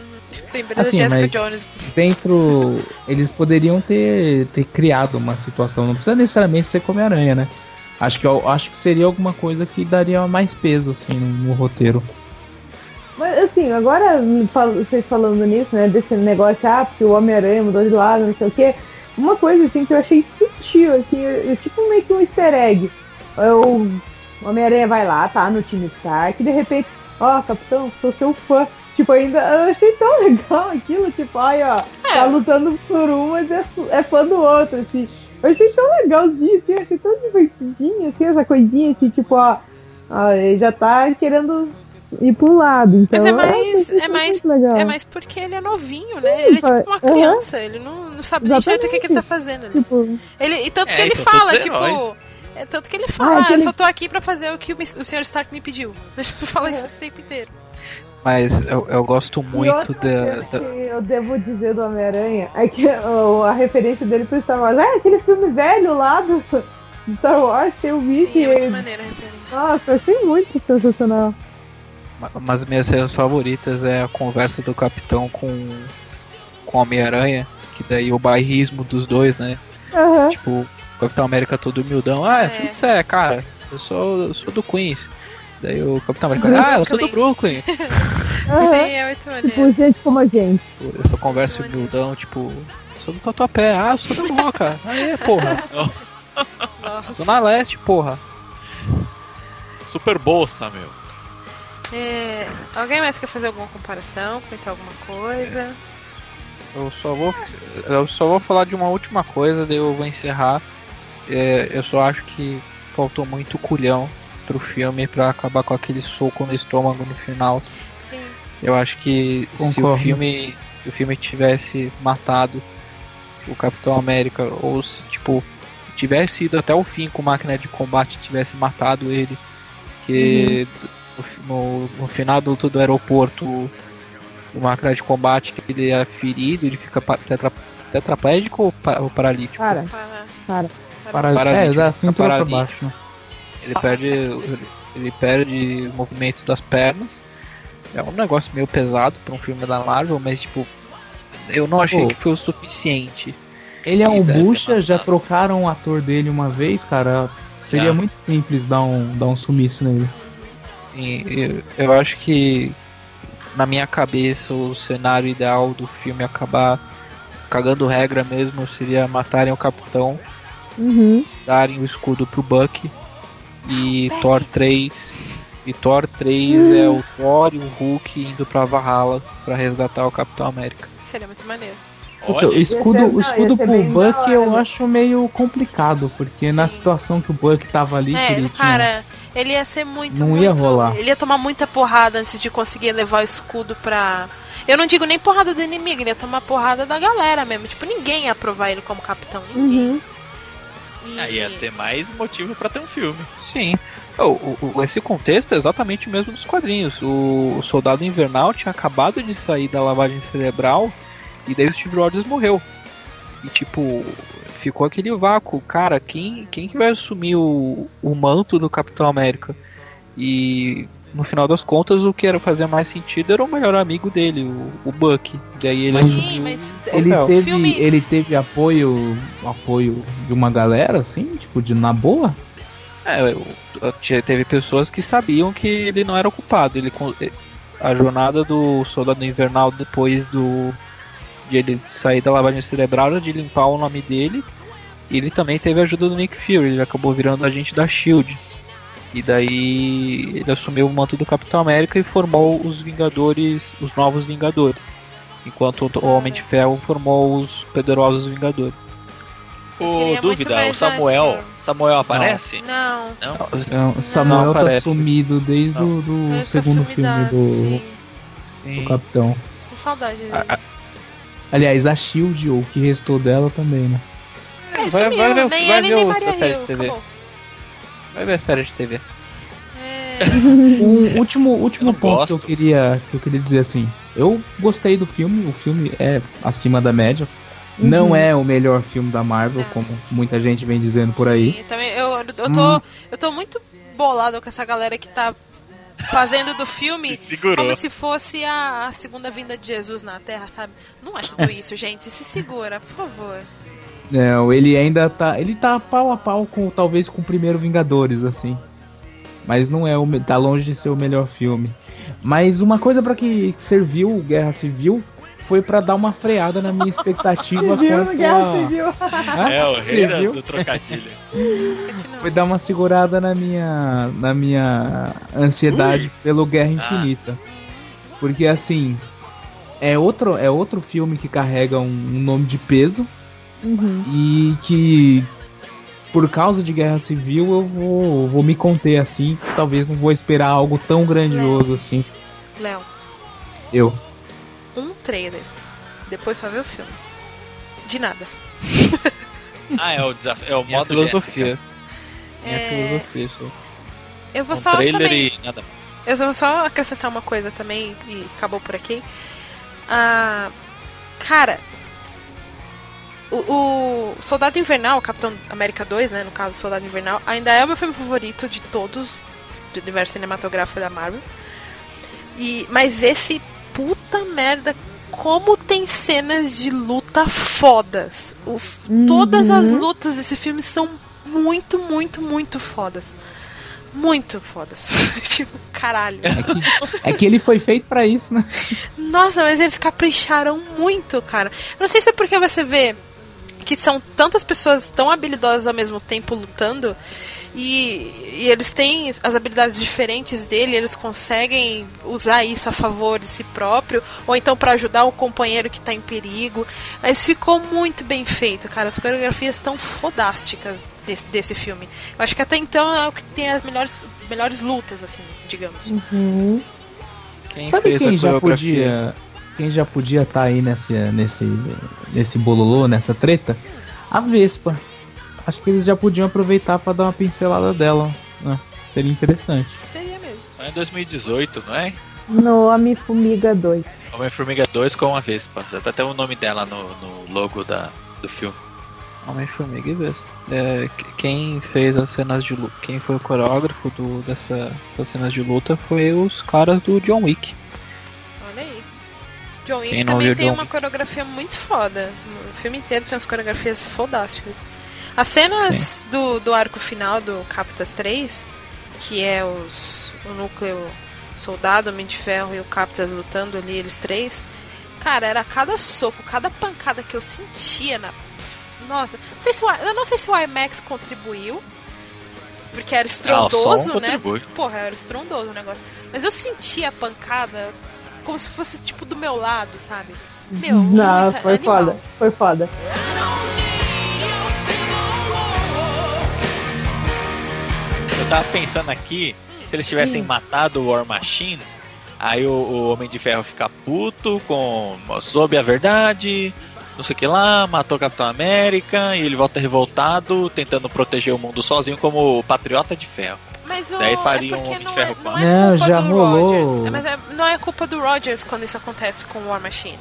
Lembrando assim, Jessica Jones. Dentro. Eles poderiam ter, ter criado uma situação, não precisa necessariamente ser como Aranha, né? Acho que, acho que seria alguma coisa que daria mais peso assim, no, no roteiro. Mas assim, agora vocês falando nisso, né, desse negócio, ah, porque o Homem-Aranha mudou de lado, não sei o quê. Uma coisa assim que eu achei sutil, assim, eu, tipo meio que um easter egg. O Homem-Aranha vai lá, tá, no time Stark, e de repente, ó, oh, capitão, sou seu fã. Tipo, ainda eu achei tão legal aquilo, tipo, ai, ó, é. tá lutando por um, mas é, é fã do outro, assim. Eu achei tão legalzinho, assim, eu achei tão divertidinho, assim, essa coisinha, assim, tipo, ó, ó ele já tá querendo ir pro lado. Então, Mas é mais, é mais, é mais porque ele é novinho, né? Sim, ele é tipo uma criança, uhum. ele não, não sabe nem direito o que, que ele tá fazendo. Tipo, ele, e tanto é, que ele fala, tipo. É, tanto que ele fala, ah, ah, eu só tô aqui pra fazer o que o, o Sr. Stark me pediu. Ele fala isso o tempo inteiro. Mas eu, eu gosto muito da, da. eu devo dizer do Homem-Aranha é que a referência dele pro Star Wars é aquele filme velho lá do Star Wars, tem o Mickey. Sim, é maneira a referência. Nossa, eu achei muito sensacional. Mas minhas cenas favoritas é a conversa do Capitão com com Homem-Aranha, que daí o bairrismo dos dois, né? Uhum. Tipo, o Capitão América todo humildão. Ah, é. o que você é, cara? Eu sou, eu sou do Queens. Daí o Capitão América, ah, eu sou do Brooklyn. Sim, é muito maneiro. Tipo, gente como a gente. Essa conversa humildão, tipo, sou do Tatuapé, ah, eu sou do Moca. Aí, porra. Zona Leste, porra. Super bolsa, meu. É, alguém mais quer fazer alguma comparação? Comentar alguma coisa? Eu só vou, eu só vou falar de uma última coisa, daí eu vou encerrar. É, eu só acho que faltou muito culhão pro filme para acabar com aquele soco no estômago no final. Sim. Eu acho que Concordo. se o filme, o filme tivesse matado o Capitão América ou se tipo tivesse ido até o fim com máquina de combate, tivesse matado ele, que uhum. no, no, final do, do aeroporto o máquina de combate ele é ferido, ele fica tetra, tetraplégico ou, ou paralítico? Para, para. para. Paralítico, é, da cintura pra baixo. Ele perde, ele perde o movimento das pernas. É um negócio meio pesado para um filme da Marvel, mas tipo, eu não achei Pô, que foi o suficiente. Ele é um bucha, já trocaram o ator dele uma vez, cara. Seria muito simples dar um, dar um sumiço nele. eu, eu acho que na minha cabeça o cenário ideal do filme acabar cagando regra mesmo seria matarem o capitão, uhum. darem o escudo pro Buck e Thor 3. E Thor 3 uhum. é o Thor e o Hulk indo pra Valhalla para resgatar o Capitão América. Seria muito maneiro. Olha, o escudo, o escudo pro Buck eu acho meio complicado, porque Sim. na situação que o Buck tava ali. É, ele cara, tinha... ele ia ser muito. Não muito, ia rolar. Ele ia tomar muita porrada antes de conseguir levar o escudo pra. Eu não digo nem porrada do inimigo, ele ia tomar porrada da galera mesmo. Tipo, ninguém ia aprovar ele como capitão. Ninguém. Uhum. E... Aí ia ter mais motivo para ter um filme. Sim. Oh, o, esse contexto é exatamente o mesmo dos quadrinhos. O, o Soldado Invernal tinha acabado de sair da lavagem cerebral e daí o Steve Rogers morreu. E tipo, ficou aquele vácuo. Cara, quem, quem que vai assumir o, o manto do Capitão América? E no final das contas, o que era fazer mais sentido era o melhor amigo dele, o, o Buck. Daí ele mas, Sim, mas ele teve, filme... ele teve apoio, apoio de uma galera, assim, tipo, de na boa? É, teve pessoas que sabiam que ele não era o culpado. Ele, a jornada do Soldado Invernal depois do de ele sair da lavagem cerebral era de limpar o nome dele. E ele também teve a ajuda do Nick Fury, ele acabou virando agente da Shield. E daí ele assumiu o manto do Capitão América e formou os Vingadores, os novos Vingadores. Enquanto o Homem de Ferro formou os poderosos Vingadores. Ô, dúvida, o Samuel. Samuel aparece? Não. Não? não. Samuel não tá sumido desde o do segundo filme do, sim. do Capitão. Que saudade dele. A, Aliás, a Shield, ou o que restou dela também, né? É, vai, vai, ver, nem vai ver nem Maria série de TV. Acabou. Vai ver a série de TV. É... um último, último ponto que eu, queria, que eu queria dizer assim. Eu gostei do filme, o filme é acima da média. Uhum. Não é o melhor filme da Marvel, como muita gente vem dizendo por aí. Sim, também, eu, eu, tô, hum. eu tô muito bolado com essa galera que tá fazendo do filme se como se fosse a, a, segunda vinda de Jesus na Terra, sabe? Não é tudo isso, gente. Se segura, por favor. Não, ele ainda tá. Ele tá pau a pau com talvez com o primeiro Vingadores, assim. Mas não é o. tá longe de ser o melhor filme. Mas uma coisa para que serviu Guerra Civil foi para dar uma freada na minha expectativa Civil, quanto Guerra Civil. É, o rei do, do trocadilho. foi dar uma segurada na minha na minha ansiedade Ui. pelo Guerra. Infinita. Ah. Porque assim, é outro é outro filme que carrega um, um nome de peso uhum. e que por causa de Guerra Civil eu vou, vou me conter assim, talvez não vou esperar algo tão grandioso Léo. assim. Léo. Eu um trailer. Depois só ver o filme. De nada. ah, é o desafio. É o modo filosofia. É... é filosofia, isso. Eu vou um só trailer também... e nada mais. Eu vou só acrescentar uma coisa também e acabou por aqui. Ah, cara, o, o, Soldado Invernal, Capitão América 2, né, no caso Soldado Invernal, ainda é o meu filme favorito de todos do universo cinematográfico da Marvel. E, mas esse puta merda, como tem cenas de luta fodas. O, uhum. Todas as lutas desse filme são muito, muito, muito fodas. muito fodas. tipo, caralho. É que, é que, ele foi feito para isso, né? Nossa, mas eles capricharam muito, cara. Eu não sei se é porque você vê que são tantas pessoas tão habilidosas ao mesmo tempo lutando e, e, eles têm as habilidades diferentes dele, eles conseguem usar isso a favor de si próprio, ou então para ajudar o companheiro que tá em perigo. Mas ficou muito bem feito, cara. As coreografias estão fodásticas desse, desse filme. Eu acho que até então é o que tem as melhores, melhores lutas, assim, digamos. Uhum. Quem Sabe fez quem a já podia Quem já podia estar tá aí nesse, nesse, nesse bololô, nessa treta? A Vespa. Acho que eles já podiam aproveitar para dar uma pincelada dela. Né? Seria interessante. Seria mesmo. É em 2018, não é? No Homem-Formiga 2. Homem-Formiga 2 com a Vespa. Tá até o nome dela no, no logo da, do filme. Homem-Formiga e Vespa. É, quem fez as cenas de luta, quem foi o coreógrafo do, dessa, dessas cenas de luta foi os caras do John Wick. John Wick também tem John uma coreografia muito foda. O filme inteiro tem umas coreografias fodásticas. As cenas do, do arco final do Captas 3, que é os, o núcleo soldado, Homem de Ferro e o Captas lutando ali, eles três. Cara, era cada soco, cada pancada que eu sentia na nossa, não sei se o, eu não sei se o IMAX contribuiu. Porque era estrondoso, ah, né? Porra, era estrondoso o negócio. Mas eu sentia a pancada como se fosse tipo do meu lado, sabe? Meu, não, foi animal. foda, foi foda. Eu tava pensando aqui, se eles tivessem matado o War Machine, aí o, o Homem de Ferro fica puto com soube a verdade, não sei o que lá, matou o Capitão América e ele volta revoltado, tentando proteger o mundo sozinho como o Patriota de Ferro. Mas o, Daí faria é um Homem de Ferro é, não é, culpa já do rolou. Rogers. É, mas é, não é culpa do Rogers quando isso acontece com o War Machine.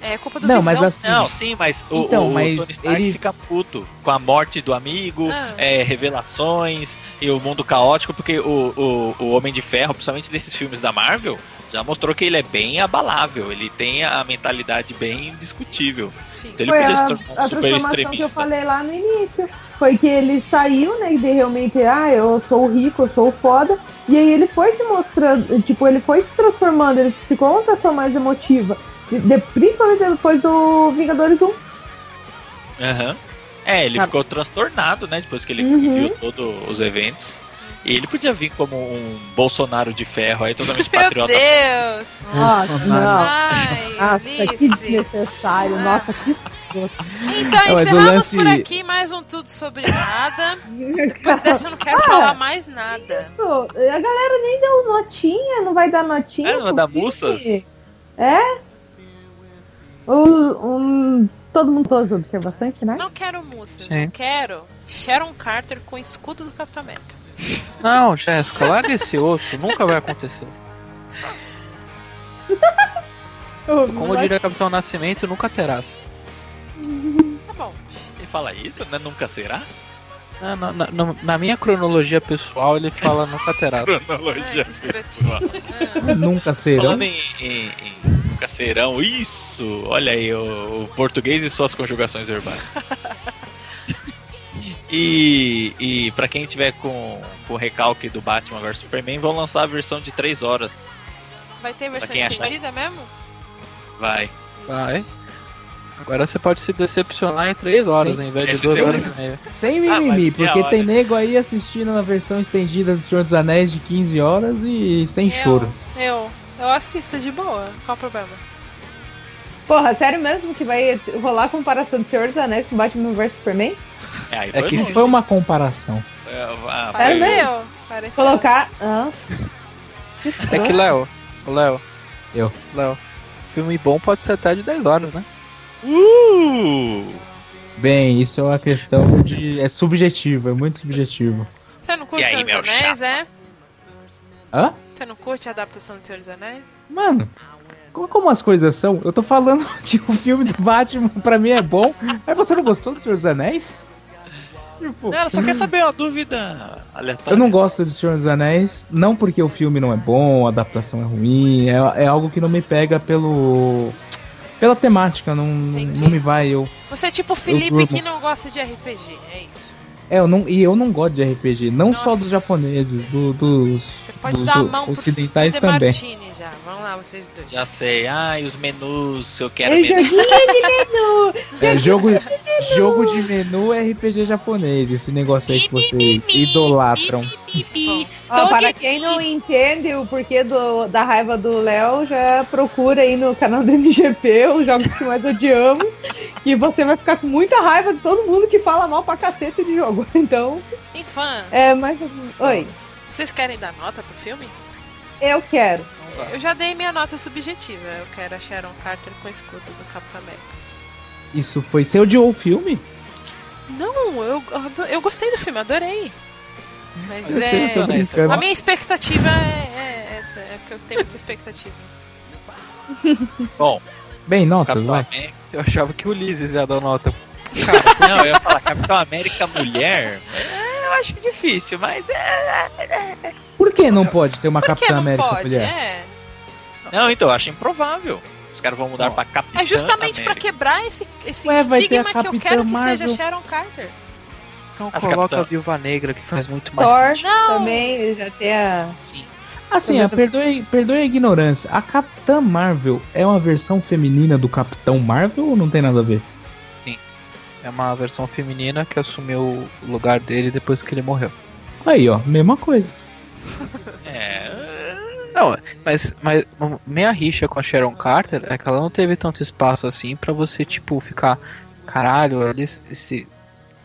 É culpa do não, Visão. Mas assim, não, sim, mas o, então, o, mas Tony Stark ele... fica puto com a morte do amigo, ah. é, revelações e o mundo caótico, porque o, o, o Homem de Ferro, principalmente desses filmes da Marvel, já mostrou que ele é bem abalável, ele tem a mentalidade bem discutível. Então ele Foi podia a, se tornar um super extremista. que eu falei lá no início. Foi que ele saiu, né, de realmente, ah, eu sou rico, eu sou foda. E aí ele foi se mostrando, tipo, ele foi se transformando, ele ficou uma pessoa mais emotiva. De, principalmente depois do Vingadores 1. Aham. Uhum. É, ele ficou transtornado, né? Depois que ele uhum. viu todos os eventos. E ele podia vir como um Bolsonaro de ferro aí, totalmente Meu patriota. Meu Deus! Nossa, não. Ai, Nossa, que desnecessário. Ah. Nossa, que então, encerramos lance... por aqui mais um Tudo Sobre Nada. Depois dessa eu não quero ah, falar mais nada. Isso. A galera nem deu notinha, não vai dar notinha. É, não vai dar mussas? É? O, um, todo mundo, todas as observações finais? Não quero mussas, eu quero Sharon Carter com o escudo do Capitão América. Não, Jéssica, larga esse osso, nunca vai acontecer. Como diria Capitão Nascimento, nunca terás. Bom. Ele fala isso, né? Nunca será? Na, na, na, na, minha cronologia pessoal, ele fala nunca terá. cronologia pessoal. nunca serão. Falando em, em, em, nunca serão, isso! Olha aí, o, o português e suas conjugações verbais. e, e para quem tiver com, com o recalque do Batman vs Superman, vão lançar a versão de 3 horas. Vai ter versão estendida mesmo? Vai. Vai. Agora você pode se decepcionar em 3 horas, ao invés de 2 horas e meia. Sem mimimi, ah, porque tem nego aí assistindo na versão estendida do Senhor dos Anéis de 15 horas e sem eu, choro. Eu, eu assisto de boa, qual o problema? Porra, sério mesmo que vai rolar comparação de Senhor dos Anéis com Batman vs Superman? É, é que foi uma comparação. É, ah, Pareceu. Pareceu. Colocar. Nossa. É que, Léo, Léo, eu, Léo, filme bom pode ser até de 10 horas, né? Uh! Bem, isso é uma questão de. É subjetivo, é muito subjetivo. Você não curte aí, Senhor dos Anéis, é? Hã? Você não curte a adaptação de Senhor dos Anéis? Mano, como, como as coisas são? Eu tô falando que o filme do Batman pra mim é bom, aí você não gostou do Senhor dos Anéis? Tipo, não, ela só quer saber uma dúvida aleatória. Eu não gosto de Senhor dos Anéis, não porque o filme não é bom, a adaptação é ruim, é, é algo que não me pega pelo pela temática, não, não me vai. Eu, Você é tipo o Felipe que não gosta de RPG, é isso. É, eu não, e eu não gosto de RPG, não Nossa. só dos japoneses, do, dos, Você pode dos, dar a mão ocidentais pro também. Martini já. Vamos lá, vocês dois. Já sei. E os menus, eu quero é menu. Joguinho de menu. é, jogo, jogo de menu RPG japonês, esse negócio aí que vocês idolatram. Ó, para quem não entende o porquê do, da raiva do Léo, já procura aí no canal do MGP os jogos que mais odiamos. e você vai ficar com muita raiva de todo mundo que fala mal pra cacete de jogo. Então. Tem fã. É, mas. Oi. Vocês querem dar nota pro filme? Eu quero. Eu já dei minha nota subjetiva. Eu quero a Sharon Carter com o escudo do Capitão América. Isso foi seu de o filme? Não, eu, eu gostei do filme, adorei. Mas eu é. A minha expectativa é, é, essa, é porque eu tenho muita expectativa. Bom. Bem, nota, vai. Eu achava que o Ulisses ia dar nota. Cara, não, eu ia falar Capitão América mulher. É, eu acho que difícil, mas é. é, é. Por que não pode ter uma Capitã América pode? mulher? É. Não, então, eu acho improvável. Os caras vão mudar Bom, pra Capitã É justamente para quebrar esse, esse Ué, estigma que eu quero Marvel. que seja Sharon Carter. Então As coloca Capitã. a Viúva Negra, que faz muito mais Thor sentido. também já tem a... Sim. Assim, a, perdoe, perdoe a ignorância. A Capitã Marvel é uma versão feminina do Capitão Marvel ou não tem nada a ver? Sim. É uma versão feminina que assumiu o lugar dele depois que ele morreu. Aí, ó, mesma coisa. é. Não, mas, mas minha rixa com a Sharon Carter é que ela não teve tanto espaço assim para você, tipo, ficar. Caralho, esse,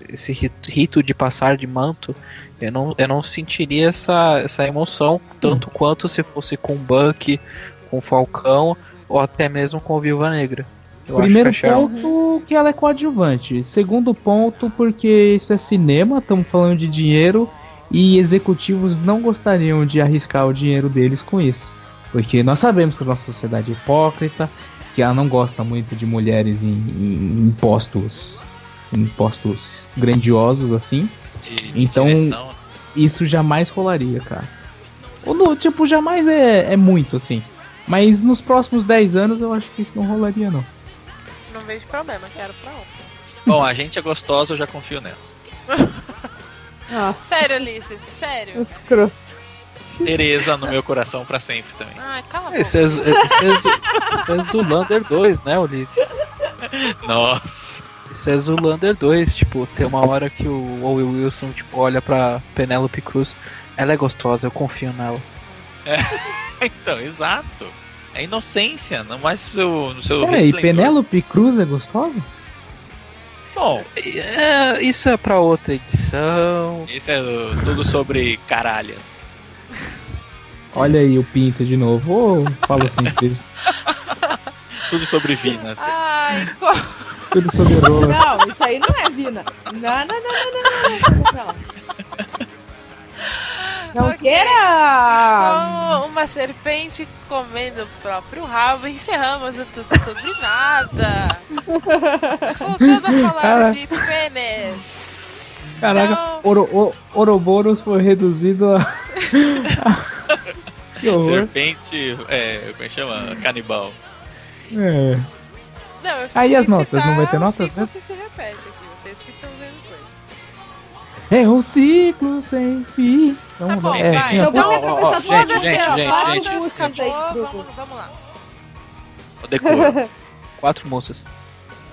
esse rito de passar de manto, eu não, eu não sentiria essa, essa emoção tanto hum. quanto se fosse com Buck, com Falcão ou até mesmo com Viúva Negra. Eu Primeiro que Sharon... ponto que ela é coadjuvante. Segundo ponto porque isso é cinema, estamos falando de dinheiro e executivos não gostariam de arriscar o dinheiro deles com isso. Porque nós sabemos que a nossa sociedade é hipócrita, que ela não gosta muito de mulheres em, em, em postos, em postos grandiosos assim. De, de então direção. isso jamais rolaria, cara. Ou no, tipo, jamais é, é muito assim. Mas nos próximos 10 anos eu acho que isso não rolaria não. Não vejo problema, quero pra ontem. Bom, a gente é gostosa, eu já confio nela. Nossa. Sério, Ulisses, sério. Escroto. Tereza no meu coração pra sempre também. Ai, cala a Esse é, esse é, esse é Zulander 2, né, Ulisses? Nossa. Isso é Zulander 2, tipo, tem uma hora que o Owen Wilson tipo, olha pra Penelope Cruz. Ela é gostosa, eu confio nela. É, então, exato. É inocência, não mais no seu, no seu É, e Penélope Cruz é gostosa? Bom, é, isso é pra outra edição. Isso é tudo sobre caralhas. Olha aí o Pinto de novo. Oh, fala assim, Tudo sobre Vinas. Ai, Tudo sobre rola. Não, isso aí não é Vina. Não, não, não, não, não, não. Não okay. queira! Com uma serpente comendo o próprio rabo, encerramos o Tudo Sobre Nada. Voltando a falar Cara... de pênis. Caraca, então... Oro, Ouroboros foi reduzido a. Serpente, é, como é que chama? Canibal. É. Não, Aí as notas, não vai ter notas? Né? que se repete É um ciclo sem fim. Vamos tá bom, é, vai. Então, vamos ó, ó, gente, gente, gente, gente. Vamos, vamos lá. O decoro. quatro moças.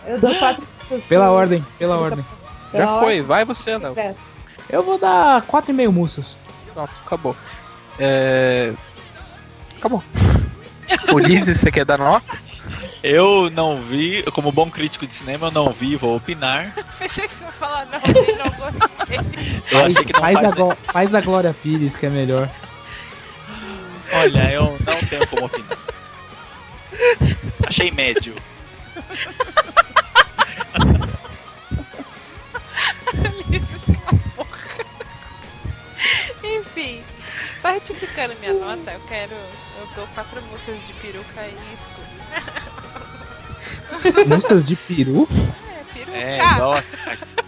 Eu dou quatro. Pela ordem, pela ordem. Já pela foi, ordem. vai você, Léo. Eu vou dar quatro e meio moças. Pronto, acabou. É... Acabou. Ulisses, você quer dar nota? Eu não vi, como bom crítico de cinema, eu não vi, vou opinar. Pensei que você ia falar não, não gostei. Eu achei que não faz, faz, a, faz a Glória Pires, que é melhor. Olha, eu não tenho como opinar. Achei médio. Enfim, só retificando minha nota, eu quero. Eu dou quatro moças de peruca e escudo. Moças de peru? É, peruca. É, igual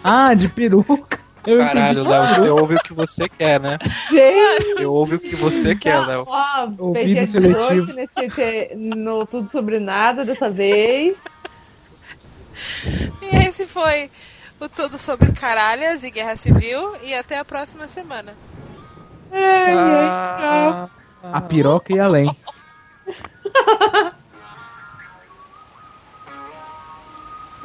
Ah, de peruca. Eu Caralho, Léo, você ouve o que você quer, né? Gente! Você ouve o que você quer, Léo. Ó, Ouvido seletivo. Nesse, no Tudo Sobre Nada dessa vez. E esse foi o Tudo sobre Caralhas e Guerra Civil. E até a próxima semana. Ai, ah, a piroca e além.